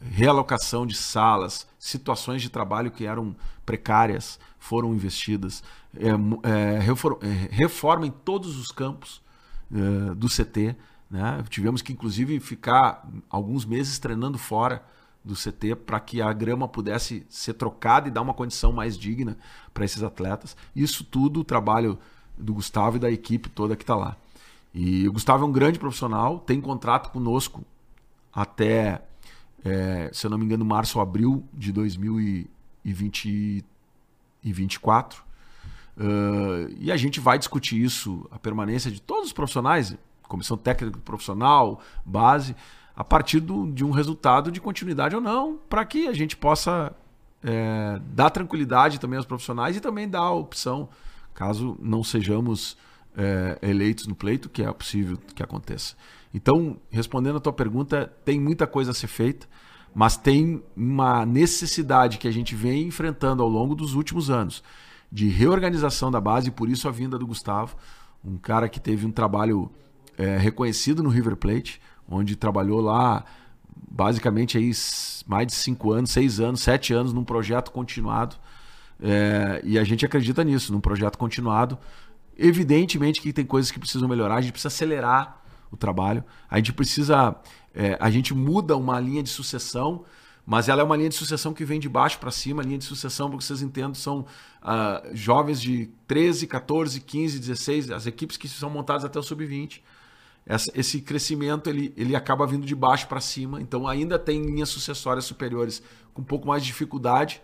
Speaker 3: realocação de salas, situações de trabalho que eram precárias foram investidas, é, é, refor- é, reforma em todos os campos é, do CT. Né? Tivemos que, inclusive, ficar alguns meses treinando fora do CT para que a grama pudesse ser trocada e dar uma condição mais digna para esses atletas. Isso tudo o trabalho do Gustavo e da equipe toda que está lá. E o Gustavo é um grande profissional, tem contrato conosco até, eh, se eu não me engano, março ou abril de 2024. Uh, e a gente vai discutir isso, a permanência de todos os profissionais, comissão técnica profissional, base, a partir do- de um resultado de continuidade ou não, para que a gente possa é, dar tranquilidade também aos profissionais e também dar a opção, caso não sejamos é, eleitos no pleito, que é possível que aconteça. Então, respondendo a tua pergunta, tem muita coisa a ser feita, mas tem uma necessidade que a gente vem enfrentando ao longo dos últimos anos de reorganização da base, e por isso a vinda do Gustavo, um cara que teve um trabalho é, reconhecido no River Plate, onde trabalhou lá basicamente aí mais de cinco anos, seis anos, sete anos num projeto continuado. É, e a gente acredita nisso, num projeto continuado. Evidentemente que tem coisas que precisam melhorar, a gente precisa acelerar o trabalho, a gente precisa. é, a gente muda uma linha de sucessão, mas ela é uma linha de sucessão que vem de baixo para cima. A linha de sucessão, para vocês entendam, são ah, jovens de 13, 14, 15, 16, as equipes que são montadas até o sub-20 essa- esse crescimento ele, ele acaba vindo de baixo para cima. Então ainda tem linhas sucessórias superiores com um pouco mais de dificuldade,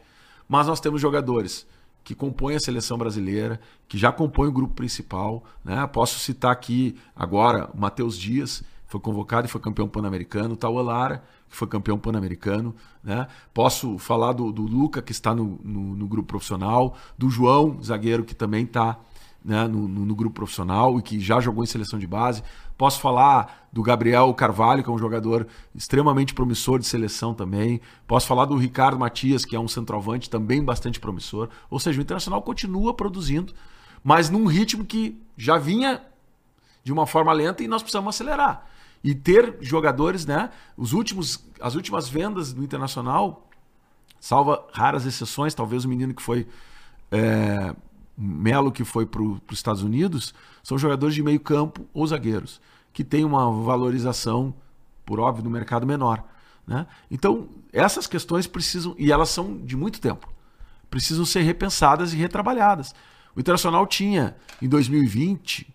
Speaker 3: mas nós temos jogadores que compõem a seleção brasileira, que já compõem o grupo principal. Né? Posso citar aqui agora o Matheus Dias, foi convocado e foi campeão pan-americano, Tauan Lara, que foi campeão pan-americano. Né? Posso falar do, do Luca, que está no, no, no grupo profissional, do João, zagueiro, que também está né, no, no- no grupo profissional e que já jogou em seleção de base. Posso falar do Gabriel Carvalho, que é um jogador extremamente promissor de seleção também. Posso falar do Ricardo Matias, que é um centroavante também bastante promissor. Ou seja, o Internacional continua produzindo, mas num ritmo que já vinha de uma forma lenta e nós precisamos acelerar. E ter jogadores, né? Os últimos, as últimas vendas do Internacional, salva raras exceções, talvez o menino que foi é, Melo que foi para os Estados Unidos, são jogadores de meio campo ou zagueiros, que têm uma valorização, por óbvio, no mercado menor. Né? Então, essas questões precisam, e elas são de muito tempo, precisam ser repensadas e retrabalhadas. O Internacional tinha, em 2020,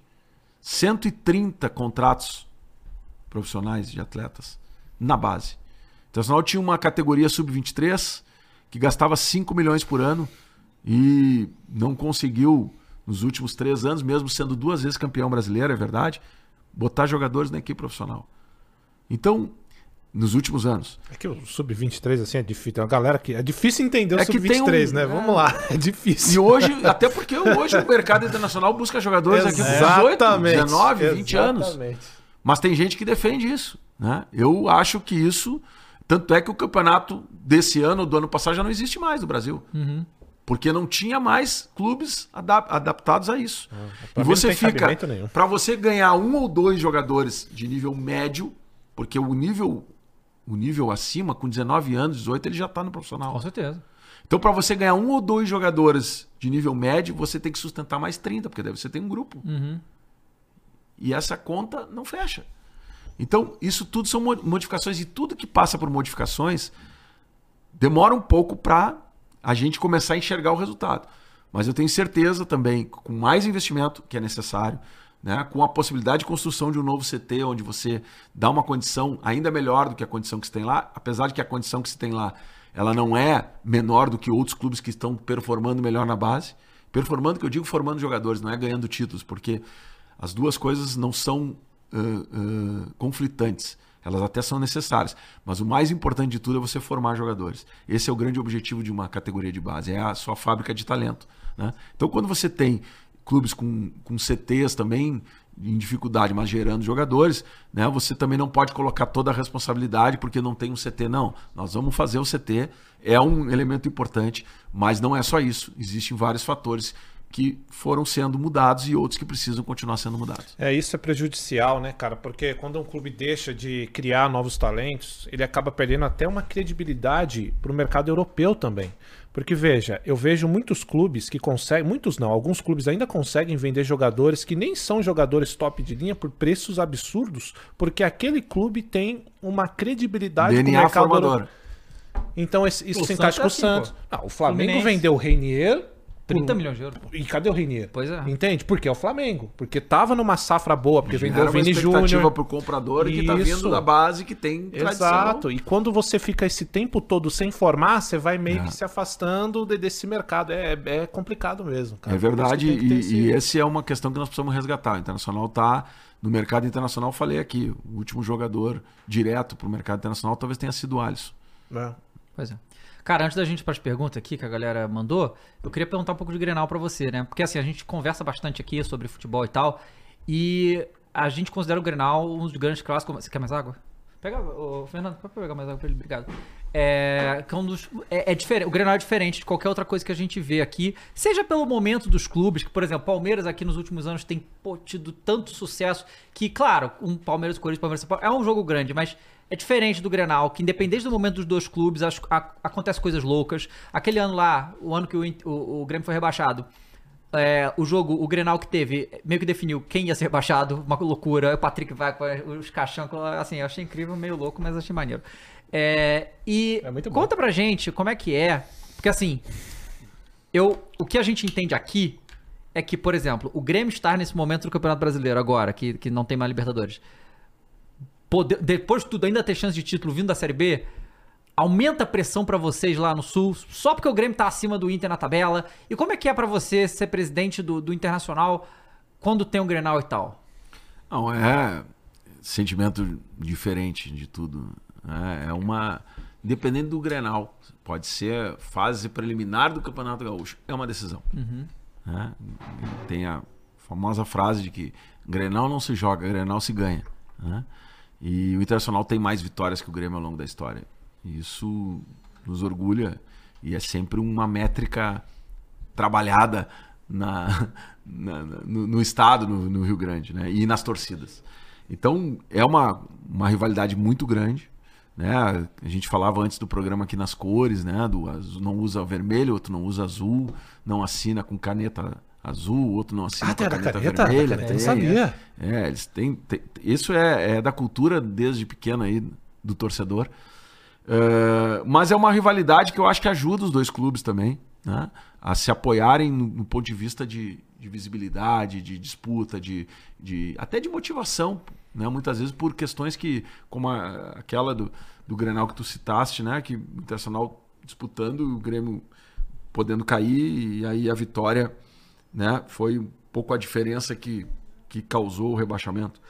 Speaker 3: 130 contratos profissionais de atletas na base. O Internacional tinha uma categoria sub-23 que gastava 5 milhões por ano e não conseguiu, nos últimos três anos, mesmo sendo duas vezes campeão brasileiro, é verdade, botar jogadores na equipe profissional. Então, nos últimos anos.
Speaker 2: É que o sub-23 assim é difícil. Tem uma galera que é difícil entender o
Speaker 3: É que tem
Speaker 2: sub-23,
Speaker 3: um-
Speaker 2: né?
Speaker 3: é.
Speaker 2: Vamos lá, é difícil.
Speaker 3: E hoje, até porque hoje o mercado internacional busca jogadores aqui com 18, 19, 20 anos.
Speaker 2: Exatamente.
Speaker 3: Mas tem gente que defende isso. Né? Eu acho que isso. Tanto é que o campeonato desse ano, do ano passado, já não existe mais no Brasil. Porque não tinha mais clubes adap- adaptados a isso.
Speaker 2: pra
Speaker 3: e você fica. Para você ganhar um ou dois jogadores de nível médio, porque o nível. O nível acima, com 19 anos, 18, ele já está no profissional.
Speaker 1: Com certeza.
Speaker 3: Então, para você ganhar um ou dois jogadores de nível médio, você tem que sustentar mais 30, porque daí você tem um grupo. E essa conta não fecha. Então, isso tudo são mo- modificações e tudo que passa por modificações demora um pouco para a gente começar a enxergar o resultado. Mas eu tenho certeza também, com mais investimento que é necessário, né, com a possibilidade de construção de um novo CT, onde você dá uma condição ainda melhor do que a condição que se tem lá, apesar de que a condição que se tem lá ela não é menor do que outros clubes que estão performando melhor na base. Performando, que eu digo formando jogadores, não é ganhando títulos, porque as duas coisas não são ah, ah, conflitantes. Elas até são necessárias. Mas o mais importante de tudo é você formar jogadores. Esse é o grande objetivo de uma categoria de base, é a sua fábrica de talento. né? Então, quando você tem clubes com, com CTs também em dificuldade, mas gerando jogadores, né? Você também não pode colocar toda a responsabilidade porque não tem um CT, não. Nós vamos fazer o CT, é um elemento importante, mas não é só isso. Existem vários fatores que foram sendo mudados e outros que precisam continuar sendo mudados.
Speaker 2: É, isso é prejudicial, né, cara? Porque quando um clube deixa de criar novos talentos, ele acaba perdendo até uma credibilidade pro mercado europeu também. Porque, veja, eu vejo muitos clubes que conseguem, muitos não, alguns clubes ainda conseguem vender jogadores que nem são jogadores top de linha por preços absurdos, porque aquele clube tem uma credibilidade com o
Speaker 3: DNA
Speaker 2: mercado
Speaker 3: formador.
Speaker 2: europeu. Então, esse- isso
Speaker 1: O
Speaker 2: se
Speaker 1: Santos
Speaker 2: encaixa
Speaker 1: é
Speaker 2: com o
Speaker 1: assim,
Speaker 2: Santos.
Speaker 1: pô.
Speaker 2: Não, o Flamengo
Speaker 1: Fluminense.
Speaker 2: vendeu o Reinier
Speaker 1: 30
Speaker 2: por-
Speaker 1: milhões de euros. pô.
Speaker 2: E cadê o Reinier?
Speaker 1: Pois é.
Speaker 2: Entende? Porque é o Flamengo. Porque tava numa safra boa, porque vendeu o
Speaker 3: uma
Speaker 2: Vini
Speaker 3: expectativa
Speaker 2: Júnior.
Speaker 3: para o comprador que está
Speaker 2: Isso.
Speaker 3: vindo da base que tem tradição.
Speaker 2: Exato. E quando você fica esse tempo todo sem formar, você vai meio
Speaker 3: É.
Speaker 2: que se afastando de- desse mercado. É, é complicado mesmo, cara.
Speaker 3: É
Speaker 2: isso
Speaker 3: verdade,
Speaker 2: que que
Speaker 3: e,
Speaker 2: esse-
Speaker 3: e esse é uma questão que nós precisamos resgatar. O Internacional está no mercado internacional, falei aqui, o último jogador direto para o mercado internacional talvez tenha sido o Alisson.
Speaker 2: É.
Speaker 1: Pois é. Cara, antes da gente ir para as perguntas aqui que a galera mandou, eu queria perguntar um pouco de Grenal para você, né? Porque assim, a gente conversa bastante aqui sobre futebol e tal, e a gente considera o Grenal um dos grandes clássicos. Você quer mais água? Pega, ô, Fernando, pode pegar mais água pra ele, obrigado. É, que é um dos, é, é diferente, o Grenal é diferente de qualquer outra coisa que a gente vê aqui, seja pelo momento dos clubes, que por exemplo, Palmeiras aqui nos últimos anos tem pô, tido tanto sucesso que, claro, um Palmeiras Corinthians, Palmeiras é um jogo grande, mas é diferente do Grenal, que independente do momento dos dois clubes, as, a, acontece coisas loucas. Aquele ano lá, o ano que o, o, o Grêmio foi rebaixado, é, o jogo, o Grenal que teve, meio que definiu quem ia ser rebaixado, uma loucura. O Patrick vai com os caixão, assim, eu achei incrível, meio louco, mas achei maneiro. É, e
Speaker 2: É
Speaker 1: conta pra gente como é que é, porque assim, eu, o que a gente entende aqui é que, por exemplo, o Grêmio estar nesse momento do Campeonato Brasileiro agora, que, que não tem mais Libertadores, depois de tudo ainda ter chance de título vindo da Série B, aumenta a pressão pra vocês lá no Sul, só porque o Grêmio tá acima do Inter na tabela. E como é que é pra você ser presidente do, do Internacional quando tem um Grenal e tal?
Speaker 3: Não, é sentimento diferente de tudo. né? É uma. Independente do Grenal, pode ser fase preliminar do Campeonato Gaúcho, é uma decisão. né? Tem a famosa frase de que Grenal não se joga, Grenal se ganha. né? E o Internacional tem mais vitórias que o Grêmio ao longo da história. Isso nos orgulha e é sempre uma métrica trabalhada na- na- no, no estado, no, no Rio Grande, né? E nas torcidas. Então é uma, uma rivalidade muito grande. Né? A gente falava antes do programa aqui nas cores, né? Do azul, não usa vermelho, outro não usa azul, não assina com caneta azul, outro não assina
Speaker 2: Ah,
Speaker 3: com a
Speaker 2: da
Speaker 3: caneta,
Speaker 2: caneta?
Speaker 3: vermelha.
Speaker 2: Caneta, eu sabia.
Speaker 3: É, É, eles têm, tem- isso é, é da cultura desde pequeno aí do torcedor. Uh, mas é uma rivalidade que eu acho que ajuda os dois clubes também né? a se apoiarem no, no ponto de vista de, de, visibilidade, de disputa, de, de até de motivação, né? muitas vezes por questões que, como a, aquela do, do Grenal que tu citaste, né? que o Internacional disputando o Grêmio podendo cair e aí a vitória né? foi um pouco a diferença que, que causou o rebaixamento.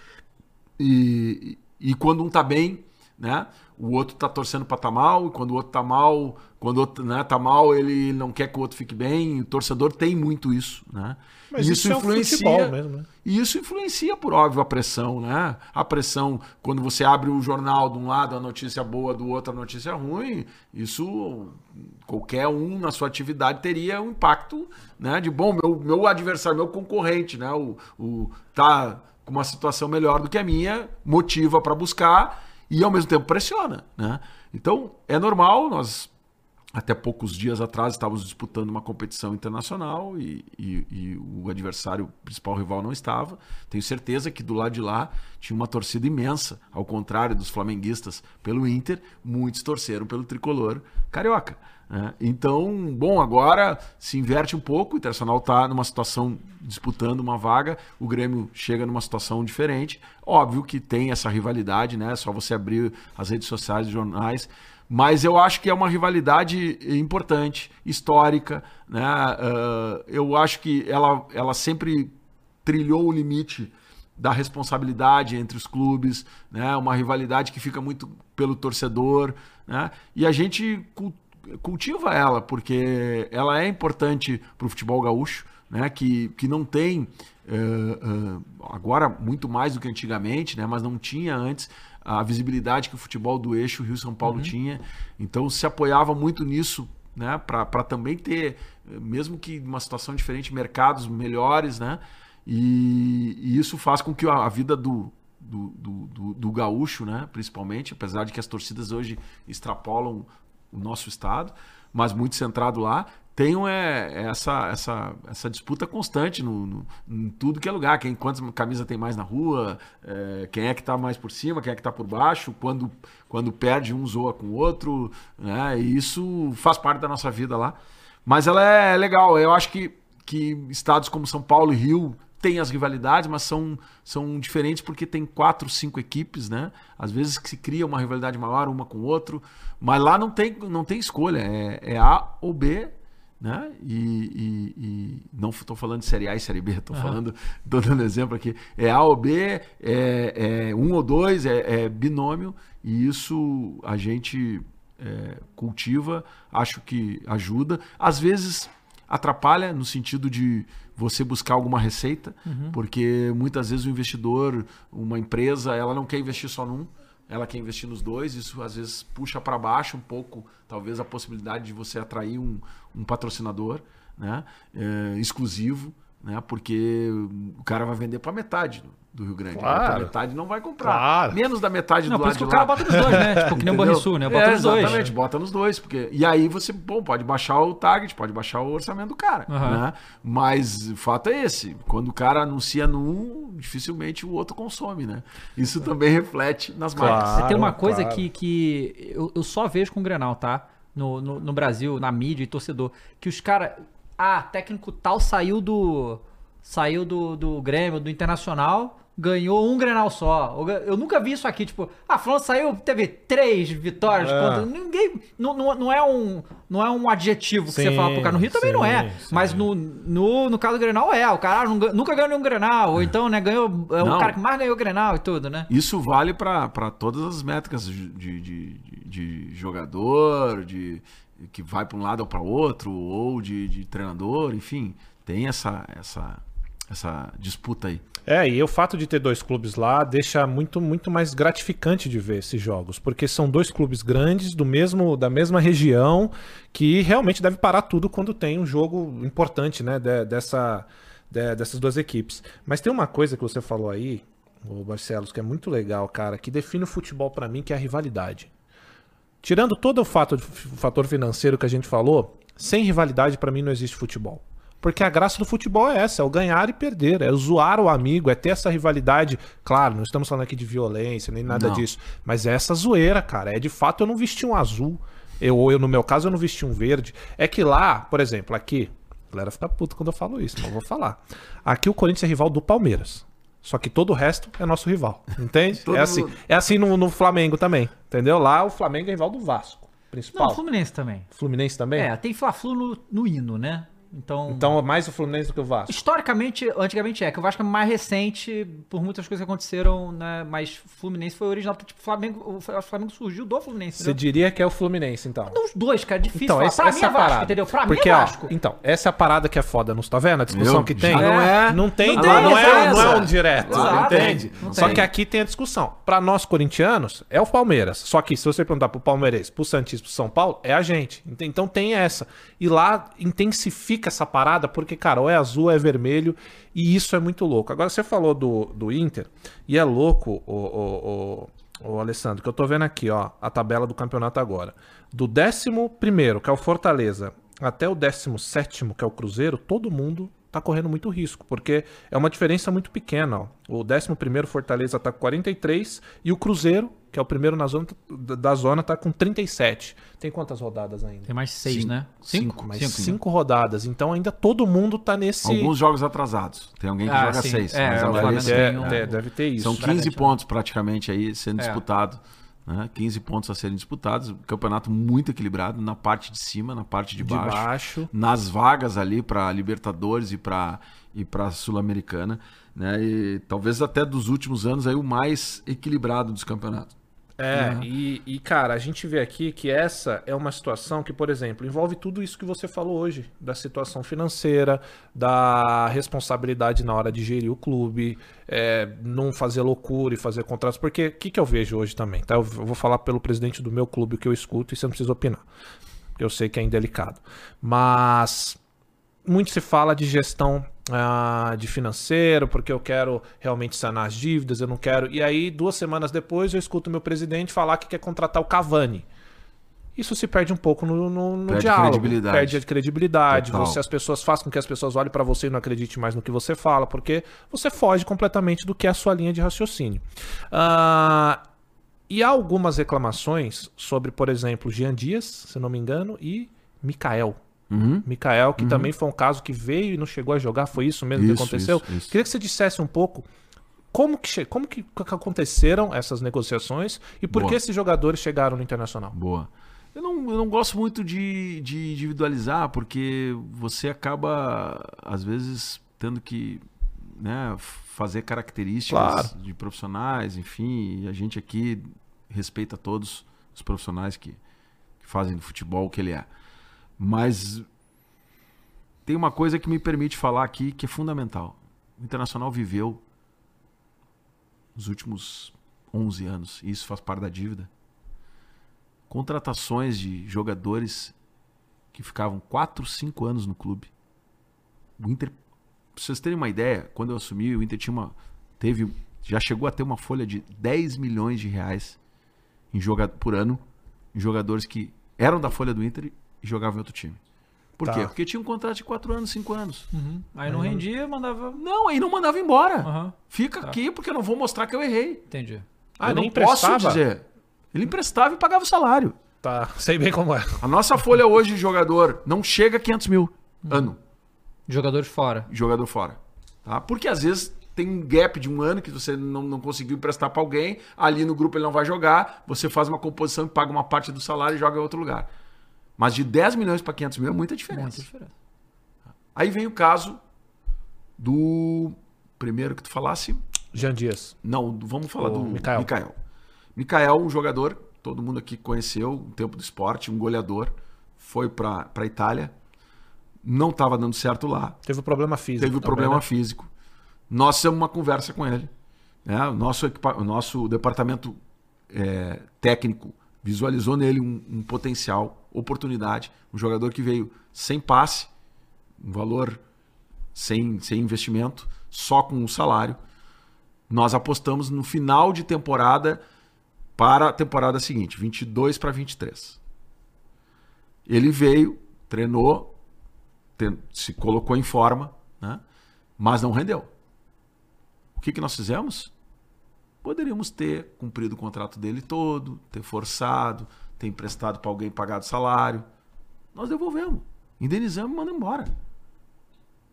Speaker 3: E, e quando um tá bem, né? O outro tá torcendo para tá mal, e quando o outro tá mal, quando o outro né, tá mal, ele não quer que o outro fique bem. O torcedor tem muito isso, né?
Speaker 2: Mas isso, isso influencia é um mesmo, né?
Speaker 3: E isso influencia, por óbvio, a pressão, né? A pressão, quando você abre o jornal de um lado a notícia boa, do outro a notícia ruim, isso qualquer um na sua atividade teria um impacto, né? De bom, meu, meu adversário, meu concorrente, né? O, o tá com uma situação melhor do que a minha, motiva para buscar e ao mesmo tempo pressiona, né? Então é normal, nós até poucos dias atrás estávamos disputando uma competição internacional e, e, e, o adversário principal rival não estava. Tenho certeza que do lado de lá tinha uma torcida imensa, ao contrário dos flamenguistas pelo Inter, muitos torceram pelo tricolor carioca. Né? Então, bom, agora se inverte um pouco, o Internacional está numa situação disputando uma vaga, o Grêmio chega numa situação diferente. Óbvio que tem essa rivalidade, né? É só você abrir as redes sociais jornais mas eu acho que é uma rivalidade importante, histórica. Né? Uh, eu acho que ela, ela sempre trilhou o limite da responsabilidade entre os clubes, né? uma rivalidade que fica muito pelo torcedor. Né? E a gente cultiva ela, porque ela é importante para o futebol gaúcho, né? que, que não tem, uh, uh, agora muito mais do que antigamente, né? mas não tinha antes a visibilidade que o futebol do eixo Rio-São Paulo uhum. tinha. Então se apoiava muito nisso, né? Para também ter, mesmo que uma situação diferente, mercados melhores, né? E, e isso faz com que a, a vida do, do, do, do, gaúcho, né? principalmente, apesar de que as torcidas hoje extrapolam nosso estado, mas muito centrado lá, tenham é, é, essa, essa, essa disputa constante no, no, em tudo que é lugar. Quem, quantas camisas tem mais na rua, é, quem é que está mais por cima, quem é que está por baixo, quando, quando perde um zoa com o outro. Né? E isso faz parte da nossa vida lá. Mas ela é legal. Eu acho que, que estados como São Paulo e Rio têm as rivalidades, mas são, são diferentes porque tem quatro, cinco equipes, né? Às vezes que se cria uma rivalidade maior uma com o outro, mas lá não tem, não tem escolha, é, é A ou B né? E, e, e não estou falando de série A e série B, estou uhum. falando, estou dando exemplo aqui. É A ou B, é, é um ou dois, é, é binômio, e isso a gente é, cultiva, acho que ajuda. Às vezes atrapalha no sentido de você buscar alguma receita, uhum. porque muitas vezes o investidor, uma empresa, ela não quer investir só num ela quer investir nos dois, isso às vezes puxa para baixo um pouco, talvez a possibilidade de você atrair um, um patrocinador né, é, exclusivo, né, porque o cara vai vender para metade do Rio Grande. Claro. A metade não vai comprar. Claro. Menos da metade
Speaker 1: não,
Speaker 3: do
Speaker 1: lado de lá. Por isso que o cara bota nos dois, né? Tipo, que nem o Banrisul, né? Bota é, nos dois.
Speaker 3: Exatamente, bota nos dois. Porque... E aí você, bom, pode baixar o target, pode baixar o orçamento do cara. Uhum. Né? Mas o fato é esse. Quando o cara anuncia num, dificilmente o outro consome, né? Isso também reflete nas claro, marcas.
Speaker 1: Você tem uma coisa claro. que, que eu, eu só vejo com o Grenal, tá? No, no, no Brasil, na mídia e torcedor. Que os caras... Ah, técnico tal saiu do... Saiu do, do Grêmio, do Internacional ganhou um Grenal só. Eu nunca vi isso aqui, tipo, ah, fulano saiu, teve três vitórias é. contra. Ninguém. Não, não, não, é um, não é um adjetivo que sim, você fala pro cara. No Rio também sim, não é. Sim. Mas no, no, no caso do Grenal é. O cara nunca ganhou nenhum Grenal. Ou então, né, ganhou. É o cara que mais ganhou Grenal e tudo, né?
Speaker 3: Isso vale para todas as métricas de, de, de, de jogador, de que vai para um lado ou para outro, ou de, de treinador, enfim. Tem essa, essa, essa disputa aí.
Speaker 2: É, e o fato de ter dois clubes lá deixa muito, muito mais gratificante de ver esses jogos, porque são dois clubes grandes do mesmo, da mesma região que realmente deve parar tudo quando tem um jogo importante, né, de, dessa, de, dessas duas equipes. Mas tem uma coisa que você falou aí, o Barcelos, que é muito legal, cara, que define o futebol para mim, que é a rivalidade. Tirando todo o fato, o fator financeiro que a gente falou, sem rivalidade para mim não existe futebol. Porque a graça do futebol é essa, é o ganhar e perder, é zoar o amigo, é ter essa rivalidade. Claro, não estamos falando aqui de violência, nem nada
Speaker 3: Não.
Speaker 2: disso. Mas é essa zoeira, cara. É de fato eu não vesti um azul. Eu, ou eu, no meu caso, eu não vesti um verde. É que lá, por exemplo, aqui, a galera fica puta quando eu falo isso, mas eu vou falar. Aqui o Corinthians é rival do Palmeiras. Só que todo o resto é nosso rival. Entende? É assim.
Speaker 3: mundo.
Speaker 2: É assim no, no Flamengo também. Entendeu? Lá o Flamengo é rival do Vasco. Principal.
Speaker 1: Não, Fluminense também.
Speaker 2: Fluminense também?
Speaker 1: É, tem Fla-Flu no, no hino, né? Então,
Speaker 2: Então mais o Fluminense do que o Vasco.
Speaker 1: historicamente, antigamente é, que o Vasco é mais recente por muitas coisas que aconteceram, né? Mas Fluminense foi original, porque, tipo, Flamengo, o Flamengo surgiu do Fluminense,
Speaker 2: Você
Speaker 1: entendeu?
Speaker 2: diria que é o Fluminense, então.
Speaker 1: Os dois, cara, é difícil
Speaker 2: Então,
Speaker 1: falar.
Speaker 2: essa,
Speaker 1: pra
Speaker 2: essa
Speaker 1: mim é
Speaker 2: a
Speaker 1: Vasco,
Speaker 2: parada.
Speaker 1: entendeu? Pra
Speaker 2: Porque,
Speaker 1: mim é
Speaker 2: ó,
Speaker 1: Vasco.
Speaker 2: então, essa é a parada que é foda nos. Tá vendo a discussão
Speaker 3: Meu,
Speaker 2: que tem?
Speaker 3: não é-
Speaker 2: Não tem,
Speaker 1: Não
Speaker 2: não,
Speaker 1: tem
Speaker 2: não é, não é um direto,
Speaker 1: Exato.
Speaker 2: entende?
Speaker 1: Não
Speaker 2: Só que aqui tem a discussão. Pra nós corintianos, é o Palmeiras. Só que se você perguntar pro palmeirense, pro Santista, pro São Paulo, é a gente. Ent- Então tem essa. E lá intensifica essa parada, porque, cara, ou é azul, ou é vermelho, e isso é muito louco. Agora, você falou do, do Inter, e é louco, o, o, o, o Alessandro, que eu tô vendo aqui, ó, a tabela do campeonato agora. Do 11, que é o Fortaleza, até o 17, que é o Cruzeiro, todo mundo tá correndo muito risco, porque é uma diferença muito pequena. Ó. O 11 Fortaleza tá com 43 e o Cruzeiro, que é o primeiro na zona, da zona, tá com 37. Tem quantas rodadas ainda?
Speaker 1: Tem mais seis,
Speaker 3: Cinco.
Speaker 1: né?
Speaker 3: Cinco,
Speaker 2: Mais
Speaker 3: Cinco,
Speaker 2: cinco, rodadas. Então ainda todo mundo tá nesse.
Speaker 3: Alguns jogos atrasados. Tem alguém que
Speaker 1: Ah,
Speaker 3: joga
Speaker 1: sim.
Speaker 3: seis.
Speaker 1: É,
Speaker 3: mas
Speaker 1: Flamengo
Speaker 2: É,
Speaker 1: tem um-
Speaker 2: é, deve ter isso.
Speaker 3: São 15
Speaker 1: Bragantino.
Speaker 3: pontos praticamente aí sendo
Speaker 1: É.
Speaker 3: disputado. Né? 15 pontos a serem disputados. Campeonato muito equilibrado na parte de cima, na parte de
Speaker 2: de
Speaker 3: baixo.
Speaker 2: baixo.
Speaker 3: Nas vagas ali para Libertadores e para e para Sul-Americana, né? E talvez até dos últimos anos aí o mais equilibrado dos campeonatos.
Speaker 2: É, e, e, cara, a gente vê aqui que essa é uma situação que, por exemplo, envolve tudo isso que você falou hoje, da situação financeira, da responsabilidade na hora de gerir o clube, é, não fazer loucura e fazer contratos, porque o que, que eu vejo hoje também, tá? Eu vou falar pelo presidente do meu clube que eu escuto e você não precisa opinar. Eu sei que é indelicado. Mas muito se fala de gestão ah, de financeiro, porque eu quero realmente sanar as dívidas, eu não quero. E aí, duas semanas depois, eu escuto meu presidente falar que quer contratar o Cavani. Isso se perde um pouco no, no, no
Speaker 3: Perde
Speaker 2: diálogo.
Speaker 3: credibilidade.
Speaker 2: Perde a credibilidade.
Speaker 3: Total.
Speaker 2: Você, as pessoas fazem com que as pessoas olhem para você e não acreditem mais no que você fala, porque você foge completamente do que é a sua linha de raciocínio. Ah, e há algumas reclamações sobre, por exemplo, Jean Dias, se não me engano, e Mikael.
Speaker 3: Uhum.
Speaker 2: Mikael, que também foi um caso que veio e não chegou a jogar, foi isso mesmo que
Speaker 3: Isso,
Speaker 2: aconteceu?
Speaker 3: isso, isso.
Speaker 2: Queria que você dissesse um pouco como que, como que que aconteceram essas negociações e por
Speaker 3: Boa.
Speaker 2: que esses jogadores chegaram no Internacional.
Speaker 3: Boa. Eu não, eu não gosto muito de, de individualizar, porque você acaba, às vezes, tendo que né, fazer características
Speaker 2: Claro.
Speaker 3: de profissionais, enfim, e a gente aqui respeita todos os profissionais que, que fazem do futebol o que ele é. Mas tem uma coisa que me permite falar aqui que é fundamental. O Internacional viveu nos últimos 11 anos, e isso faz parte da dívida, contratações de jogadores que ficavam 4, 5 anos no clube. O Inter, pra vocês terem uma ideia, quando eu assumi, o Inter tinha uma, teve, já chegou a ter uma folha de 10 milhões de reais em joga, por ano em jogadores que eram da folha do Inter e jogavam em outro time. Por
Speaker 2: Tá.
Speaker 3: quê? Porque tinha um contrato de 4 anos, 5 anos.
Speaker 1: Uhum. Aí não rendia, mandava.
Speaker 3: Não, aí não mandava embora.
Speaker 1: Aham,
Speaker 3: Fica aqui porque eu não vou mostrar que eu errei.
Speaker 1: entendi.
Speaker 2: Ah,
Speaker 3: eu não posso dizer. Ele emprestava e pagava o salário.
Speaker 2: Tá, sei bem como é.
Speaker 3: A nossa folha hoje de jogador não chega a 500 mil ano,
Speaker 1: Jogadores fora.
Speaker 3: jogador fora. Tá? Porque às vezes tem um gap de um ano que você não, não conseguiu emprestar para alguém, ali no grupo ele não vai jogar, você faz uma composição e paga uma parte do salário e joga em outro lugar. Mas de 10 milhões para 500 mil é muita diferença.
Speaker 1: Muita diferença.
Speaker 3: Aí vem o caso do primeiro que tu falasse,
Speaker 2: Jean Dias.
Speaker 3: Não, vamos falar
Speaker 2: O
Speaker 3: do
Speaker 2: Mikael.
Speaker 3: Mikael. Mikael, um jogador, todo mundo aqui conheceu, um tempo do esporte, um goleador, foi para a Itália, não estava dando certo lá,
Speaker 2: Teve um problema físico.
Speaker 3: teve um
Speaker 2: também,
Speaker 3: problema
Speaker 2: né?
Speaker 3: físico. Nós fizemos uma conversa com ele. né? O, nosso equipa- o nosso departamento é, técnico visualizou nele um, um potencial, oportunidade, um jogador que veio sem passe, um valor sem, sem investimento, só com o salário. Nós apostamos no final de temporada para a temporada seguinte, 22 para 23. Ele veio, treinou, se colocou em forma, né? mas não rendeu. O que, que nós fizemos? Poderíamos ter cumprido o contrato dele todo, ter forçado, ter emprestado para alguém pagado salário. Nós devolvemos, indenizamos e mandamos embora.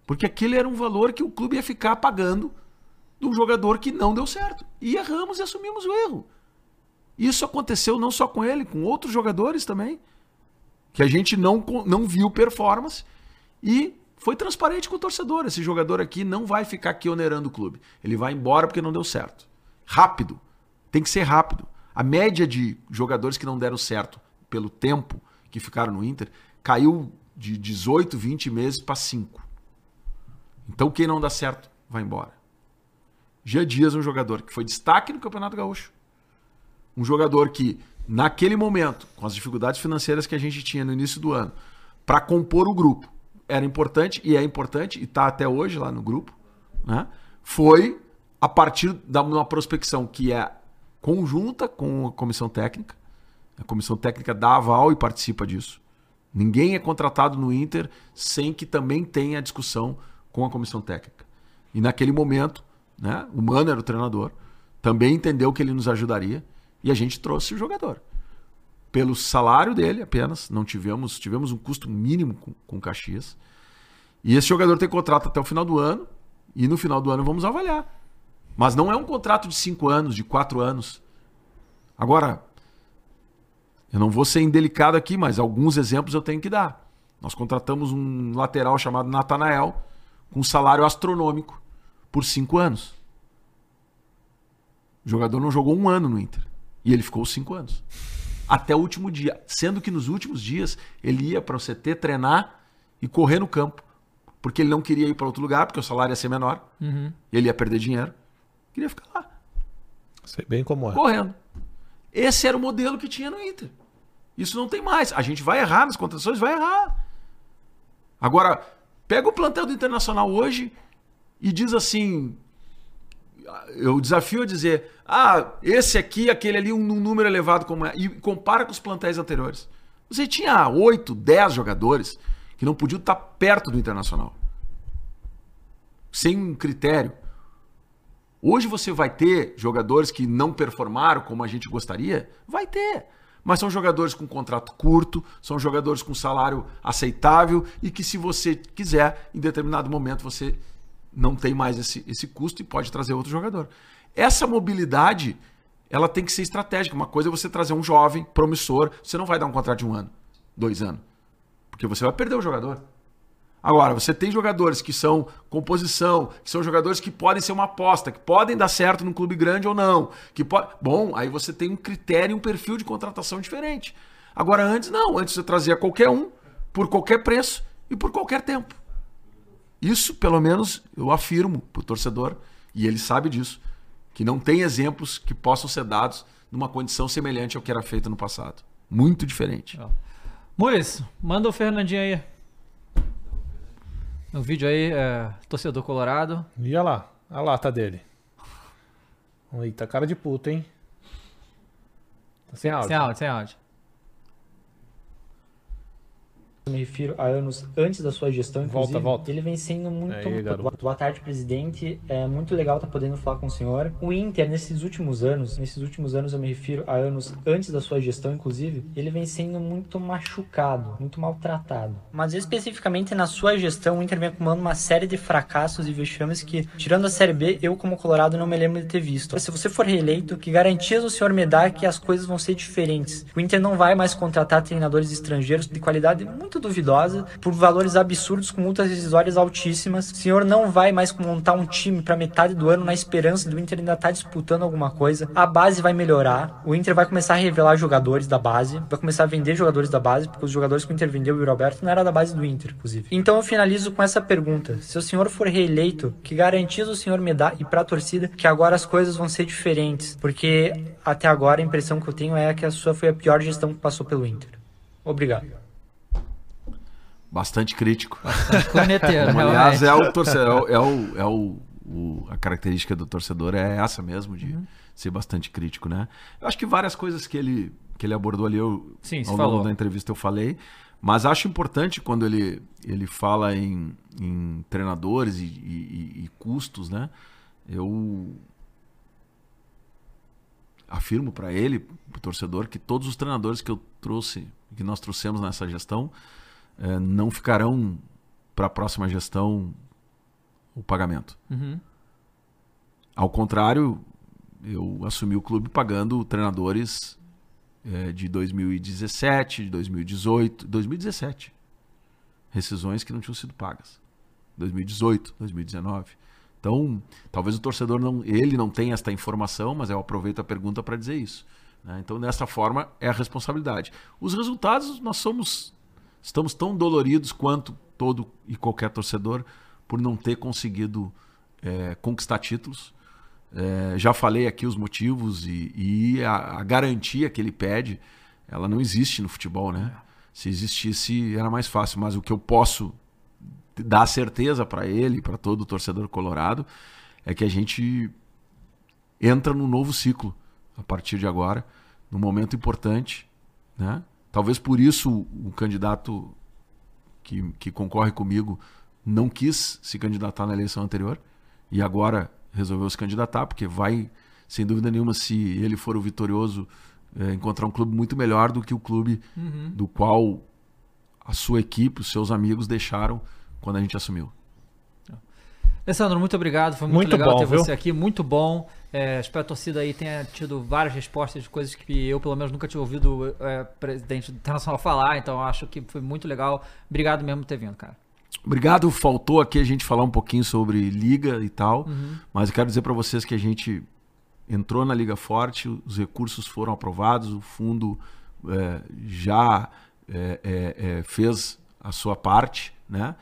Speaker 3: Porque aquele era um valor que o clube ia ficar pagando de um jogador que não deu certo. E erramos e assumimos o erro. Isso aconteceu não só com ele, com outros jogadores também. Que a gente não, não viu performance e foi transparente com o torcedor. Esse jogador aqui não vai ficar aqui onerando o clube. Ele vai embora porque não deu certo. Rápido. Tem que ser rápido. A média de jogadores que não deram certo pelo tempo que ficaram no Inter caiu de 18, 20 meses para 5. Então quem não dá certo vai embora. Gia Dias é um jogador que foi destaque no Campeonato Gaúcho. Um jogador que, naquele momento, com as dificuldades financeiras que a gente tinha no início do ano, para compor o grupo, era importante e é importante, e está até hoje lá no grupo, né? foi a partir de uma prospecção que é conjunta com a comissão técnica. A comissão técnica dá aval e participa disso. Ninguém é contratado no Inter sem que também tenha discussão com a comissão técnica. E naquele momento, né, o Mano era o treinador, também entendeu que ele nos ajudaria e a gente trouxe o jogador. Pelo salário dele apenas, não tivemos, tivemos um custo mínimo com, com Caxias. E esse jogador tem contrato até o final do ano e no final do ano vamos avaliar. Mas não é um contrato de cinco anos, de quatro anos. Agora, eu não vou ser indelicado aqui, mas alguns exemplos eu tenho que dar. Nós contratamos um lateral chamado Natanael, com um salário astronômico, por cinco anos. O jogador não jogou um ano no Inter. E ele ficou cinco anos. Até o último dia. Sendo que nos últimos dias ele ia para o CT treinar e correr no campo. Porque ele não queria ir para outro lugar, porque o salário ia ser menor. Uhum. E ele ia perder dinheiro. Queria ficar lá.
Speaker 2: Sei bem como é.
Speaker 3: Correndo. Esse era o modelo que tinha no Inter. Isso não tem mais. A gente vai errar nas contratações, vai errar. Agora, pega o plantel do Internacional hoje e diz assim: eu desafio a dizer, ah, esse aqui, aquele ali, um, um número elevado como é, e compara com os plantéis anteriores. Você tinha 8, 10 jogadores que não podiam estar perto do Internacional. Sem um critério. Hoje você vai ter jogadores que não performaram como a gente gostaria? Vai ter. Mas são jogadores com contrato curto, são jogadores com salário aceitável e que, se você quiser, em determinado momento você não tem mais esse, esse custo e pode trazer outro jogador. Essa mobilidade, ela tem que ser estratégica. Uma coisa é você trazer um jovem, promissor, você não vai dar um contrato de um ano, dois anos, porque você vai perder o jogador. Agora, você tem jogadores que são composição, que são jogadores que podem ser uma aposta, que podem dar certo num clube grande ou não. Que pode... Bom, aí você tem um critério e um perfil de contratação diferente. Agora, antes não. Antes você trazia qualquer um, por qualquer preço e por qualquer tempo. Isso, pelo menos, eu afirmo para o torcedor, e ele sabe disso, que não tem exemplos que possam ser dados numa condição semelhante ao que era feito no passado. Muito diferente.
Speaker 1: Muris, manda o Fernandinho aí. No vídeo aí, é, torcedor colorado.
Speaker 2: E olha lá, a lata dele. Eita, cara de puta, hein?
Speaker 1: Tá sem áudio. Sem áudio, sem áudio.
Speaker 4: Eu me refiro a anos antes da sua gestão, inclusive.
Speaker 2: Volta, volta.
Speaker 4: Ele vem sendo muito. Aí, Boa tarde, presidente. É muito legal estar tá podendo falar com o senhor. O Inter, nesses últimos anos, nesses últimos anos eu me refiro a anos antes da sua gestão, inclusive, ele vem sendo muito machucado, muito maltratado. Mas especificamente na sua gestão, o Inter vem acumulando uma série de fracassos e vexames que, tirando a Série B, eu, como Colorado, não me lembro de ter visto. Se você for reeleito, que garantias o senhor me dá que as coisas vão ser diferentes? O Inter não vai mais contratar treinadores estrangeiros de qualidade muito muito duvidosa, por valores absurdos com multas rescisórias altíssimas. O senhor não vai mais montar um time para metade do ano na esperança do Inter ainda estar tá disputando alguma coisa. A base vai melhorar, o Inter vai começar a revelar jogadores da base, vai começar a vender jogadores da base, porque os jogadores que o Inter vendeu, o Roberto, não era da base do Inter, inclusive. Então eu finalizo com essa pergunta: se o senhor for reeleito, que garantias o senhor me dá e para a torcida que agora as coisas vão ser diferentes? Porque até agora a impressão que eu tenho é que a sua foi a pior gestão que passou pelo Inter. Obrigado.
Speaker 3: Bastante crítico.
Speaker 1: Bastante corneteiro,
Speaker 3: Aliás, é o torcedor, é, o, é o, o, a característica do torcedor é essa mesmo, de uhum. ser bastante crítico, né? Eu acho que várias coisas que ele, que ele abordou ali, eu,
Speaker 1: Sim,
Speaker 3: ao longo da entrevista eu falei, Mas acho importante quando ele, ele fala em, em treinadores e, e- e custos, né? Eu afirmo para ele, para o torcedor, que todos os treinadores que eu trouxe, que nós trouxemos nessa gestão, eh, não ficarão para a próxima gestão o pagamento.
Speaker 1: Uhum.
Speaker 3: Ao contrário, eu assumi o clube pagando treinadores eh, de 2017, de 2018, 2017. Rescisões que não tinham sido pagas. 2018, 2019. Então, talvez o torcedor não, ele não tenha esta informação, mas eu aproveito a pergunta para dizer isso. né? Então, dessa forma, é a responsabilidade. Os resultados, nós somos, estamos tão doloridos quanto todo e qualquer torcedor por não ter conseguido eh, conquistar títulos. É, já falei aqui os motivos e, e a, a garantia que ele pede, ela não existe no futebol, né? Se existisse, era mais fácil. Mas o que eu posso dar certeza para ele, para todo torcedor colorado, é que a gente entra num novo ciclo a partir de agora, num momento importante, né? Talvez por isso o candidato que, que concorre comigo não quis se candidatar na eleição anterior e agora resolveu se candidatar, porque vai, sem dúvida nenhuma, se ele for o vitorioso, é, encontrar um clube muito melhor do que o clube do qual a sua equipe, os seus amigos deixaram quando a gente assumiu.
Speaker 1: Alessandro, muito obrigado. Foi muito,
Speaker 2: Muito
Speaker 1: legal
Speaker 2: bom,
Speaker 1: ter
Speaker 2: viu?
Speaker 1: você aqui. Muito bom. É, espero que a torcida aí tenha tido várias respostas de coisas que eu, pelo menos, nunca tinha ouvido é, presidente do Internacional falar. Então, acho que foi muito legal. Obrigado mesmo por ter vindo, cara.
Speaker 3: Obrigado. Faltou aqui a gente falar um pouquinho sobre liga e tal, mas eu quero dizer para vocês que a gente entrou na liga forte, os recursos foram aprovados, o fundo é, já é, é, é, fez a sua parte, né?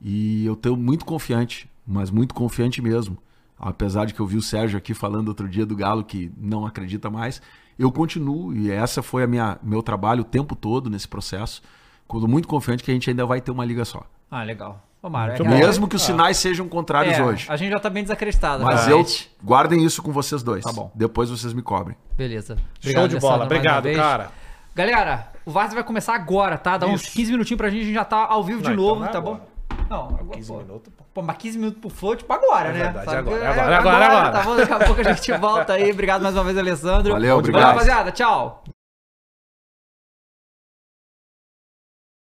Speaker 3: E eu estou muito confiante, mas muito confiante mesmo. Apesar de que eu vi o Sérgio aqui falando outro dia do Galo que não acredita mais, eu continuo e essa foi a minha meu trabalho o tempo todo nesse processo. Estou muito confiante que a gente ainda vai ter uma liga só.
Speaker 1: Ah, legal. Tomara.
Speaker 2: Muito
Speaker 1: É,
Speaker 3: Mesmo que os sinais sejam contrários
Speaker 1: é,
Speaker 3: hoje.
Speaker 1: A gente já tá bem desacreditado.
Speaker 3: Mas
Speaker 1: cara.
Speaker 3: eu guardem isso com vocês dois.
Speaker 1: Tá bom.
Speaker 3: Depois vocês me cobrem.
Speaker 1: Beleza.
Speaker 2: Show de bola. Obrigado, cara.
Speaker 1: Galera, o Varsa vai começar agora, tá? Dá uns
Speaker 2: Isso.
Speaker 1: 15 minutinhos pra gente, a gente já tá ao vivo de
Speaker 2: Não, então
Speaker 1: novo,
Speaker 2: é
Speaker 1: tá
Speaker 2: agora.
Speaker 1: bom? Não, agora.
Speaker 2: 15
Speaker 1: pô.
Speaker 2: minutos, pô.
Speaker 1: Pô, mas 15 minutos pro flow, tipo agora,
Speaker 2: É
Speaker 1: né?
Speaker 2: verdade,
Speaker 1: Sabe?
Speaker 2: agora,
Speaker 1: É,
Speaker 2: agora, agora, agora.
Speaker 1: Tá bom, daqui a pouco a gente volta aí. Obrigado mais uma vez, Alessandro.
Speaker 3: Valeu,
Speaker 1: Valeu,
Speaker 3: obrigado.
Speaker 1: rapaziada. Tchau.